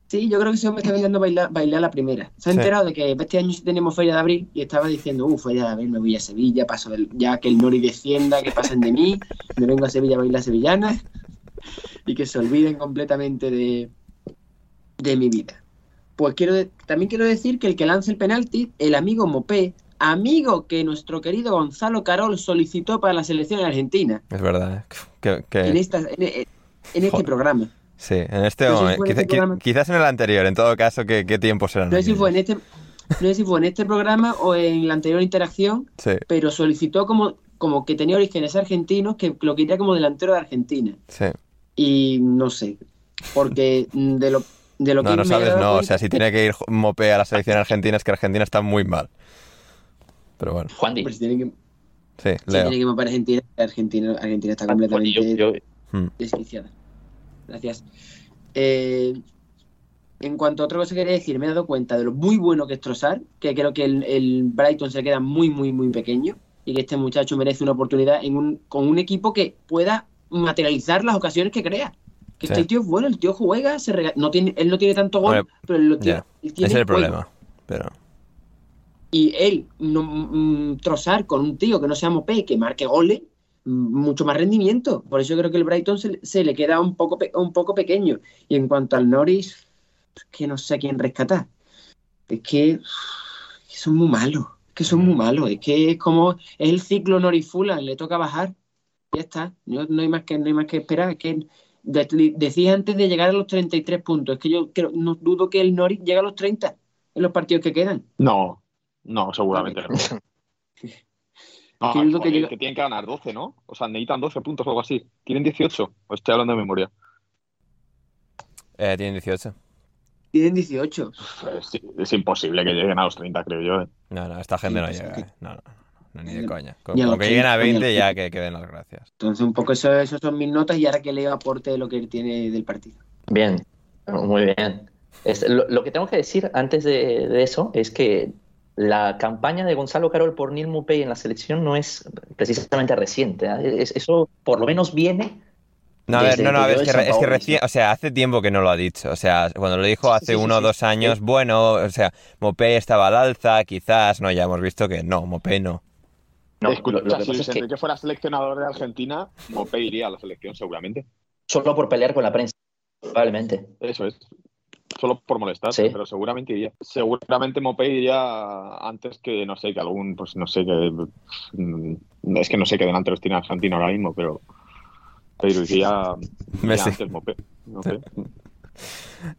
Sí, yo creo que ese hombre está a bailar, bailar la primera. Se ha Sí. enterado de que este año sí tenemos Feria de Abril y estaba diciendo, uff, Feria de Abril, me voy a Sevilla, paso del, ya que el Nori descienda, que pasen de mí, me vengo a Sevilla a bailar sevillana y que se olviden completamente de, de mi vida. Pues quiero también quiero decir que el que lance el penalti, el amigo Mopé, amigo que nuestro querido Gonzalo Carol solicitó para la selección argentina Es verdad. ¿eh? Que, que- en, esta, en, en este Joder. programa. sí, en este No sé si momento. Quizá- este programa. quizás en el anterior, en todo caso, ¿qué, qué tiempo serán? No sé si fue en este, no sé si fue en este programa o en la anterior interacción, Sí, pero solicitó como, como que tenía orígenes argentinos, que lo quería como delantero de Argentina. sí. Y no sé, porque de lo, de lo No, que no me he sabes, no. O sea, si tiene que ir Mopé a la selección argentina, es que Argentina está muy mal. Pero bueno, Juan, di. Hombre, si tiene que, sí, si Leo. tiene que mopar a Argentina, Argentina, Argentina está Juan, completamente yo- yo- Hmm. desquiciada. Gracias. Eh, en cuanto a otra cosa que quería decir, me he dado cuenta de lo muy bueno que es Trossard, que creo que el, el Brighton se queda muy, muy, muy pequeño y que este muchacho merece una oportunidad en un, con un equipo que pueda materializar las ocasiones que crea. Que Sí. este tío es bueno, el tío juega, se rega- no tiene, él no tiene tanto gol, pero él lo tiene, él tiene es el juego. problema. Pero Y él, no, mm, Trossard con un tío que no sea Mopé, que marque goles, mm, mucho más rendimiento. Por eso creo que el Brighton se, se le queda un poco, pe- un poco pequeño. Y en cuanto al Norris, es que no sé a quién rescatar. Es que, es que son muy malos. Es que son muy malos. Es que es como es el ciclo Norris Fulham, le toca bajar. Ya está. No, no hay más que, no hay más que esperar. Es que de- decís antes de llegar a los 33 puntos. Es que yo creo, no dudo que el Norris llegue a los 30 en los partidos que quedan. No, no, seguramente no. No, Que llega- tienen que ganar 12, ¿no? O sea, necesitan 12 puntos o algo así. ¿Tienen 18? O estoy hablando de memoria. eh, tienen 18. Tienen 18. Es, es imposible que lleguen a los 30, creo yo. ¿eh? No, no, esta gente no pues, llega. eh. No, no, no, ni de coña. Con, con que lleguen a 30, ni a 20 los ya 30. que, que den las gracias. Entonces, un poco eso, esos son mis notas y ahora que Leo aporte lo que él tiene del partido. Bien, muy bien. Lo, lo que tengo que decir antes de, de eso es que la campaña de Gonzalo Carol por Neil Mupay en la selección no es precisamente reciente. ¿eh? Es- eso por lo menos viene. No, a ver, no, no, a ver, es que, es que recién, o sea, hace tiempo que no lo ha dicho. O sea, cuando lo dijo hace sí, sí, uno o sí. dos años, bueno, o sea, Mopé estaba al alza, quizás, no, ya hemos visto que no, Mopé no. No, Escucha, lo, lo que si pasa es que Enrique fuera seleccionador de Argentina, Mopé iría a la selección seguramente. solo por pelear con la prensa, probablemente. Eso es. Solo por molestar, Sí. pero seguramente iría. Seguramente Mopé iría antes que, no sé, que algún, pues no sé, que. mm, Es que no sé qué delanteros tiene Argentina ahora mismo, pero. Pero iría, iría Messi. antes Mopé. Mopé.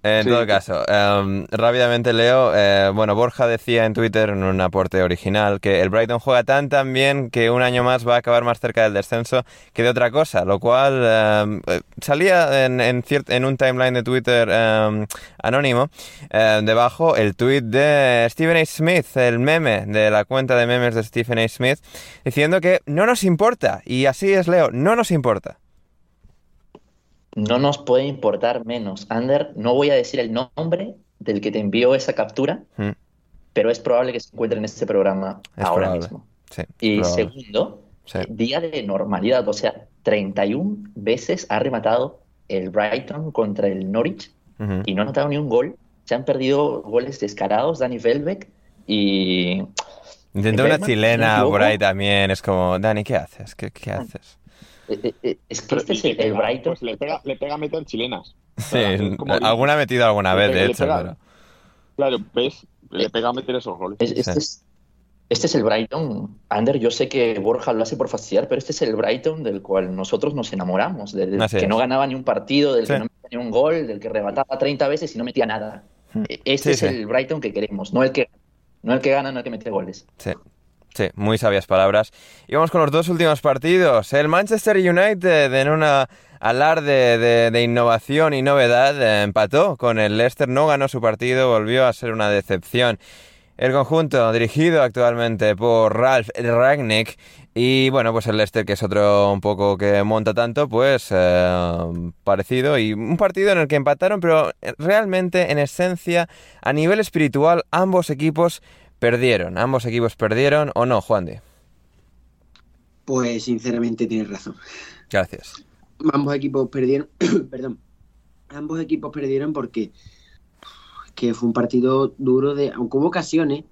En Sí. todo caso, em, rápidamente leo, eh, bueno, Borja decía en Twitter en un aporte original que el Brighton juega tan tan bien que un año más va a acabar más cerca del descenso que de otra cosa, lo cual em, eh, salía en, en, en un timeline de Twitter em, anónimo, debajo el tweet de Stephen A. Smith, el meme de la cuenta de memes de Stephen A. Smith, diciendo que no nos importa, y así es Leo, no nos importa. No nos puede importar menos. Ander, no voy a decir el nombre del que te envió esa captura, Mm, pero es probable que se encuentre en este programa Es ahora probable. mismo. sí, Y probable. segundo, Sí. día de normalidad, o sea, 31 veces ha rematado el Brighton contra el Norwich y no ha anotado ni un gol. Se han perdido goles descarados, Dani Welbeck y Intentó una chilena por ahí también. Es como, Dani, ¿qué haces? ¿Qué, qué haces? Eh, eh, eh, es que Pero- este es el, Brighton. Pues le pega, le pega a meter chilenas. Sí, alguna ha metido alguna vez, de hecho, pega. pero... Claro, ¿ves? Le pega a meter esos goles. Es- este, Sí. es, este es el Brighton. Ander, yo sé que Borja lo hace por fastidiar, pero este es el Brighton del cual nosotros nos enamoramos, del Así que es. no ganaba ni un partido, del Sí. que no metía ni un gol, del que remataba 30 veces y no metía nada. Mm. E- Este Sí, es sí. el Brighton que queremos, no el que, no el que gana, no el que mete goles. Sí, sí, muy sabias palabras. Y vamos con los dos últimos partidos. El Manchester United, en una alarde de, de innovación y novedad, empató con el Leicester, no ganó su partido, volvió a ser una decepción. El conjunto, dirigido actualmente por Ralf Ragnick, y bueno, pues el Leicester, que es otro un poco que monta tanto, pues eh, parecido, y un partido en el que empataron, pero realmente, en esencia, a nivel espiritual, ambos equipos perdieron. Ambos equipos perdieron, ¿o no, Juan de? Pues sinceramente tienes razón. Gracias. Ambos equipos perdieron, perdón, ambos equipos perdieron porque que fue un partido duro de, aunque hubo ocasiones,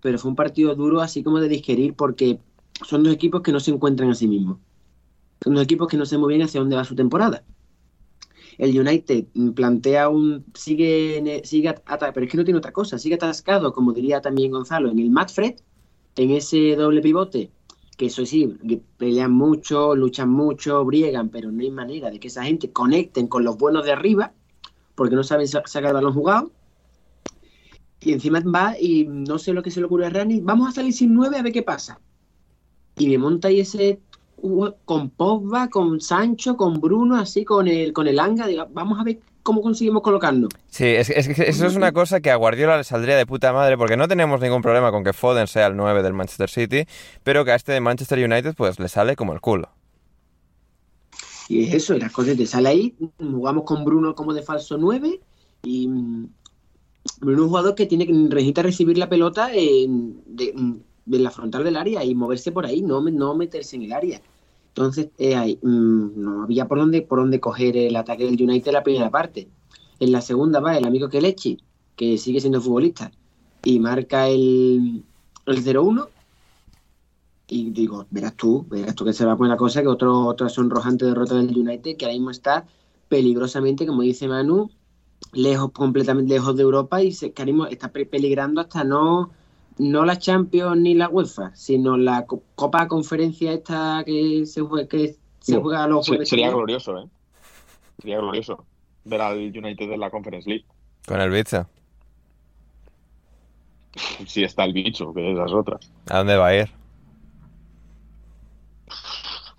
pero fue un partido duro así como de digerir porque son dos equipos que no se encuentran a sí mismos. Son dos equipos que no sé muy bien hacia dónde va su temporada. El United plantea un sigue en- sigue ata- pero es que no tiene otra cosa, sigue atascado, como diría también Gonzalo, en el Matfred, en ese doble pivote que eso sí, pelean mucho, luchan mucho, briegan, pero no hay manera de que esa gente conecten con los buenos de arriba, porque no saben sa- sacar el balón jugado. Y encima va y no sé lo que se le ocurre a Rani, vamos a salir sin nueve a ver qué pasa. Y me monta ahí ese con Pogba, con Sancho, con Bruno, así con el con el Anga, digo, vamos a ver cómo conseguimos colocarnos. Sí, es, es que eso es una cosa que a Guardiola le saldría de puta madre, porque no tenemos ningún problema con que Foden sea el 9 del Manchester City, pero que a este de Manchester United pues le sale como el culo. Y es eso, y las cosas te sale ahí, jugamos con Bruno como de falso 9 y mm, Bruno es un jugador que tiene que necesita recibir la pelota en, de, mm, en la frontal del área y moverse por ahí, no, no meterse en el área. Entonces, eh, mm, no había por dónde, por dónde coger el ataque del United en la primera parte. En la segunda va el amigo Kelechi, que sigue siendo futbolista, y marca el, el 0-1 y digo, verás tú, verás tú que se va a poner la cosa, que otro, otra sonrojante derrota del United, que ahora mismo está peligrosamente, como dice Manu, lejos, completamente lejos de Europa y se, que está pe- peligrando hasta no, no la Champions ni la UEFA, sino la co- Copa Conferencia esta que se juega, que se No, juega a los jueves. sería glorioso, ¿eh? Sería glorioso ver al United en la Conference League. Con el bicho. Si está el bicho, que esas otras. ¿A dónde va a ir?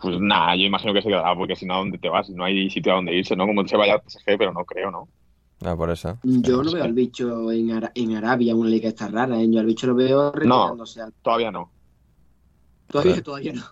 Pues nada, yo imagino que se quedará, porque si no, ¿a dónde te vas? No hay sitio a donde irse, ¿no? Como se vaya al PSG, pero no creo, ¿no? No, por eso. Yo no veo al bicho en, Ara- en Arabia, una liga esta rara, ¿eh? yo al bicho lo veo retirándose. al- Todavía no. Todavía, todavía no.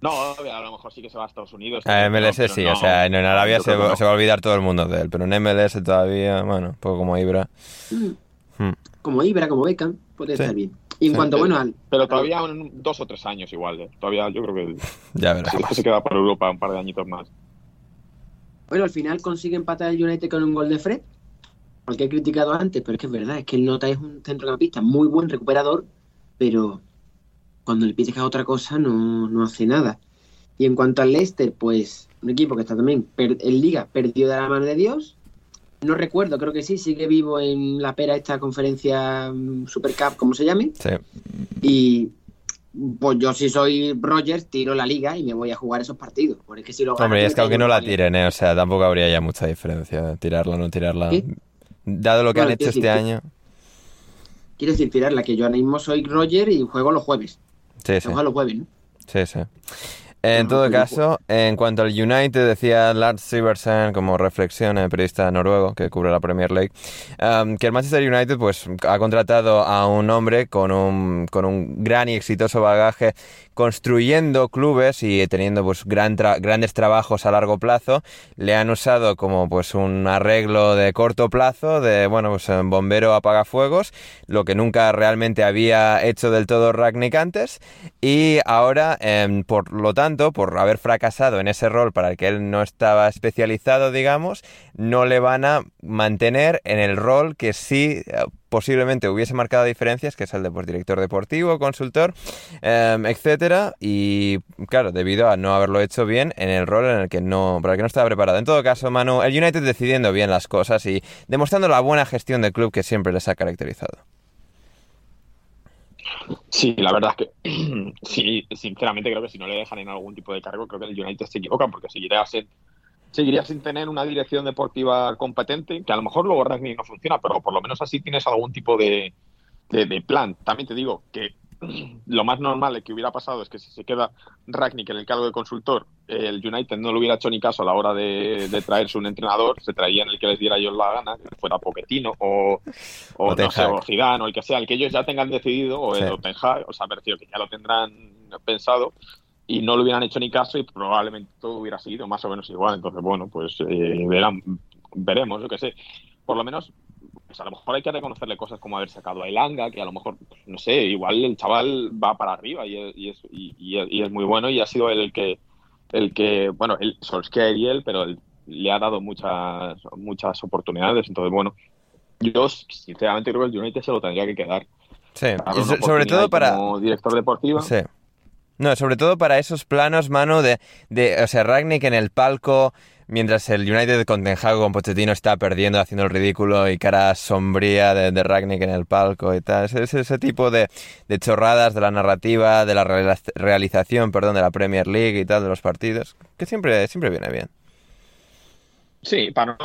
No, a lo mejor sí que se va a Estados Unidos. A MLS pero sí, no. o sea, en Arabia se, va- no. se va a olvidar todo el mundo de él, pero en MLS todavía, bueno, un poco como Ibra. Mm. Hmm. Como Ibra, como Beckham, puede Sí. estar bien. Y en Sí. cuanto, bueno, al, Pero todavía en dos o tres años igual, ¿eh? Todavía yo creo que Ya verás. se queda para Europa un par de añitos más. Bueno, al final consigue empatar el United con un gol de Fred, al que he criticado antes, pero es que es verdad, es que el Nota es un centrocampista muy buen recuperador, pero cuando le pides a otra cosa no, no hace nada. Y en cuanto al Leicester, pues un equipo que está también en Liga, perdió de la mano de Dios. No recuerdo, creo que sí, sigue vivo en la pera esta conferencia mm, Super Cup, como se llame. Sí. Y pues yo si soy Rogers tiro la liga y me voy a jugar esos partidos. Porque es que si lo Hombre, es que aunque no la tiren, ¿eh? o sea, tampoco habría ya mucha diferencia, tirarla o no tirarla. ¿Sí? Dado lo que Bueno, han hecho este año. Quiero decir, tirarla, que yo ahora mismo soy Roger y juego los jueves. Sí, sí. Juego los jueves, ¿no? Sí, sí. En todo caso, en cuanto al United, decía Lars Siversen, como reflexión, el periodista noruego que cubre la Premier League, um, que el Manchester United pues, ha contratado a un hombre con un, con un gran y exitoso bagaje construyendo clubes y teniendo pues, gran grandes trabajos a largo plazo. Le han usado como pues, un arreglo de corto plazo, de bueno, pues, bombero apagafuegos, lo que nunca realmente había hecho del todo Ragnick antes. Y ahora, em, por lo tanto, por haber fracasado en ese rol para el que él no estaba especializado, digamos, no le van a mantener en el rol que sí eh, posiblemente hubiese marcado diferencias, que es el de pues, director deportivo, consultor, em, etcétera. Y claro, debido a no haberlo hecho bien en el rol en el que no, para el que no estaba preparado. En todo caso, Manu, el United decidiendo bien las cosas y demostrando la buena gestión del club que siempre les ha caracterizado. Sí, la verdad es que sí, sinceramente creo que si no le dejan en algún tipo de cargo, creo que el United se equivoca porque seguiría sin, seguiría sin tener una dirección deportiva competente, que a lo mejor luego Ragnick no funciona, pero por lo menos así tienes algún tipo de, de, de plan. También te digo que lo más normal que hubiera pasado es que si se queda Ragnick en el cargo de consultor, el United no le hubiera hecho ni caso a la hora de, de traerse un entrenador, se traían el que les diera ellos la gana, que fuera Pochettino o, o, no sé, o Zidane o el que sea, el que ellos ya tengan decidido, o, Sí. el o Ten Hag, o sea, me refiero que ya lo tendrán pensado y no le hubieran hecho ni caso y probablemente todo hubiera seguido más o menos igual. Entonces, bueno, pues eh, verán, veremos, yo qué sé. Por lo menos, pues a lo mejor hay que reconocerle cosas como haber sacado a Elanga, que a lo mejor, no sé, igual el chaval va para arriba y es, y es, y- y es- y es muy bueno y ha sido él el que, el que bueno, el Solskjaer y él, pero él le ha dado muchas, muchas oportunidades. Entonces, bueno, yo sinceramente creo que el United se lo tendría que quedar. Sí, so- sobre todo para... Como director deportivo. Sí. No, sobre todo para esos planos, mano, de, de o sea, Ragnick en el palco, mientras el United con Ten con Pochettino está perdiendo, haciendo el ridículo y cara sombría de, de Ragnick en el palco y tal. Ese, ese- tipo de, de chorradas de la narrativa, de la realización, perdón, de la Premier League y tal, de los partidos, que siempre, siempre viene bien. Sí, para,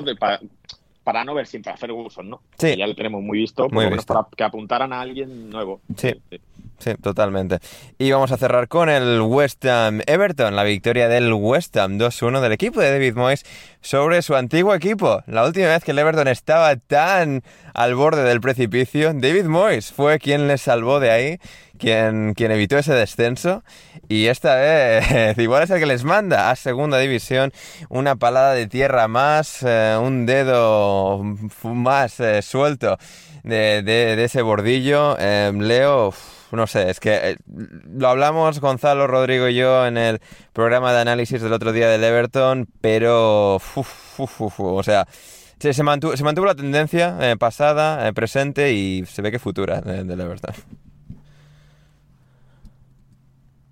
para no ver siempre a Ferguson, ¿no? Sí. Que ya lo tenemos muy visto, por menos para que apuntaran a alguien nuevo. Sí. Sí, totalmente. Y vamos a cerrar con el West Ham Everton, la victoria del West Ham 2-1 del equipo de David Moyes sobre su antiguo equipo. La última vez que el Everton estaba tan al borde del precipicio, David Moyes fue quien les salvó de ahí, quien, quien evitó ese descenso. Y esta vez, igual es el que les manda a segunda división, una palada de tierra más, eh, un dedo más eh, suelto de, de- de ese bordillo. Eh, Leo, no sé, es que eh, lo hablamos Gonzalo, Rodrigo y yo en el programa de análisis del otro día del Everton, pero, uf, uf, uf, o sea, se, se mantuvo, se mantuvo la tendencia eh, pasada, eh, presente y se ve que futura del Everton.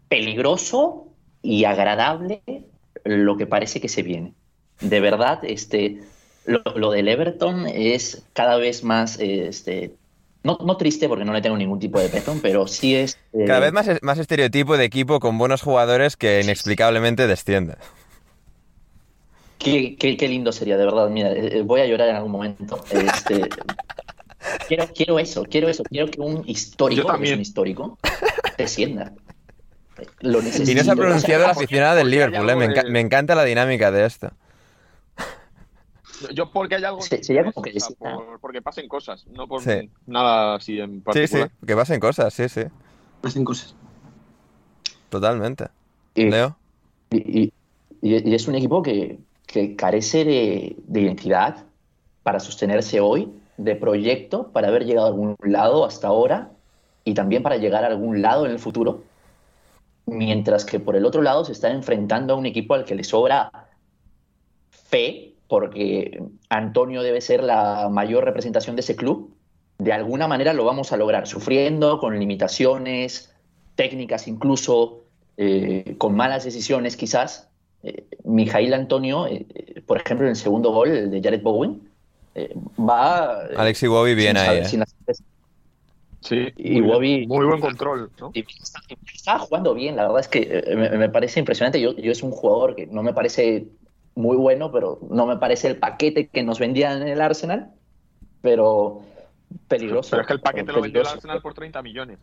Peligroso y agradable lo que parece que se viene. De verdad, este, lo, lo del Everton es cada vez más, este, no, no triste porque no le tengo ningún tipo de petón, pero sí es... eh, Cada vez más, más estereotipo de equipo con buenos jugadores que inexplicablemente desciende. Qué, qué- qué lindo sería, de verdad. Mira, eh, eh, voy a llorar en algún momento. Este, quiero, quiero eso, quiero eso. Quiero que un histórico, que es un histórico, descienda. Lo Y necesito. no se ha pronunciado la aficionada del Liverpool, eh, me, algo enca- de- me encanta la dinámica de esto. Yo porque hay algo Se- sería como que por- porque pasen cosas, no por Sí. nada así en Sí, sí, particular. que pasen cosas, sí, sí, Hacen cosas. totalmente. y- Leo. Y, y- y es un equipo que, que carece de, de identidad para sostenerse hoy, de proyecto para haber llegado a algún lado hasta ahora y también para llegar a algún lado en el futuro. Mientras que por el otro lado se está enfrentando a un equipo al que le sobra fe, porque Antonio debe ser la mayor representación de ese club. De alguna manera lo vamos a lograr, sufriendo, con limitaciones técnicas incluso, eh, con malas decisiones quizás. Eh, Mijail Antonio, eh, eh, por ejemplo, en el segundo gol, el de Jared Bowen, va... Alex bien sin ahí, saber- sin hacer- Sí, Y muy, Bobby- muy buen control, ¿no? Estaba jugando bien, la verdad es que eh, me, me parece impresionante. Yo, yo es un jugador que no me parece muy bueno, pero no me parece el paquete que nos vendían en el Arsenal, pero peligroso. Pero es que el paquete lo vendió el. Arsenal por 30 millones.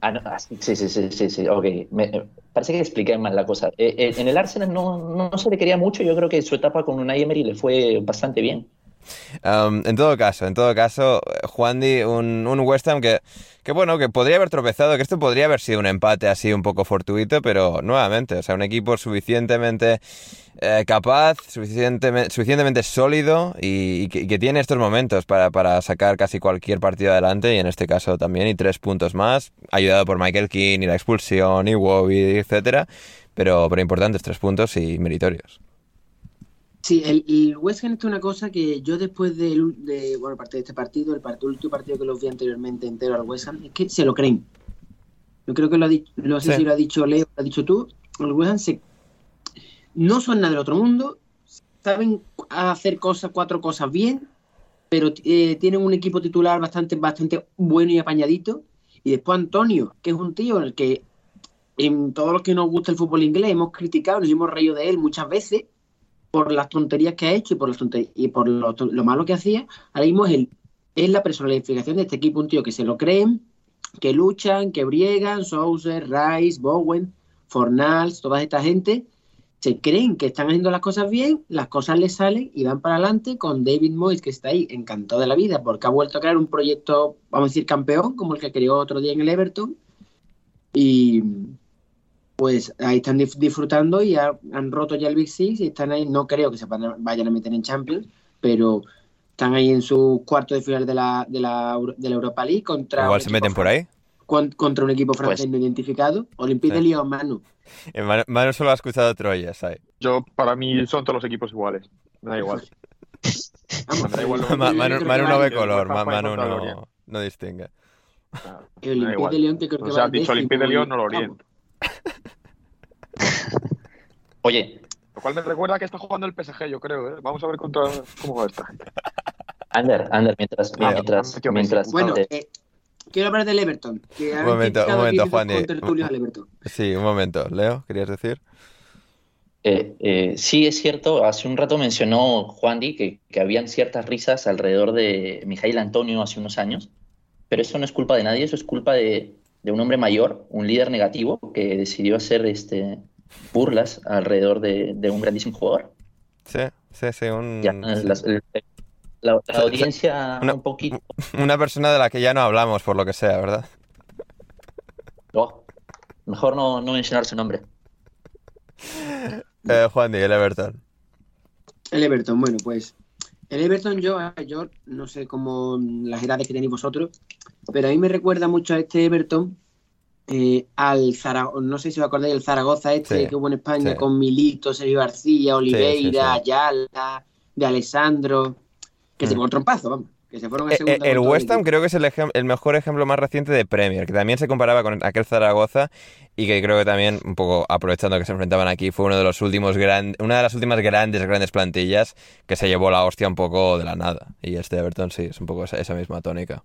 Ah, no, ah, sí, sí, sí, sí, sí, ok. Me- eh, parece que expliqué mal la cosa. Eh, eh, en el Arsenal no, no, no se le quería mucho, yo creo que su etapa con Unai Emery le fue bastante bien. En todo caso, en todo caso, Juan un, West Ham que, bueno, que podría haber tropezado, que esto podría haber sido un empate así un poco fortuito, pero nuevamente, o sea, un equipo suficientemente eh, capaz, suficientemente, sólido y, que, tiene estos momentos para, para sacar casi cualquier partido adelante y en este caso también, y tres puntos más, ayudado por Michael King y la expulsión y Wobby, etcétera, pero, pero importantes tres puntos y meritorios. Sí, el, el West Ham es una cosa que yo después del, de, bueno, aparte de este partido, el, part- el último partido que los vi anteriormente entero al West Ham, es que se lo creen. Yo creo que lo ha dicho, no sé Sí. si lo ha dicho Leo, lo ha dicho tú, el West Ham se, no son nada del otro mundo, saben hacer cosas, cuatro cosas bien, pero eh, tienen un equipo titular bastante, bastante bueno y apañadito. Y después Antonio, que es un tío en el que en todos los que nos gusta el fútbol inglés hemos criticado, nos hemos reído de él muchas veces por las tonterías que ha hecho y por, las y por lo, lo malo que hacía. Ahora mismo es, el, es la personificación de este equipo, un tío que se lo creen, que luchan, que briegan, Souser, Rice, Bowen, Fornals, toda esta gente, se creen que están haciendo las cosas bien, las cosas les salen y van para adelante con David Moyes, que está ahí encantado de la vida, porque ha vuelto a crear un proyecto, vamos a decir, campeón, como el que creó otro día en el Everton. Y pues ahí están disfrutando y ha- han roto ya el Big Six y están ahí, no creo que se van a- vayan a meter en Champions, pero están ahí en su cuarto de final de la, de la, de la Europa League contra, Igual se meten por ahí. con- contra un equipo francés Pues- no identificado. Olympique Sí. de Lyon, Manu. Eh, Manu, Manu solo ha escuchado Troyes ahí. Yo, para mí, son todos los equipos iguales. Me da igual. Vamos, Me da igual lo yo que- Ma- creo Manu, no a- ve color, Manu no, distingue. Claro, El Olympique igual. de Lyon, que creo que O sea, dicho Olympique de Lyon, no lo Vamos. Oye, Lo cual me recuerda que está jugando el PSG, yo creo. ¿eh? Vamos a ver contra cómo va esta gente. Ander, Ander, mientras, Mira, mientras, mientras Bueno, eh, quiero hablar del Everton. Que han momento, un momento, Juan. Sí, un momento. Leo, ¿querías decir? Eh, eh, sí, es cierto. Hace un rato mencionó Juan Di que, que habían ciertas risas alrededor de Mijail Antonio hace unos años, pero eso no es culpa de nadie, eso es culpa de, de un hombre mayor, un líder negativo que decidió hacer este, burlas alrededor de, de un grandísimo jugador. Sí, sí, sí. Un, Ya, sí. las- el- la, la audiencia Una- un poquito... Una persona de la que ya no hablamos, por lo que sea, ¿verdad? Oh, mejor no, no mencionar su nombre. Eh, Juan Di, el Everton. El Everton, bueno, pues. El Everton, yo, yo no sé cómo las edades que tenéis vosotros, pero a mí me recuerda mucho a este Everton eh, al Zaragoza, no sé si os acordáis del Zaragoza este Sí, que hubo en España sí. con Milito, Sergio García, Oliveira, sí. Ayala, de Alessandro, que se Mm. fue trompazo, vamos, que se fueron a Eh, segunda. eh, el todo West Ham creo que es el, el mejor ejemplo más reciente de Premier, que también se comparaba con aquel Zaragoza y que creo que también, un poco aprovechando que se enfrentaban aquí, fue uno de los últimos gran, una de las últimas grandes, grandes plantillas que se llevó la hostia un poco de la nada. Y este Everton sí, es un poco esa, esa misma tónica.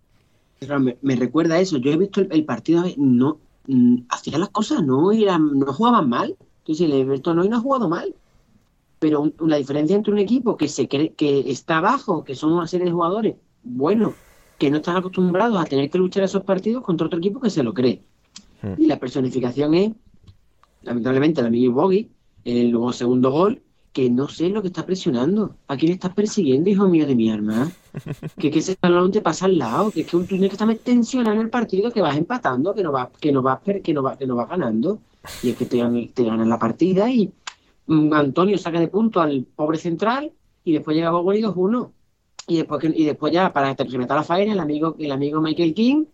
Me recuerda a eso. Yo he visto el, el partido, no mm, hacían las cosas, no eran, no jugaban mal. Entonces el Everton hoy no ha jugado mal. Pero la diferencia entre un equipo que se cree que está abajo, que son una serie de jugadores, bueno, que no están acostumbrados a tener que luchar esos partidos contra otro equipo que se lo cree. Hmm. Y la personificación es, lamentablemente, el amigo Boggy, el luego segundo gol, que no sé lo que está presionando. ¿A quién estás persiguiendo, hijo mío de mi alma? que, que ese balón te pasa al lado, que es que tú tienes que estar tensionando el partido, que vas empatando, que no vas, que no vas, que no vas, que no vas ganando. Y es que te, te ganan la partida y mm, Antonio saca de punto al pobre central y después llega Bowen y 2-1. Y después, y después ya, para terminar la faena, el amigo, el amigo Michael King,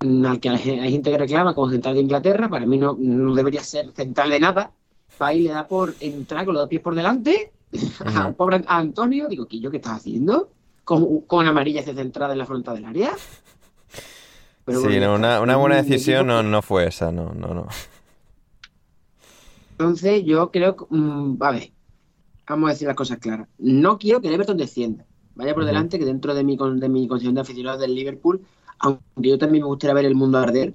mm, al que hay hay gente que reclama como central de Inglaterra, para mí no, no debería ser central de nada, y le da por entrar con los dos pies por delante a un pobre a Antonio, digo, ¿qué yo qué estás haciendo? Con, con amarilla hacia centrada en la frontal del área. Pero sí, bueno, no, una, una un buena equipo decisión no, no fue esa, no, no, no. Entonces, yo creo que. mm, a ver, vamos a decir las cosas claras. No quiero que el Everton descienda. Vaya por delante que dentro de mi, con- de mi condición de aficionado del Liverpool, aunque yo también me gustaría ver el mundo arder,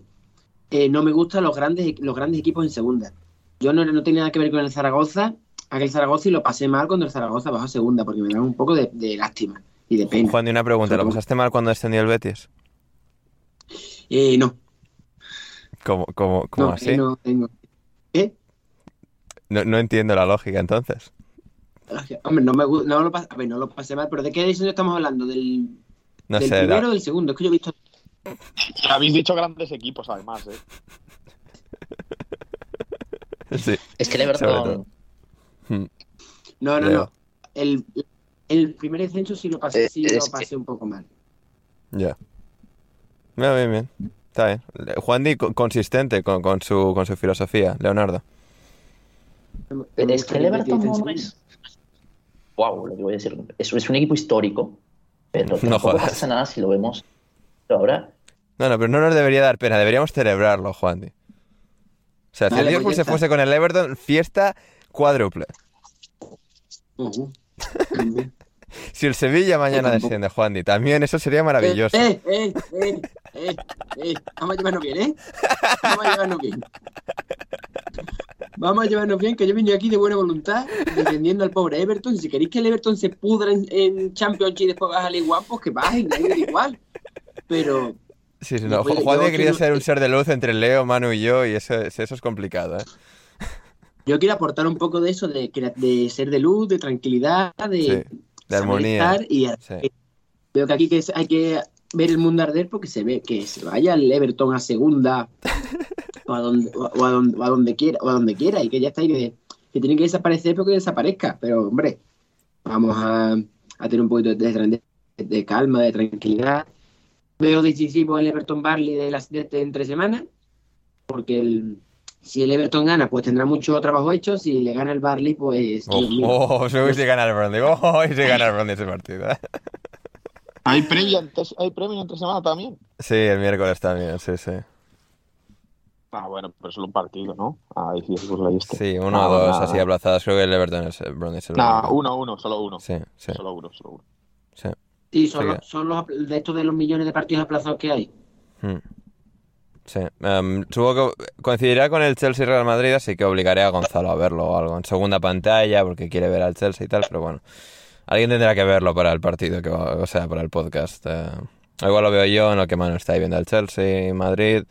eh, no me gustan los grandes, los grandes equipos en segunda. Yo no, no tenía nada que ver con el Zaragoza, aquel Zaragoza y lo pasé mal cuando el Zaragoza bajó a segunda, porque me daba un poco de, de lástima y de pena. Juan, y una pregunta, ¿lo pasaste mal cuando descendió el Betis? Eh, no, ¿Cómo, cómo, cómo no, así? eh, no tengo. ¿Eh? No, no entiendo la lógica entonces. Hombre, no me no lo pasé, a ver, no lo pasé mal, pero ¿de qué edición estamos hablando? ¿Del, No del sé, primero o del segundo? Es que yo he visto. Habéis dicho grandes equipos, además, ¿eh? sí. Es que el Everton. todo. No, no, Leo. no. El, el primer descenso sí lo pasé, Eh, sí lo que- pasé un poco mal. Ya. Bien, bien, bien. Está bien. Juan Di co- consistente con, con su, con su filosofía, Leonardo. Pero es que el que Everton no es. Wow, lo que voy a decir. Es, es un equipo histórico, pero No pasa nada si lo vemos. Ahora, No, no, pero no nos debería dar pena, deberíamos celebrarlo, Juan Di. O sea, si el Liverpool pues se fuese con el Everton, fiesta cuádruple. Si el Sevilla mañana desciende, Juan también eso sería maravilloso. Eh, eh, eh, eh, eh. Vamos a llevarnos bien, ¿eh? Vamos a llevarnos bien. Vamos a llevarnos bien, que yo vine aquí de buena voluntad, defendiendo al pobre Everton. Si queréis que el Everton se pudra en, en Championship y después baja al igual, pues que bajen, da igual. Pero Sí, sí, no. Juan yo ha querido quiero- ser un ser de luz entre Leo, Manu y yo, y eso, es- eso es complicado, ¿eh? yo quiero aportar un poco de eso, de, ser de luz, de tranquilidad, de, Sí, de armonía. y Sí. Veo que aquí que hay que ver el mundo arder porque se ve que se vaya el Everton a segunda o a donde, o a donde, o a donde quiera, o a donde quiera, y que ya está ahí que, que tiene que desaparecer porque desaparezca. Pero hombre, vamos a, a tener un poquito de, de- de calma, de tranquilidad. Veo decisivo el Everton Barley de las de, este- entre semanas, porque el- si el Everton gana, pues tendrá mucho trabajo hecho. Si le gana el Barley, pues Oh, oh, se hubiese ganado el Burnley. Oh, y se gana el Burnley ese partido. ¿Hay premio, entre, ¿Hay premio entre semana también? Sí, el miércoles también, sí, sí. Ah, bueno, pero solo un partido, ¿no? Ay, sí, pues la este. Sí, uno No, o dos nada. así aplazados. Creo que el Everton es el Nah, único. uno, uno, solo uno. Sí, sí, Solo uno, solo uno. sí. Sí, son, los, son los de estos de los millones de partidos aplazados que hay. Hmm. Sí. Em, supongo que coincidirá con el Chelsea Real Madrid, así que obligaré a Gonzalo a verlo o algo en segunda pantalla porque quiere ver al Chelsea y tal, pero bueno. Alguien tendrá que verlo para el partido, que va- o sea, para el podcast. eh. igual lo veo yo en lo que Manu está ahí viendo al Chelsea, Madrid.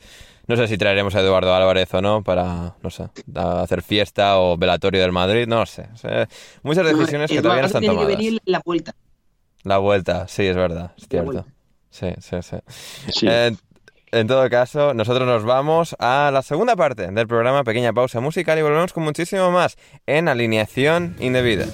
No sé si traeremos a Eduardo Álvarez o no para, no sé, hacer fiesta o velatorio del Madrid, no sé. O sea, muchas decisiones que todavía no están tiene tomadas. que venir la vuelta. La vuelta, sí, es verdad, es cierto. Sí, sí, sí. Sí. En, en todo caso, nosotros nos vamos a la segunda parte del programa, pequeña pausa musical y volvemos con muchísimo más en alineación indebida.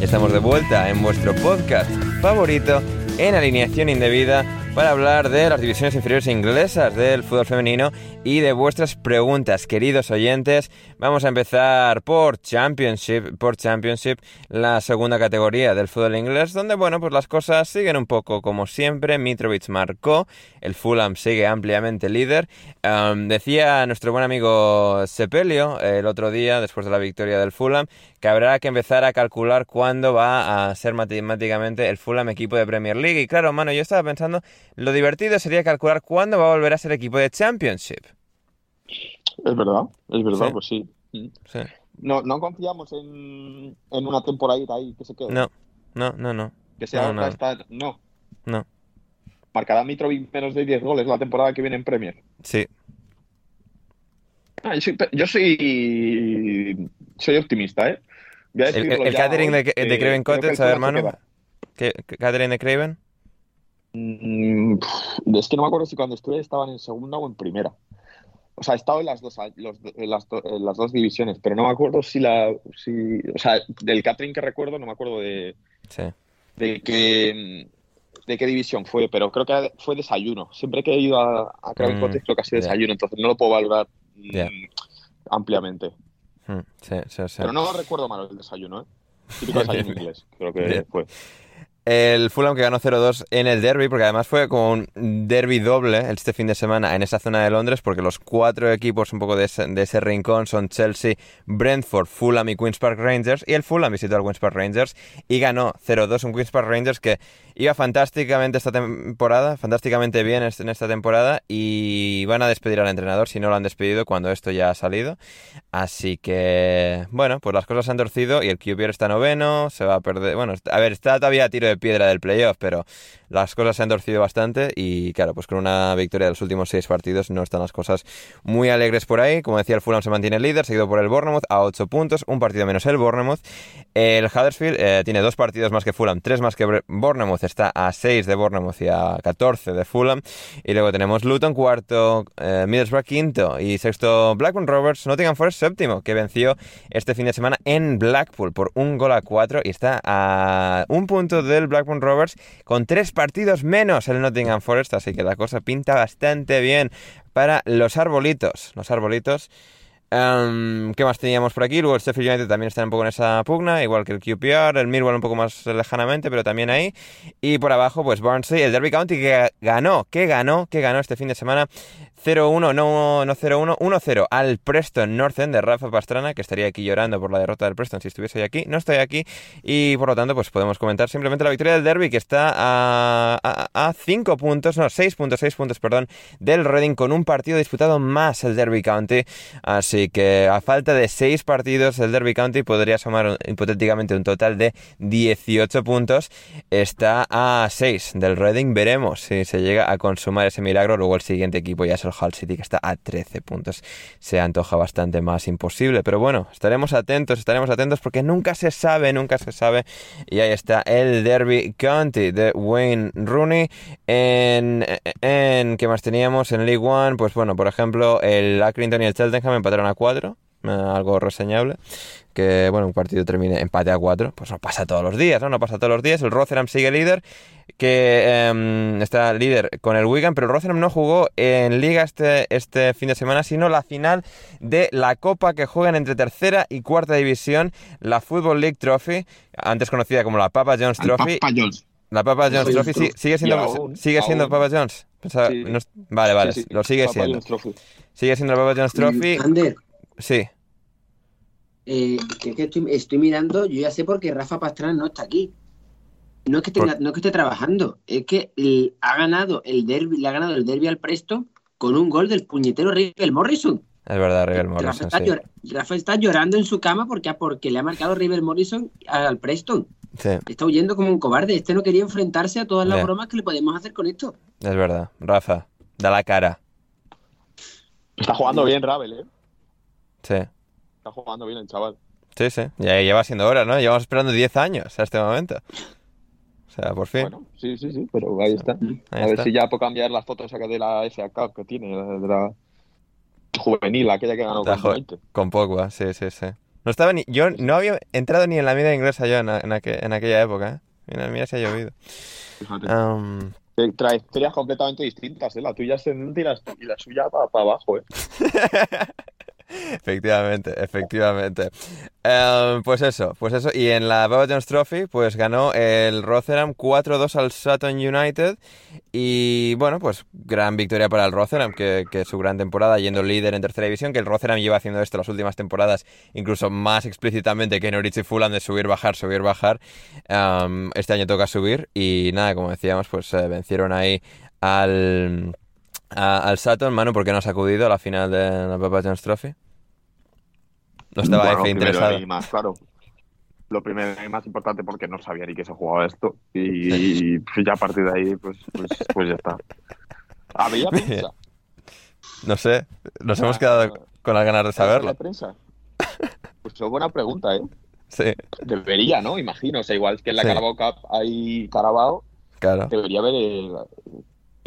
Estamos de vuelta en vuestro podcast favorito en alineación indebida para hablar de las divisiones inferiores inglesas del fútbol femenino y de vuestras preguntas, queridos oyentes. Vamos a empezar por Championship, por Championship, la segunda categoría del fútbol inglés, donde bueno, pues las cosas siguen un poco como siempre. Mitrovic marcó, el Fulham sigue ampliamente líder. Decía nuestro buen amigo Sepelio el otro día, después de la victoria del Fulham, que habrá que empezar a calcular cuándo va a ser matemáticamente el Fulham equipo de Premier League. Y claro, mano, yo estaba pensando, lo divertido sería calcular cuándo va a volver a ser equipo de Championship. Es verdad, es verdad, Sí. pues sí. Sí. No, no confiamos en, en una temporadita ahí que se quede. No, no, no, no. Que sea no, no. esta- No. No. Marcará Mitrovic menos de 10 goles la temporada que viene en Premier. Sí, Ah, yo soy, yo soy, soy optimista, ¿eh? Voy a El, el, catering de, hoy, de Craven Cottage, a queda. ¿Qué, catering de Craven? Mm, es que no me acuerdo si cuando estuve estaban en segunda o en primera. O sea, he estado en las dos, los- en las, do- en las dos divisiones, pero no me acuerdo si la. Si, o sea, del catering que recuerdo, no me acuerdo de, Sí. de qué, de qué división fue, pero creo que fue desayuno. Siempre que he ido a, a Craven Mm, Cottage creo que ha sido desayuno, entonces no lo puedo valorar mm, ampliamente. Mm, Sí, sí, sí. Pero no recuerdo mal el desayuno, ¿eh? Típico desayuno inglés, creo que fue. El Fulham que ganó 0-2 en el derby, porque además fue como un derby doble este fin de semana en esa zona de Londres, porque los cuatro equipos un poco de ese, de ese rincón son Chelsea, Brentford, Fulham y Queen's Park Rangers, y el Fulham visitó al Queen's Park Rangers y ganó 0-2 un Queen's Park Rangers que iba fantásticamente esta temporada, fantásticamente bien en esta temporada, y van a despedir al entrenador si no lo han despedido cuando esto ya ha salido. Así que, bueno, pues las cosas se han torcido y el QPR está noveno, se va a perder, bueno, a ver, está todavía a tiro de piedra del playoff, pero las cosas se han torcido bastante y claro, pues con una victoria de los últimos seis partidos no están las cosas muy alegres por ahí. Como decía, el Fulham se mantiene líder, seguido por el Bournemouth a 8 puntos, un partido menos el Bournemouth. El Huddersfield eh, tiene dos partidos más que Fulham, tres más que Bournemouth, está a 6 de Bournemouth y a 14 de Fulham. Y luego tenemos Luton cuarto, eh, Middlesbrough quinto y sexto Blackburn Rovers, Nottingham Forest séptimo, que venció este fin de semana en Blackpool por un gol a cuatro y está a un punto del Blackburn Rovers con tres partidos menos el Nottingham Forest, así que la cosa pinta bastante bien para los arbolitos. Los arbolitos. Em, ¿Qué más teníamos por aquí? Luego el Sheffield United también está un poco en esa pugna, igual que el QPR, el Millwall un poco más lejanamente, pero también ahí. Y por abajo, pues Barnsley, el Derby County que ganó, que ganó, que ganó este fin de semana 0-1, no, no 0-1, 1-0 al Preston North End de Rafa Pastrana, que estaría aquí llorando por la derrota del Preston si estuviese aquí. No estoy aquí y por lo tanto pues podemos comentar simplemente la victoria del Derby que está a 5 puntos, no, 6 puntos, 6 puntos, perdón, del Reading con un partido disputado más el Derby County. Así que a falta de 6 partidos el Derby County podría sumar hipotéticamente un total de 18 puntos. Está a 6 del Reading, veremos si se llega a consumar ese milagro. Luego el siguiente equipo ya se el City que está a 13 puntos. Se antoja bastante más imposible, pero bueno, estaremos atentos, estaremos atentos porque nunca se sabe, nunca se sabe. Y ahí está el Derby County de Wayne Rooney. En, en ¿qué más teníamos? En League One, pues bueno, por ejemplo, el Accrington y el Cheltenham empataron a 4 eh, algo reseñable. Que, bueno, un partido termine empate a 4, pues no pasa todos los días, ¿no? No pasa todos los días. El Rotherham sigue líder, que em, está líder con el Wigan, pero el Rotherham no jugó en liga este, este fin de semana, sino la final de la Copa que juegan entre tercera y cuarta división, la Football League Trophy, antes conocida como la Papa John's Trophy. La Papa John's Trophy sigue siendo, sigue siendo Papa John's. vale, vale, lo sigue siendo. Sigue siendo la Papa John's Trophy. Sí. Eh, que, estoy, mirando, yo ya sé por qué Rafa Pastrana no está aquí. No es que, tenga, no que esté trabajando, es que ha ganado el derby, le ha ganado el derby al Presto con un gol del puñetero Rivel Morrison. Es verdad, Rivel Morrison. Rafa está, llorando en su cama porque, porque le ha marcado River Morrison al Preston. Está huyendo como un cobarde. Este no quería enfrentarse a todas las bromas que le podemos hacer con esto. Es verdad. Rafa, da la cara. Está jugando bien Ravel, ¿eh? Sí. Está jugando bien el chaval. Sí, sí. Ya lleva siendo hora, ¿no? Llevamos esperando 10 años a este momento. O sea, por fin. Bueno, sí, sí, sí, pero ahí está. a ver si ya puedo cambiar las fotos de la FA Cup que tiene, de la juvenil, aquella que ganó con 20. Con Pogba, sí, sí, sí. No estaba ni, yo no había entrado ni en la media inglesa yo en, en, aquella época, ¿eh? Mira, mira, se ha llovido. Um... Trayectorias completamente distintas, ¿eh? La tuya en y la, y la suya para abajo, ¿eh? efectivamente, efectivamente. Em, pues eso, pues eso. Y en la Baba Jones Trophy, pues ganó el Rotherham 4-2 al Sutton United. Y bueno, pues gran victoria para el Rotherham, que, su gran temporada yendo líder en tercera división, que el Rotherham lleva haciendo esto las últimas temporadas, incluso más explícitamente que Norwich y Fulham, de subir, bajar, subir, bajar. Em, este año toca subir. Y nada, como decíamos, pues eh, vencieron ahí al al Saturn, mano, ¿por qué no has acudido a la final de la Papa John's Trophy? No estaba F interesado. Más, claro. Lo primero y más importante porque no sabía ni que se jugaba esto. Y, ya a partir de ahí, pues, pues, pues ya está. ¿Había prensa? No sé, nos hemos quedado con las ganas de saberlo. prensa? Pues es buena pregunta, ¿eh? Sí. Debería, ¿no? Imagino. O sea, igual que en la Carabao Cup hay Carabao. Claro. Debería haber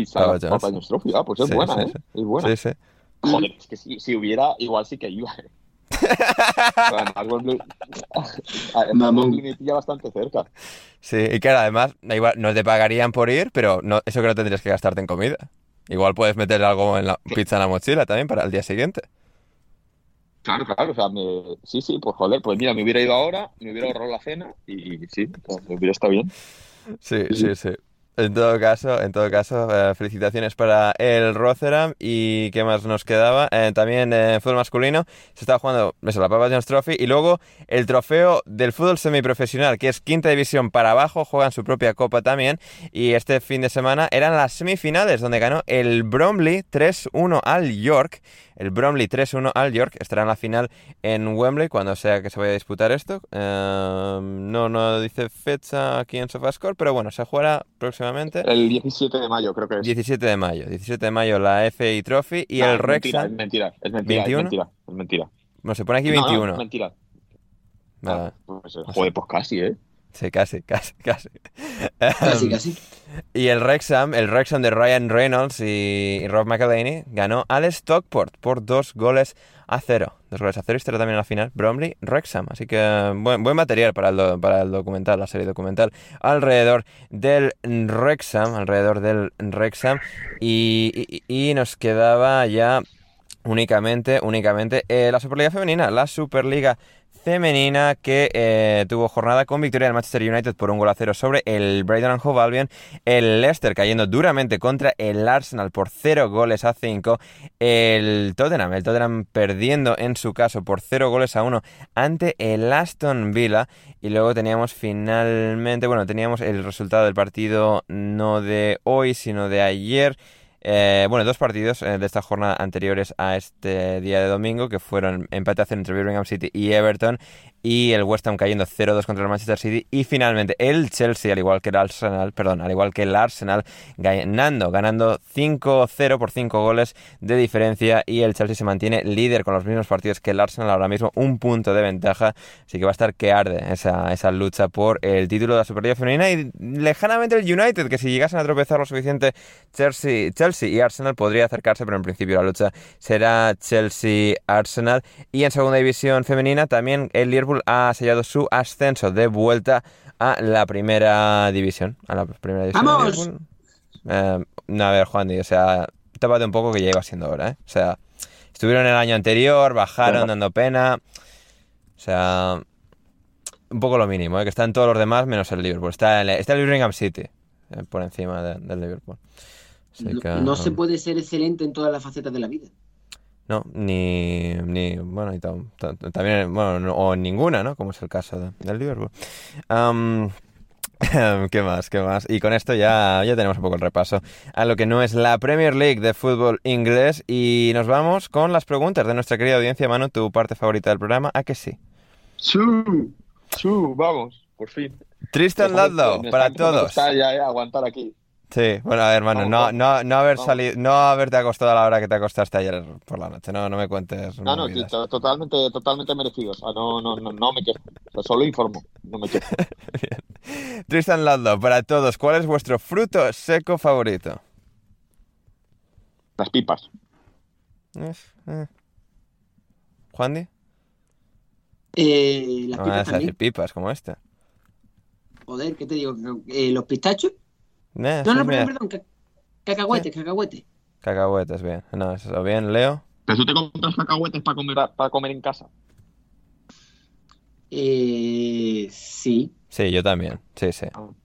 Pizza Papa Trophy. Ah, pues es buena, ¿eh? Es buena. Sí, sí. Joder, es que si, si hubiera, igual sí que iba, ¿eh? Mamón. pilla bastante cerca. Sí, y claro, además, igual, no te pagarían por ir, pero no, eso que no tendrías que gastarte en comida. Igual puedes meter algo en la pizza en la mochila también para el día siguiente. Claro, claro, o sea, me... sí, sí, pues joder, pues mira, me hubiera ido ahora, me hubiera ahorrado la cena y sí, pues, hubiera estado bien. Sí, sí, sí. En todo caso, en todo caso, eh, felicitaciones para el Rotherham y qué más nos quedaba. Eh, también en fútbol masculino se estaba jugando eso, la Papa John's Trophy y luego el trofeo del fútbol semiprofesional, que es quinta división para abajo, juegan su propia copa también. Y este fin de semana eran las semifinales donde ganó el Bromley 3-1 al York. El Bromley 3-1 al York estará en la final en Wembley cuando sea que se vaya a disputar esto. Eh, no, no dice fecha aquí en SofaScore, pero bueno, se jugará próximamente. El 17 de mayo, creo que es. 17 de mayo. 17 de mayo la FA Trophy y el Wrexham. es mentira, es mentira, 21? es mentira, es mentira. No, se pone aquí No, no, 21. es mentira. Vale. Ah, pues, joder, pues casi, ¿eh? Sí, casi, casi, casi. Casi, Em, casi. Y el Wrexham, el Wrexham de Ryan Reynolds y, Rob McElhaney ganó al Stockport por dos goles a cero. Dos goles a cero y estará también en la final Bromley Wrexham. Así que buen, buen material para el, para el documental, la serie documental alrededor del Wrexham, alrededor del Wrexham. Y, y- y nos quedaba ya únicamente, únicamente eh, la Superliga Femenina, la Superliga Femenina que eh, tuvo jornada con victoria del Manchester United por un gol a cero sobre el Brighton and Hove Albion, el Leicester cayendo duramente contra el Arsenal por 0 goles a 5, el Tottenham, el Tottenham perdiendo en su caso por 0 goles a 1 ante el Aston Villa. Y luego teníamos finalmente, bueno, teníamos el resultado del partido no de hoy sino de ayer. Eh, bueno, dos partidos eh, de esta jornada anteriores a este día de domingo, que fueron empate entre Birmingham City y Everton, y el West Ham cayendo 0-2 contra el Manchester City, y finalmente el Chelsea, al igual que el Arsenal, perdón, al igual que el Arsenal, ganando, ganando 5-0 por 5 goles de diferencia, y el Chelsea se mantiene líder con los mismos partidos que el Arsenal, ahora mismo un punto de ventaja, así que va a estar que arde esa, esa lucha por el título de la Superliga Femenina, y lejanamente el United, que si llegasen a tropezar lo suficiente Chelsea, Chelsea y Arsenal podría acercarse, pero en principio la lucha será Chelsea-Arsenal. Y en segunda división femenina también el Liverpool ha sellado su ascenso de vuelta a la primera división. A la primera división. ¡Vamos! Eh, no, a ver, Juan, o sea, tápate un poco que ya iba siendo hora, ¿eh? O sea, estuvieron el año anterior, bajaron dando pena. O sea, un poco lo mínimo, ¿eh? que están todos los demás menos el Liverpool. Está el, está el Birmingham City eh, por encima de- del Liverpool. Así No, que, no se um, puede ser excelente en todas las facetas de la vida. No, ni, ni bueno, y tam- ta- también, bueno, no- o en ninguna, ¿no? Como es el caso de- del Liverpool. ¿Qué más? ¿Qué más? Y con esto ya, ya tenemos un poco el repaso a lo que no es la Premier League de fútbol inglés y nos vamos con las preguntas de nuestra querida audiencia, Manu, tu parte favorita del programa, ¿a que sí? Chu, chu, vamos, por fin. Tristan me para a todos. ya, eh, aguantar aquí. Sí, bueno, a ver, Vamos, no, no, no haber salido, no haberte acostado a la hora que te acostaste ayer por la noche, no, no me cuentes No, no, totalmente, totalmente merecido. O sea, no, no, no, no me quejo. O sea, solo informo, no me quejo. Tristan Ladlow, para todos, ¿cuál es vuestro fruto seco favorito? Las pipas. Eh, eh. ¿Juandi? Eh, las No pipas vas a también. decir pipas como esta. Joder, ¿qué te digo? Eh, ¿Los pistachos? Eh, No, no, mira, perdón, perdón. ca- Cacahuetes, cacahuetes. Cacahuetes, bien. No, eso bien. ¿Leo? ¿Pero tú te compras cacahuetes para comer, para comer en casa? Eh, sí. Sí, yo también. Sí, sí. O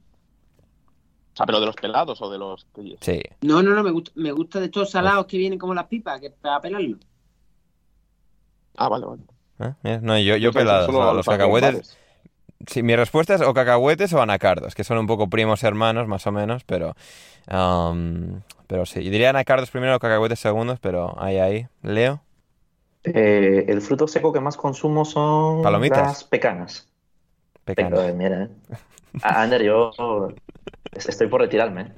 sea, pero de los pelados o de los... Sí. No, no, no, me gusta, me gusta de estos salados que vienen como las pipas, que para pelarlo. Ah, vale, vale. Eh, No, yo, yo pelado. o sea, los cacahuetes. Sí, mi respuesta es o cacahuetes o anacardos, que son un poco primos hermanos, más o menos, pero. am, pero sí. Y diría anacardos primero, cacahuetes segundos, pero ahí, ahí. ¿Leo? Eh, el fruto seco que más consumo son Palomitas. las pecanas. Pecano. Pero, eh, mira, eh. A- Ander, yo estoy por retirarme. eh.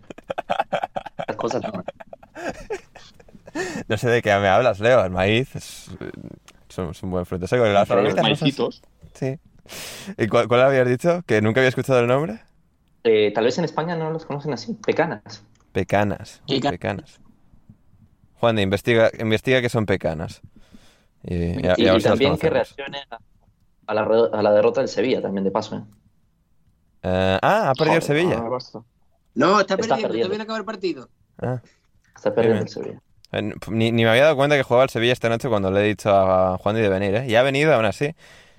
Las cosas no. No sé de qué me hablas, Leo. El maíz es, es un, es un buen fruto seco. Las Pero Los palomitas no son- maicitos. Sí. ¿Y cuál, cuál habías dicho? ¿Que nunca había escuchado el nombre? Eh, tal vez en España no los conocen así, pecanas. Pecanas. Peca- Pecanas. Juan, de, investiga, investiga qué son pecanas. Y, también que reaccione a, a la, re- a la derrota del Sevilla, también de paso. eh. Eh, ah, ha perdido el Joder, Sevilla. ah. No, está, Está perdiendo, perdiendo. todavía no acaba el partido. Ah. Está perdiendo bien. el Sevilla. Ni, ni me había dado cuenta que jugaba el Sevilla esta noche cuando le he dicho a Juan de venir, ¿eh? Y ha venido aún así.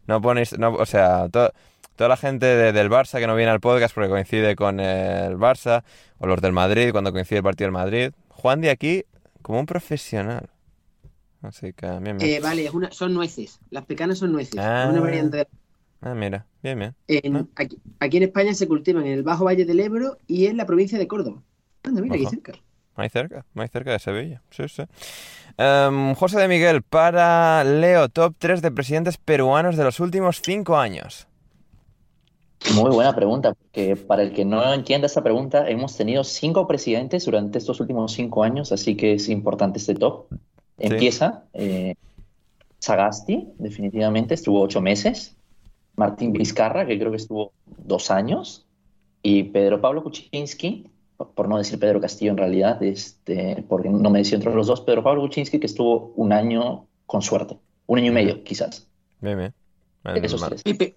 No ponéis, no, o sea, to- toda la gente de- del Barça que no viene al podcast porque coincide con el Barça, o los del Madrid cuando coincide el partido del Madrid. Juan de aquí como un profesional. Así que, bien, bien. Eh, vale, es una, son nueces. Las pecanas son nueces. Ah. Es una variante de- Ah, mira, bien, bien. en- Ah. aquí, aquí en España se cultivan en el Bajo Valle del Ebro y en la provincia de Córdoba. Anda, mira, aquí cerca. Muy cerca, muy cerca de Sevilla. Sí, sí. Em, José de Miguel, para Leo, top 3 de presidentes peruanos de los últimos 5 años. Muy buena pregunta, porque para el que no entienda esta pregunta, hemos tenido cinco presidentes durante estos últimos cinco años, así que es importante este top. Empieza eh, Sagasti, definitivamente, estuvo ocho meses. Martín Vizcarra, que creo que estuvo dos años. Y Pedro Pablo Kuczynski, por- no decir Pedro Castillo en realidad, este, porque no me decido entre los dos, Pedro Pablo Kuczynski, que estuvo un año con suerte, un año y medio quizás. Bien, bien. Bueno, Esos tres. Pepe.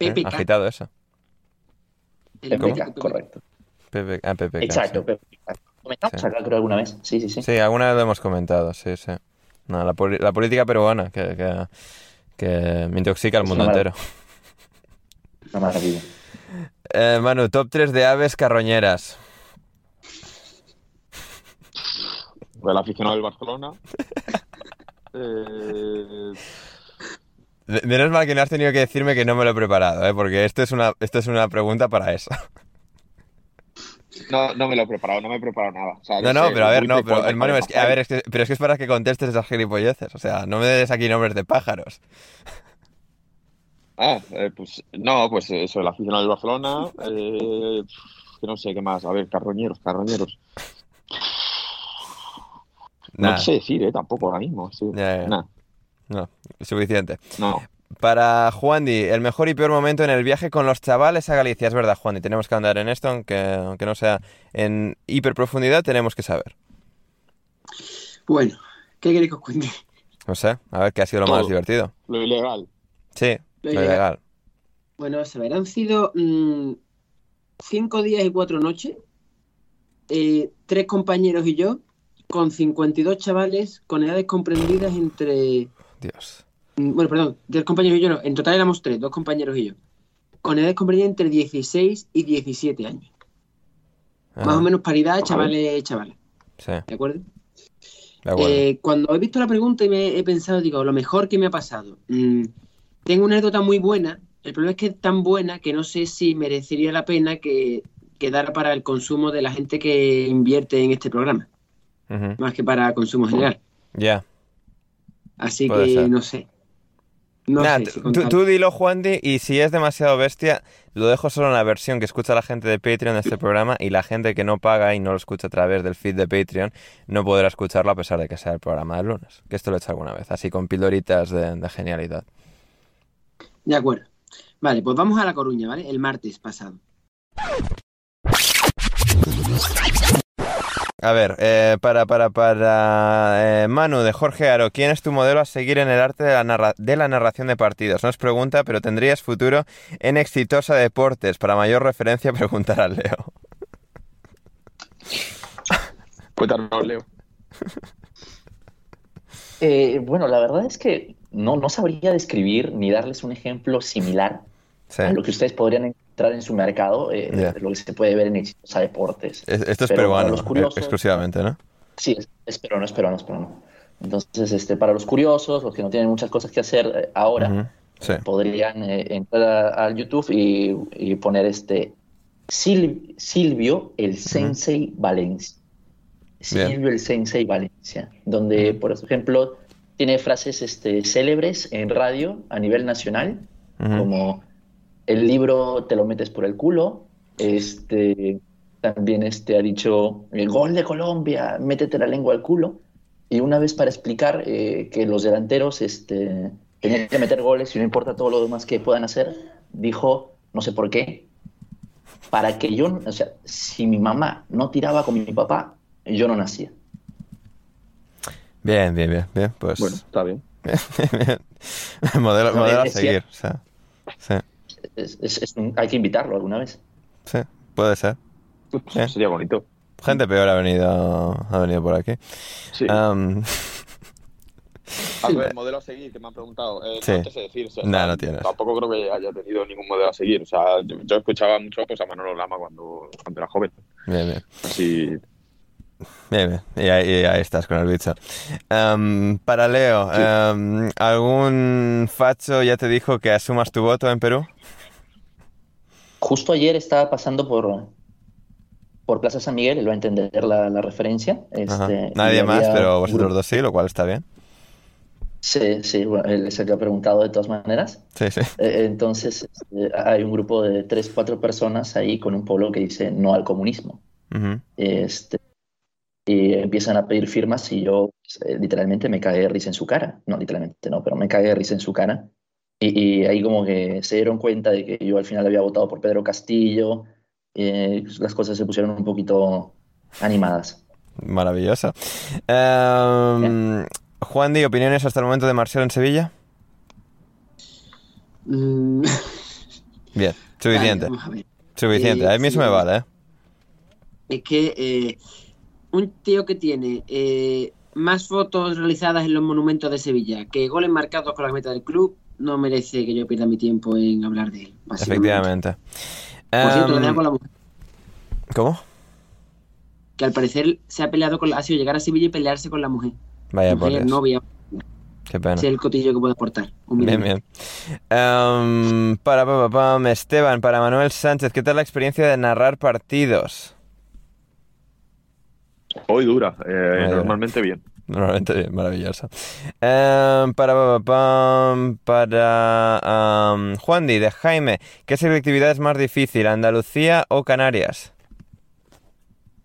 Eh, PPK. Agitado eso. El ¿Cómo? PPK, correcto. PPK, ah, PPK, Exacto, sí. PPK. Comentamos Sí. acá creo alguna vez. Sí, sí, sí. Sí, alguna vez lo hemos comentado, sí, sí. No, la, poli- la política peruana que, que, que me intoxica al Es mundo una entero. Una maravilla. Eh, Manu, top 3 de aves carroñeras. El aficionado del Barcelona. Eh, Menos mal que no has tenido que decirme que no me lo he preparado, ¿eh? porque esto es una, esto es una pregunta para eso. no, no me lo he preparado, no me he preparado nada. O sea, No, no, sé, pero a ver, no, pero hermano, es que, a ver, es que, pero es que es para que contestes esas gilipolleces. O sea, no me des aquí nombres de pájaros. Ah, eh, pues no, pues eso, el aficionado del Barcelona. eh, que no sé qué más. A ver, carroñeros, carroñeros. No sé decir, eh, tampoco ahora mismo. sí. Ya, ya. Nah, No, suficiente. no. Para Juandi, el mejor y peor momento en el viaje con los chavales a Galicia. Es verdad, Juandi, tenemos que andar en esto, aunque, aunque no sea en hiperprofundidad, tenemos que saber. Bueno, ¿qué queréis que os cuente? No sé, a ver qué ha sido lo más divertido. Lo ilegal. Sí, Lo lo ilegal. ilegal. Bueno, se verán sido mm, cinco días y cuatro noches. eh, tres compañeros y yo, con 52 chavales con edades comprendidas entre. Dios. mm, Bueno, perdón, tres compañeros y yo no. En total éramos tres, dos compañeros y yo. Con edades comprendidas entre 16 y 17 años. Más o menos paridad, chavales, chavales. Sí, ¿De acuerdo? de acuerdo. Eh, cuando he visto la pregunta y me he pensado, digo, lo mejor que me ha pasado. Mm, tengo una anécdota muy buena. El problema es que es tan buena que no sé si merecería la pena que quedara para el consumo de la gente que invierte en este programa, Más que para consumo general. Ya. Así Puede que ser. no sé. No Nah, sé tú- si tú, tú dilo, Juandi, y si es demasiado bestia, lo dejo solo en la versión que escucha la gente de Patreon de este programa y la gente que no paga y no lo escucha a través del feed de Patreon no podrá escucharlo a pesar de que sea el programa del lunes. Que esto lo he hecho alguna vez, así con pildoritas de, de genialidad. De acuerdo. Vale, pues vamos a La Coruña, ¿vale? El martes pasado. A ver, eh, para, para, para eh, Manu de Jorge Aro, ¿quién es tu modelo a seguir en el arte de la, narra- de la narración de partidos? No es pregunta, pero ¿tendrías futuro en Exitosa Deportes? Para mayor referencia, preguntar a Leo. Cuéntanos, Leo. Eh, bueno, la verdad es que no, no sabría describir ni darles un ejemplo similar Sí. a lo que ustedes podrían encontrar en su mercado, eh, lo que se puede ver en Exitosa Deportes. Es- Esto es Pero peruano, los curiosos- exclusivamente, ¿no? Sí, es, es peruano, es peruano, es peruano. Entonces, este, para los curiosos, los que no tienen muchas cosas que hacer eh, ahora, Sí. podrían eh, entrar a- al YouTube y, y poner este Sil- Silvio el Sensei Valencia. Bien. Silvio el Sensei Valencia, donde, por ejemplo, tiene frases este, célebres en radio a nivel nacional, como el libro te lo metes por el culo, este, también este, ha dicho el gol de Colombia, métete la lengua al culo, y una vez para explicar eh, que los delanteros este, tenían que meter goles y no importa todo lo demás que puedan hacer, dijo, no sé por qué, para que yo, o sea, si mi mamá no tiraba con mi papá, yo no nacía. Bien, bien, bien, bien, pues... Bueno, está bien. modelo No, modelo a seguir, o sea, sí, Es- es- es un- hay que invitarlo alguna vez. sí, puede ser. Sería bonito. Gente peor ha venido, ha venido por aquí. Sí. A ver, modelo a seguir, que me han preguntado. Eh, Sí. No te sé decir. o sea, No, no tienes. Tampoco creo que haya tenido ningún modelo a seguir. O sea, yo, yo escuchaba mucho pues, a Manolo Lama cuando, cuando era joven. Bien, bien. Así, Bien, bien. Y ahí, y ahí estás con el bicho. Em, para Leo, ¿algún facho ya te dijo que asumas tu voto en Perú? Justo ayer estaba pasando por, por Plaza San Miguel, él va a entender la, la referencia. Este, Nadie más, pero vosotros dos sí, lo cual está bien. Sí, sí, bueno, él es el que ha preguntado de todas maneras. Sí, sí. Eh, Entonces, este, hay un grupo de tres, cuatro personas ahí con un pueblo que dice no al comunismo. Este, y empiezan a pedir firmas y yo pues, eh, literalmente me cagué de risa en su cara. No, literalmente no, pero me cagué de risa en su cara. Y, y ahí como que se dieron cuenta de que yo al final había votado por Pedro Castillo. eh, las cosas se pusieron un poquito animadas. Maravilloso. Em, Juan Di, ¿opiniones hasta el momento de Marcelo en Sevilla? Mm, Bien, suficiente. vamos a ver. Suficiente. Eh, A mí eso me sí. vale, ¿eh? Es que eh, un tío que tiene eh, más fotos realizadas en los monumentos de Sevilla que goles marcados con la meta del club, no merece que yo pierda mi tiempo en hablar de él. Efectivamente. Por cierto, lo Em, con la mujer, ¿Cómo? que al parecer se ha peleado con la, ha sido llegar a Sevilla y pelearse con la mujer. Vaya por mujer, Dios. novia, Qué pena. ese es el cotillo que puede aportar. Bien, bien. Em, para, pa, pa, pam, Esteban, para Manuel Sánchez, ¿qué tal la experiencia de narrar partidos? hoy dura. eh, dura. normalmente bien. Normalmente bien, maravilloso. Em, para, para Juan Di, de Jaime, ¿qué selectividad es más difícil, Andalucía o Canarias?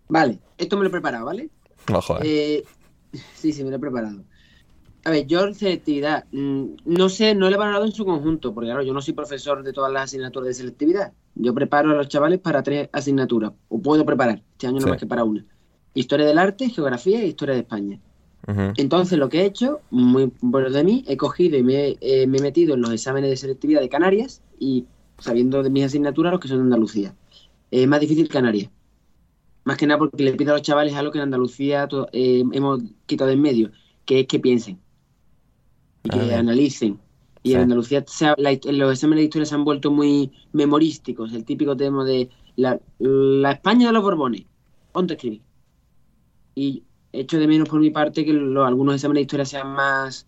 Vale, esto me lo he preparado, ¿vale? Eh. Eh, sí, sí, me lo he preparado. A ver, yo en selectividad, mm, no sé, no lo he valorado en su conjunto, porque claro, yo no soy profesor de todas las asignaturas de selectividad. Yo preparo a los chavales para tres asignaturas, o puedo preparar, este año no Sí. más que para una. Historia del arte, geografía e historia de España. Entonces lo que he hecho, muy bueno de mí, he cogido y me, eh, me he metido en los exámenes de selectividad de Canarias y sabiendo de mis asignaturas los que son de Andalucía. Es más difícil Canarias. Más que nada porque le pido a los chavales algo que en Andalucía eh, hemos quitado de en medio, que es que piensen y Ah, que bien. analicen. Y Sí. en Andalucía se ha- la- los exámenes de historia se han vuelto muy memorísticos. El típico tema de la, la España de los Borbones. Ponte a escribir. Y echo de menos por mi parte que lo- algunos exámenes de historia sean más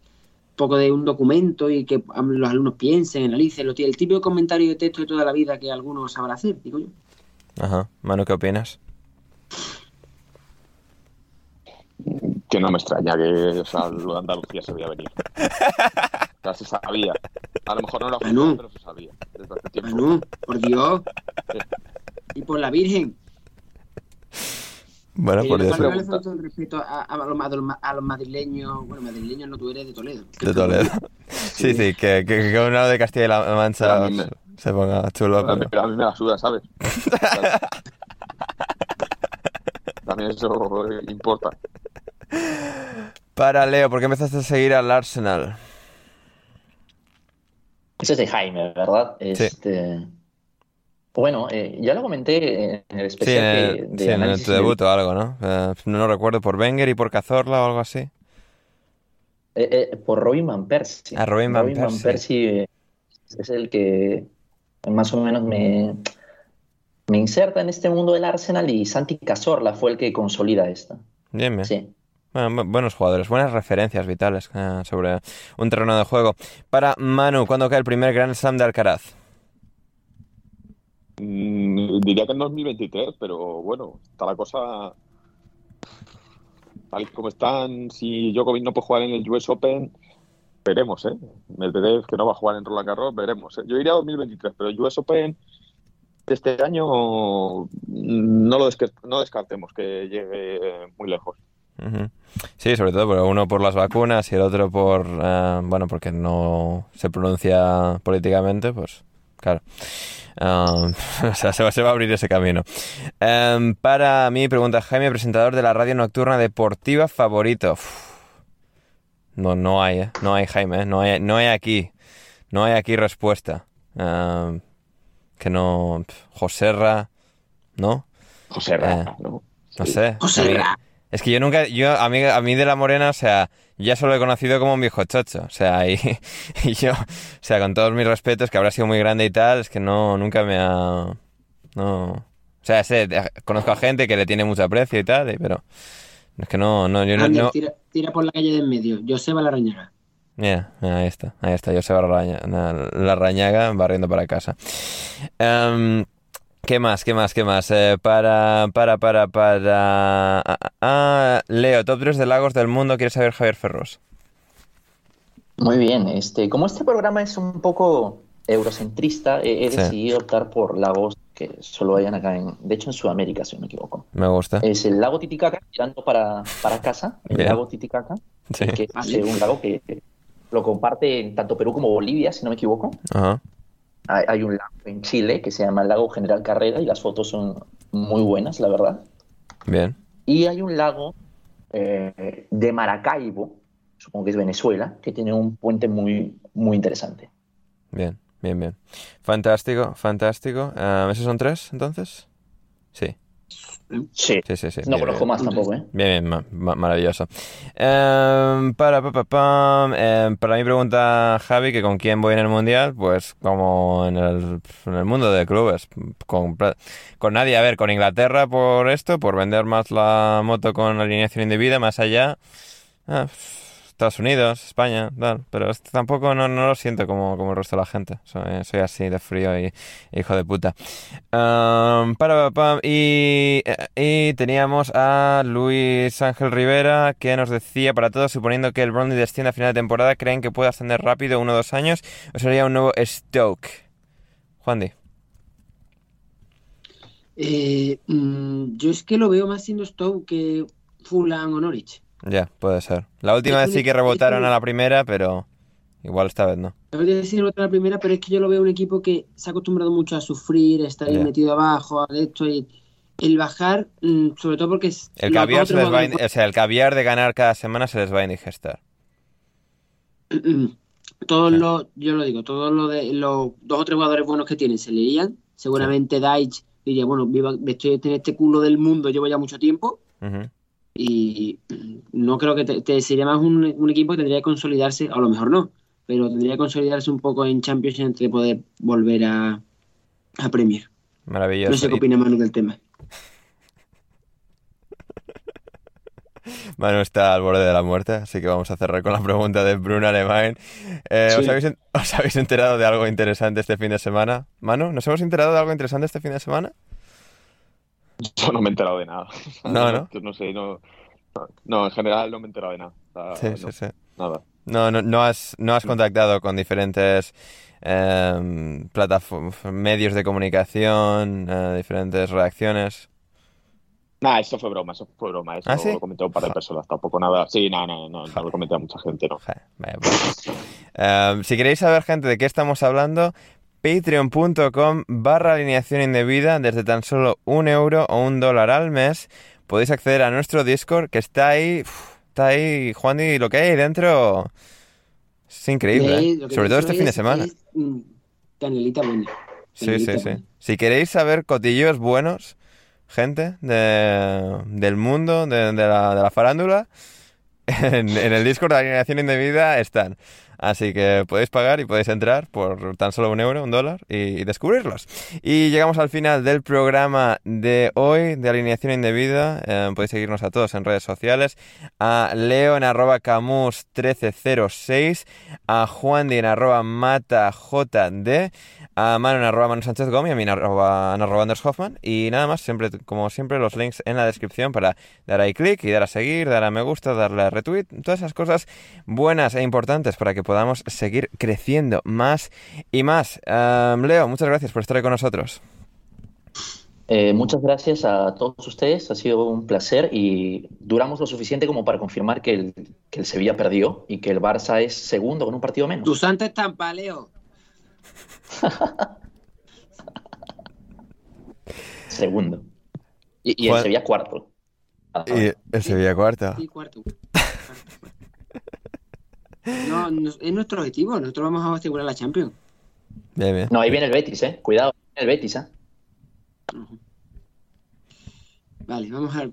poco de un documento y que los alumnos piensen, analicen, lo, el típico comentario de texto de toda la vida que algunos sabrán hacer, digo yo. Ajá. Manu, ¿qué opinas? Que no me extraña que o sea, lo de Andalucía se veía venir. O sea, se sabía. A lo mejor no lo Manu. afirmaba, pero se sabía. Desde hace tiempo. Manu, por Dios. Y por la Virgen. Bueno, Que por Dios. respeto a, a los, a los- a los madrileños. Bueno, madrileños no, tú eres de Toledo. De Toledo. Sí, sí, que, que, que un lado de Castilla y la Mancha me- se ponga chulo. Mí, pero- a mí me la suda, ¿sabes? También eso importa. Para Leo, ¿por qué empezaste a seguir al Arsenal? Ese es de Jaime, ¿verdad? Este, Bueno, eh, ya lo comenté en el Sí, especial en que- el, de sí, en el- tu debut o algo, ¿no? Eh, no recuerdo, por Wenger y por Cazorla o algo así. Eh, eh, por Robin Van Persie. Ah, Robin Van Persie. Persie, es el que más o menos me, me inserta en este mundo del Arsenal y Santi Cazorla fue el que consolida esto. Bien, bien. Sí. Bueno, bu- buenos jugadores, buenas referencias vitales sobre un terreno de juego. Para Manu, ¿cuándo cae el primer Grand Slam de Alcaraz? Mm, diría que en 2023, pero bueno, está la cosa tal y como están. Si Djokovic no puede jugar en el US Open, veremos, ¿eh? Medvedev que no va a jugar en Roland Garros, veremos. ¿eh? Yo iría a 2023, pero el US Open este año mm, no lo desque- no descartemos que llegue muy lejos. Sí, sobre todo, pero uno por las vacunas y el otro por, eh, bueno, porque no se pronuncia políticamente, pues claro. Ah, o sea, se va, se va a abrir ese camino. Em, para mí, pregunta Jaime, presentador de la radio nocturna deportiva favorito. Uf. No, no hay, ¿eh? No hay, Jaime, ¿eh? No hay, no hay aquí. No hay aquí respuesta. Em, que no... Joserra, ¿no? José Ra, ¿no? No sé. José A mí- Ra. Es que yo nunca, yo, a mí, a mí de la Morena, o sea, ya solo he conocido como un viejo chocho. O sea, y, y yo, o sea, con todos mis respetos, que habrá sido muy grande y tal, es que no, nunca me ha... No... O sea, sé, conozco a gente que le tiene mucho aprecio y tal, pero es que no, no, yo no... Ander, no- tira, tira por la calle de en medio. Joseba Larrañaga. Mira, ahí está, ahí está, yo se va la, la rañaga barriendo para casa. Em, ¿qué más, qué más, qué más? Eh, para, para, para, para... ah, ah, ah, Leo, top 3 de lagos del mundo, ¿quieres saber Javier Ferros? Muy bien, este, como este programa es un poco eurocentrista, he, he Sí. decidido optar por lagos que solo hayan acá en, de hecho en Sudamérica, si no me equivoco. Me gusta. Es el lago Titicaca, tirando para, para casa, el Bien. lago Titicaca, Sí. que es un lago que lo comparte tanto Perú como Bolivia, si no me equivoco. Ajá. Hay, hay un lago en Chile que se llama el lago General Carrera y las fotos son muy buenas, la verdad. Bien. Y hay un lago eh, de Maracaibo, supongo que es Venezuela, que tiene un puente muy, muy interesante. Bien, bien, bien. Fantástico, fantástico. Em, ¿esos son tres, entonces? Sí, Sí, sí, sí, sí. no bien, conozco bien. más tampoco, ¿eh? Bien, bien, ma- ma- maravilloso. Em, para, pa, em, para mi pregunta, Javi, que con quién voy en el Mundial, pues como en el, en el mundo de clubes, con, con nadie, a ver, con Inglaterra por esto, por vender más la moto con alineación indebida, más allá, ah, Estados Unidos, España, tal, pero esto tampoco no, no lo siento como, como el resto de la gente, soy, soy así de frío y hijo de puta. Para, pa, pam, y, teníamos a Luis Ángel Rivera que nos decía para todos, suponiendo que el Bromley descienda a final de temporada, ¿creen que puede ascender rápido uno o dos años o sería un nuevo Stoke? Juan Di. Eh, mm, yo es que lo veo más siendo Stoke que Fulham o Norwich. Ya, puede ser. La última Es vez sí que rebotaron un- a la primera, pero igual esta vez no. No voy a decir otra la primera, pero es que yo lo veo un equipo que se ha acostumbrado mucho a sufrir, a estar ahí metido abajo, a esto y el bajar, mm, sobre todo porque es El caviar, se les va a in- o sea, el caviar de ganar cada semana se les va a indigestar. todos Sí. los, yo lo digo, todos los de los dos o tres jugadores buenos que tienen se le irían. Seguramente Daich diría, bueno, viva, estoy en este culo del mundo, llevo ya mucho tiempo. Y no creo que te, te- sería más un, un equipo que tendría que consolidarse, a lo mejor no, pero tendría que consolidarse un poco en Champions antes de poder volver a, a Premier. Maravilloso. No sé qué opina Manu del tema. Manu está al borde de la muerte, así que vamos a cerrar con la pregunta de Bruno Alemán. Eh, ¿os, Sí. habéis, en- os habéis enterado de algo interesante este fin de semana? Manu, ¿nos hemos enterado de algo interesante este fin de semana? Yo no me he enterado de nada. No, ¿no? Yo no sé, no, no, en general no me he enterado de nada. O sea, Sí, no, sí, sí. Nada. No, no, no has, no has contactado con diferentes plataformas, medios de comunicación, eh, diferentes reacciones. Nah, eso fue broma, eso fue broma. Eso ¿Ah, sí? lo comentó un par de personas, tampoco nada. Sí, no, no, no, no lo comenté a mucha gente, no. Vaya pues. Em, si queréis saber, gente, de qué estamos hablando, patreon.com barra alineación indebida desde tan solo un euro o un dólar al mes. Podéis acceder a nuestro Discord que está ahí, está ahí, Juan, y lo que hay ahí dentro es increíble, Eh, ¿eh? sobre todo este fin de semana. mm, canelita buena. Sí, sí, sí. Si queréis saber cotillos buenos, gente de, del mundo, de, de la, de la farándula, en, en el Discord de Alineación Indebida están. Así que podéis pagar y podéis entrar por tan solo un euro, un dólar y, descubrirlos. Y llegamos al final del programa de hoy de Alineación Indebida. Eh, podéis seguirnos a todos en redes sociales. A Leo en arroba camus 1306, a Juan en arroba matajd, a Manu en arroba Manu Sánchez y a mí en arroba, arroba Anders Hoffman. Y nada más, siempre, como siempre, los links en la descripción para dar ahí clic y dar a seguir, dar a me gusta, darle a retweet, todas esas cosas buenas e importantes para que podamos seguir creciendo más y más. Um, Leo, muchas gracias por estar ahí con nosotros. Eh, muchas gracias a todos ustedes, ha sido un placer y duramos lo suficiente como para confirmar que el, que el Sevilla perdió y que el Barça es segundo con un partido menos. Tu santa estampa, Leo. Segundo. Y, y el Juan- Sevilla cuarto. Ah, Y el Sevilla cuarta. Sí, cuarto. No, no, es nuestro objetivo. Nosotros vamos a asegurar la Champions. Bien, bien. No, ahí viene el Betis, eh. Cuidado, el Betis, eh. Vale, vamos a,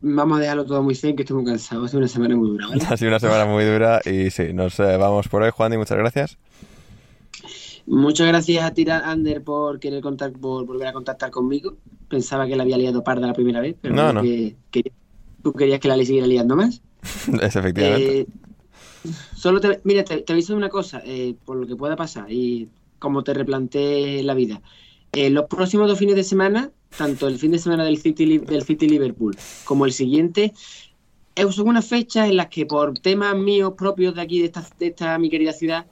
vamos a dejarlo todo muy zen, que estoy muy cansado. Ha sido una semana muy dura, ¿vale? Ha sido una semana muy dura y sí, nos vamos por hoy, Juan, y muchas gracias. Muchas gracias a ti, Ander, por querer contar, por volver a contactar conmigo. Pensaba que la había liado parda la primera vez, pero no, no. Que, tú querías que la siguiera liando más. es efectivamente. Eh, solo te, mira, te, aviso de una cosa, eh, por lo que pueda pasar y como te replanteé la vida. Eh, los próximos dos fines de semana, tanto el fin de semana del City, del City Liverpool como el siguiente, son unas fechas en las que por temas míos propios de aquí, de esta, de esta mi querida ciudad,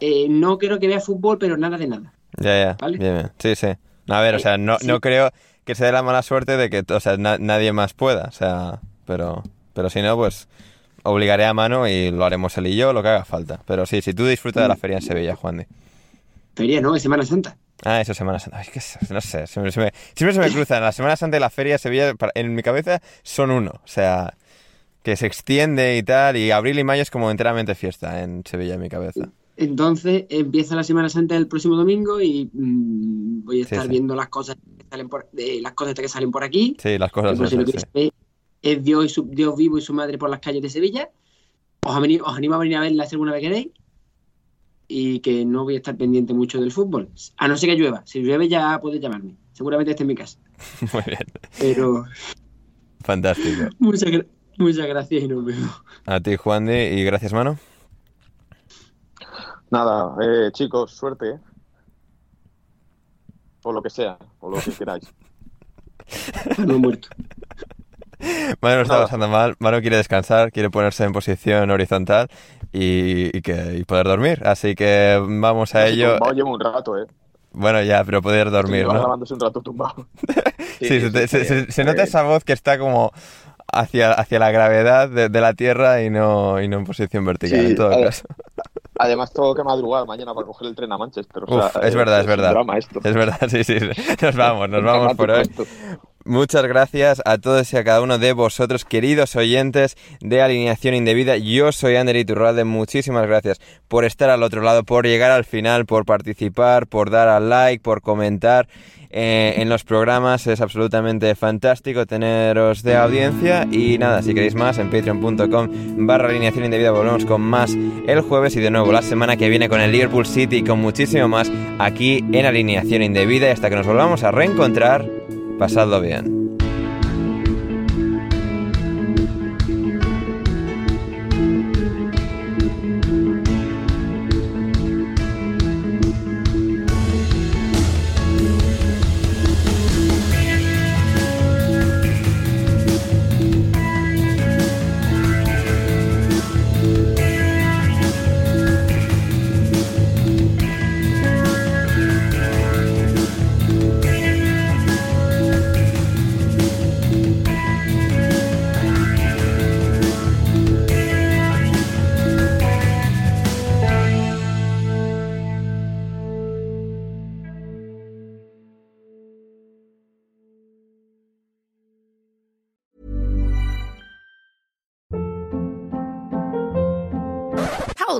eh, no creo que vea fútbol, pero nada de nada. Ya, ya. Bien, Sí, sí. A ver, o sea, no, no creo que se dé la mala suerte de que o sea, nadie más pueda. O sea, pero, pero si no, pues obligaré a mano y lo haremos él y yo, lo que haga falta. Pero sí, si tú disfrutas de la feria en Sevilla, Juan de. Feria, ¿no? Es Semana Santa. Ah, eso es Semana Santa. Que no sé, siempre se me, siempre se me cruzan. La Semana Santa y la feria de Sevilla, en mi cabeza, son uno. O sea, que se extiende y tal. Y abril y mayo es como enteramente fiesta en Sevilla, en mi cabeza. Entonces empieza la Semana Santa el próximo domingo y mm, voy a estar viendo las cosas que salen por, las cosas que salen por aquí. Sí, las cosas. Que es Dios, y su, Dios vivo y su madre por las calles de Sevilla. Os, os animo a venir a verla si alguna vez queréis. Y que no voy a estar pendiente mucho del fútbol. A no ser que llueva. Si llueve ya puedes llamarme. Seguramente esté en mi casa. Muy bien. Pero. Fantástico. Muchas, muchas gracias y nos vemos. A ti, Juan de, y gracias, mano. Nada, eh, chicos, suerte. ¿eh? O lo que sea, o lo que queráis. no he muerto. Mano está pasando mal, Mano quiere descansar, quiere ponerse en posición horizontal y, que, poder dormir. Así que vamos a ello. Tumbado llevo un rato, ¿eh? Bueno, ya, pero poder dormir, ¿no? grabándose un rato tumbado. sí, se, nota esa voz que está como hacia, hacia la gravedad de, la Tierra y no, y no en posición vertical, en todo caso. Además, tengo que madrugar mañana para coger el tren a Manchester. es, verdad, es, verdad. Es verdad, sí, sí. Nos vamos, nos vamos por hoy. Muchas gracias a todos y a cada uno de vosotros, queridos oyentes de Alineación Indebida. Yo soy Ander Iturralde. Muchísimas gracias por estar al otro lado, por llegar al final, por participar, por dar al like, por comentar eh, en los programas. Es absolutamente fantástico teneros de audiencia. Y nada, si queréis más, en patreon.com barra alineación indebida volvemos con más el jueves y de nuevo la semana que viene con el Liverpool City y con muchísimo más aquí en alineación indebida. Hasta que nos volvamos a reencontrar. Pasadlo bien.